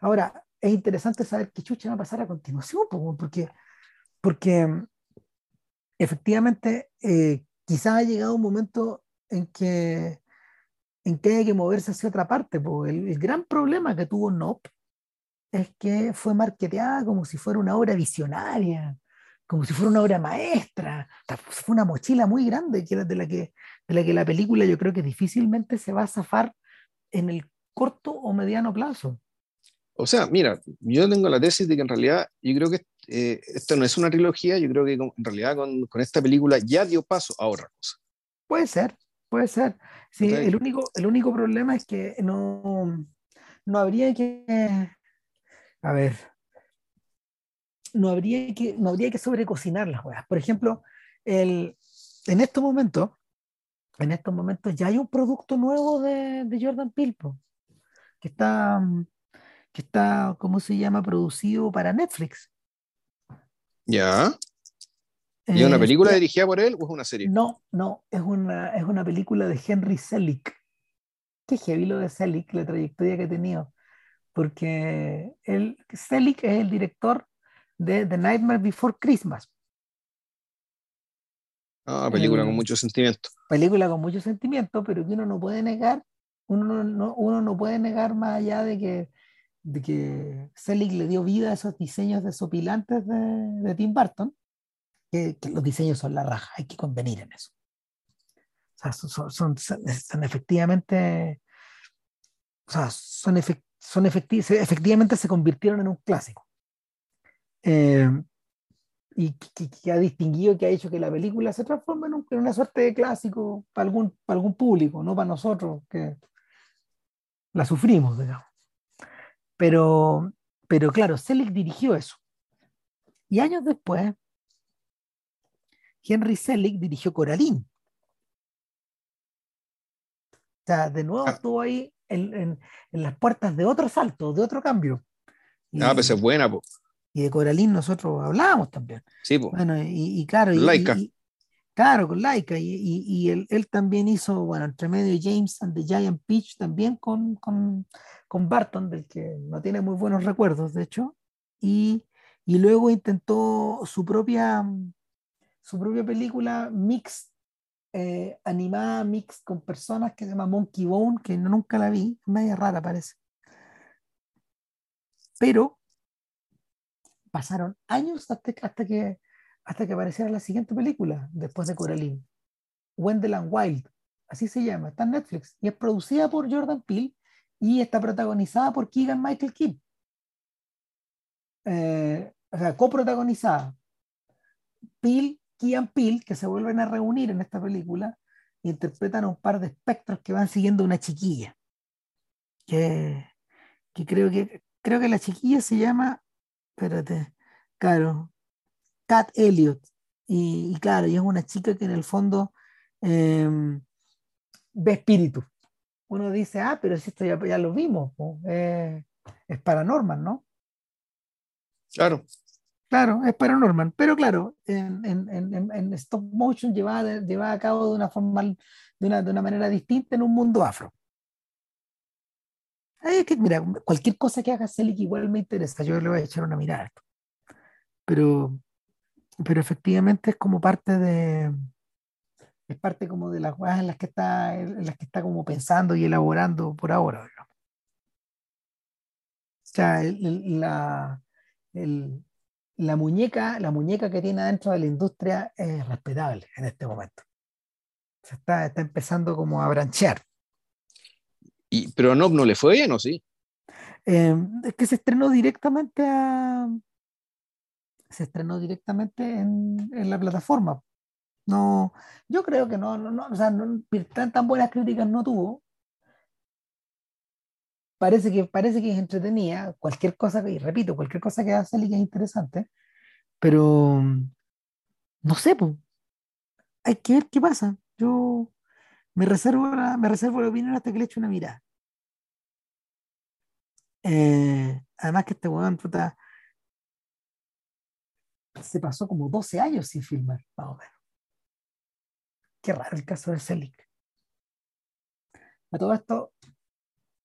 Ahora, es interesante saber qué chucha va a pasar a continuación, porque, porque efectivamente quizás ha llegado un momento en que en que hay que moverse hacia otra parte. El, gran problema que tuvo Nop es que fue marketeada como si fuera una obra visionaria, como si fuera una obra maestra. Fue una mochila muy grande de la que, de la, que la película yo creo que difícilmente se va a zafar en el corto o mediano plazo. O sea, mira, yo tengo la tesis de que en realidad yo creo que eh, esto no es una trilogía, yo creo que en realidad con, con, esta película ya dio paso a otra cosa. Puede ser, puede ser. Sí, el, único, el único problema es que no, no habría que. A ver. No habría que, no habría que sobrecocinar las huevas. Por ejemplo, el, en estos momentos, en estos momentos ya hay un producto nuevo de, de Jordan Peele, que está, que está, ¿cómo se llama? Producido para Netflix. Ya. ¿Y es una película este, dirigida por él o es una serie? No, no, es una, es una película de Henry Selick. Qué heavy lo de Selick, la trayectoria que ha tenido. Porque él, Selick es el director de The Nightmare Before Christmas. Ah, película con mucho sentimiento. Película con mucho sentimiento, pero que uno no puede negar, uno no, uno no puede negar más allá de que, de que Selick le dio vida a esos diseños desopilantes de, de Tim Burton que, los diseños son la raja, hay que convenir en eso. O sea, son, son, efectivamente, o sea, son, son efectivamente se convirtieron en un clásico. Eh, y que, ha distinguido, que ha hecho que la película se transforme en, en, una suerte de clásico para algún, para algún público, no para nosotros, que la sufrimos, digamos. Pero, pero claro, Selig dirigió eso. Y años después, Henry Selick dirigió Coraline. O sea, de nuevo ah. estuvo ahí en, las puertas de otro salto, de otro cambio. Y, ah, pues es buena, Y de Coraline nosotros hablábamos también. Sí, pues. Bueno, y, claro. Laika. claro, con Laika. Y, él, también hizo, bueno, entre medio James and the Giant Peach también con, con, con Barton, del que no tiene muy buenos recuerdos, de hecho. Y, y luego intentó su propia su propia película mix, eh, animada mix con personas que se llama Monkey Bone, que nunca la vi, media rara parece. Pero pasaron años hasta, hasta, que, hasta que apareciera la siguiente película, después de Coraline. Wendell and Wild, así se llama, está en Netflix, y es producida por Jordan Peele y está protagonizada por Keegan Michael Key. Eh, o sea, coprotagonizada. Peele Kian Peel, que se vuelven a reunir en esta película, interpretan a un par de espectros que van siguiendo una chiquilla. Que, que, creo que creo que la chiquilla se llama, espérate, claro, Cat Elliot. Y, claro, y es una chica que en el fondo em, ve espíritu. Uno dice, ah, pero si esto ya, ya lo vimos, eh, es paranormal, ¿no? Claro. Claro, es paranormal, pero claro, en, en, en, en stop motion llevada, llevada, a cabo de una forma, de una, de una manera distinta en un mundo afro. Ay, mira, cualquier cosa que haga Selig igual me interesa, yo le voy a echar una mirada. Pero, pero efectivamente es como parte de, es parte como de las cosas en las que está, en las que está como pensando y elaborando por ahora. O sea, la, muñeca, la muñeca que tiene dentro de la industria es respetable en este momento. Está, está empezando como a branchear. Pero no, no le fue bien, ¿o sí? Eh, es que se estrenó directamente a. Se estrenó directamente en, la plataforma. No, yo creo que no, no, no o sea, tan, tan buenas críticas no tuvo. Parece que, parece que es entretenida, cualquier cosa que, y repito, cualquier cosa que hace que es interesante, pero no sé, pues, hay que ver qué pasa. Me reservo la, me reservo la opinión hasta que le eche una mirada. Eh, además que este weón, puta, se pasó como 12 años sin filmar, más o menos. Qué raro el caso de Selick. A todo esto,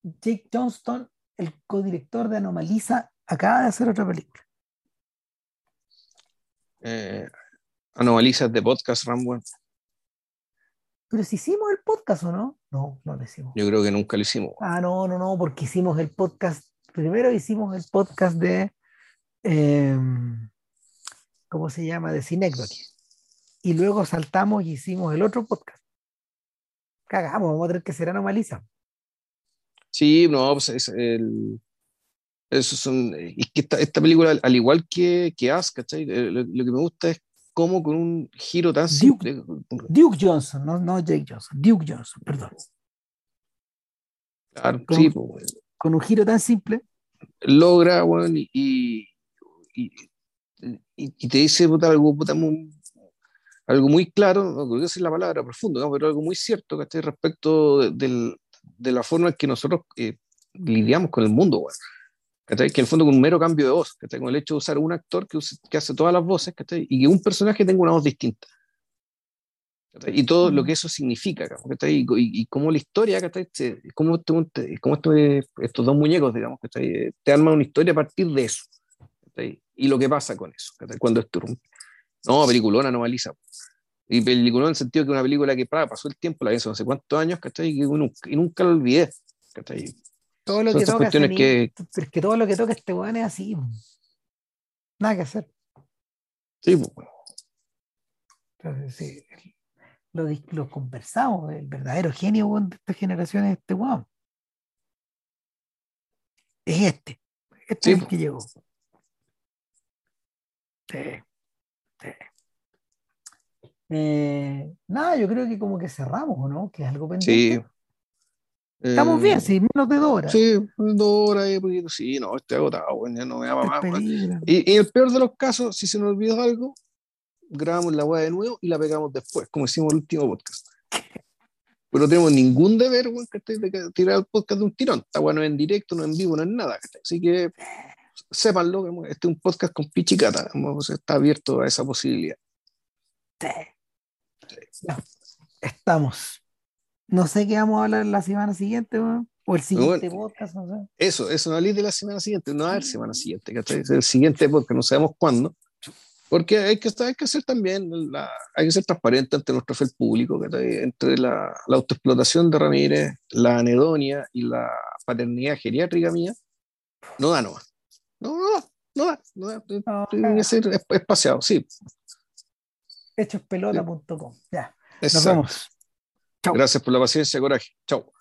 Jake Johnston, el codirector de Anomaliza, acaba de hacer otra película. Eh, Anomaliza de podcast Rambo. Pero si hicimos el podcast o no, no, no lo hicimos. Yo creo que nunca lo hicimos. Ah, no, no, no, porque hicimos el podcast. Primero hicimos el podcast de. Em, ¿Cómo se llama? De Cinecdoche. Y luego saltamos y hicimos el otro podcast. Cagamos, vamos a tener que ser anomaliza. Sí, no, pues es el. Eso son, y que esta, esta, película, al igual que, que As, ¿cachai? Eh, lo, lo, que me gusta es cómo con un giro tan simple. Duke Johnson, no, no Jake Johnson, Duke Johnson, perdón. Claro, con, sí, pues, con un giro tan simple. Logra, bueno, y, y, y, y te dice puta, algo, puta, muy, algo muy claro, no creo que es la palabra profundo, ¿no? pero algo muy cierto que respecto de, de, de, la forma en que nosotros eh, lidiamos con el mundo. Bueno que en el fondo con un mero cambio de voz, con el hecho de usar un actor que, que hace todas las voces y que un personaje tenga una voz distinta. Y todo lo mm. que eso significa, y, y, cómo la historia, cómo, cómo estos dos muñecos, digamos, te arman una historia a partir de eso. Y lo que pasa con eso, cuando esto No, peliculona, normaliza. Y peliculona en el sentido que una película que pasó el tiempo, la vi hace no sé cuántos años, y nunca, y nunca lo olvidé. Todo lo que toca que... es que todo lo que toca este weón es así. Nada que hacer. Sí, Entonces, sí, lo, lo, conversamos, el verdadero genio de esta generación es este weón. Es este. Este es el que llegó. Sí. sí. Eh, nada, yo creo que como que cerramos, ¿no? Que es algo pendiente. Sí. Estamos bien, eh, sí, menos de dos horas. Sí, dos horas y poquito. Sí, no, estoy agotado, bueno, ya no me llama más. Y, en el peor de los casos, si se nos olvidó algo, grabamos la weá de nuevo y la pegamos después, como hicimos el último podcast. Pero no tenemos ningún deber, bueno, que de tirar el podcast de un tirón. Está bueno en directo, no en vivo, no en nada. Así que sépanlo, este es un podcast con pichicata, está abierto a esa posibilidad. Sí. estamos. No sé qué vamos a hablar la semana siguiente, o el siguiente podcast, no sé. Eso, eso, no de la semana siguiente, no a ver semana siguiente, ¿cachai? Es el siguiente podcast, no sabemos cuándo. Porque hay que, hay que ser también, la, hay que ser transparente ante nuestro fe público, ¿cachai? Entre la, la autoexplotación de Ramírez, la anedonia y la paternidad geriátrica mía, no da, no No, no, no da, no da. Tiene que ser espaciado, sí. Hechospelota.com, ya. Nos vemos. Gracias por la paciencia, coraje. Chao.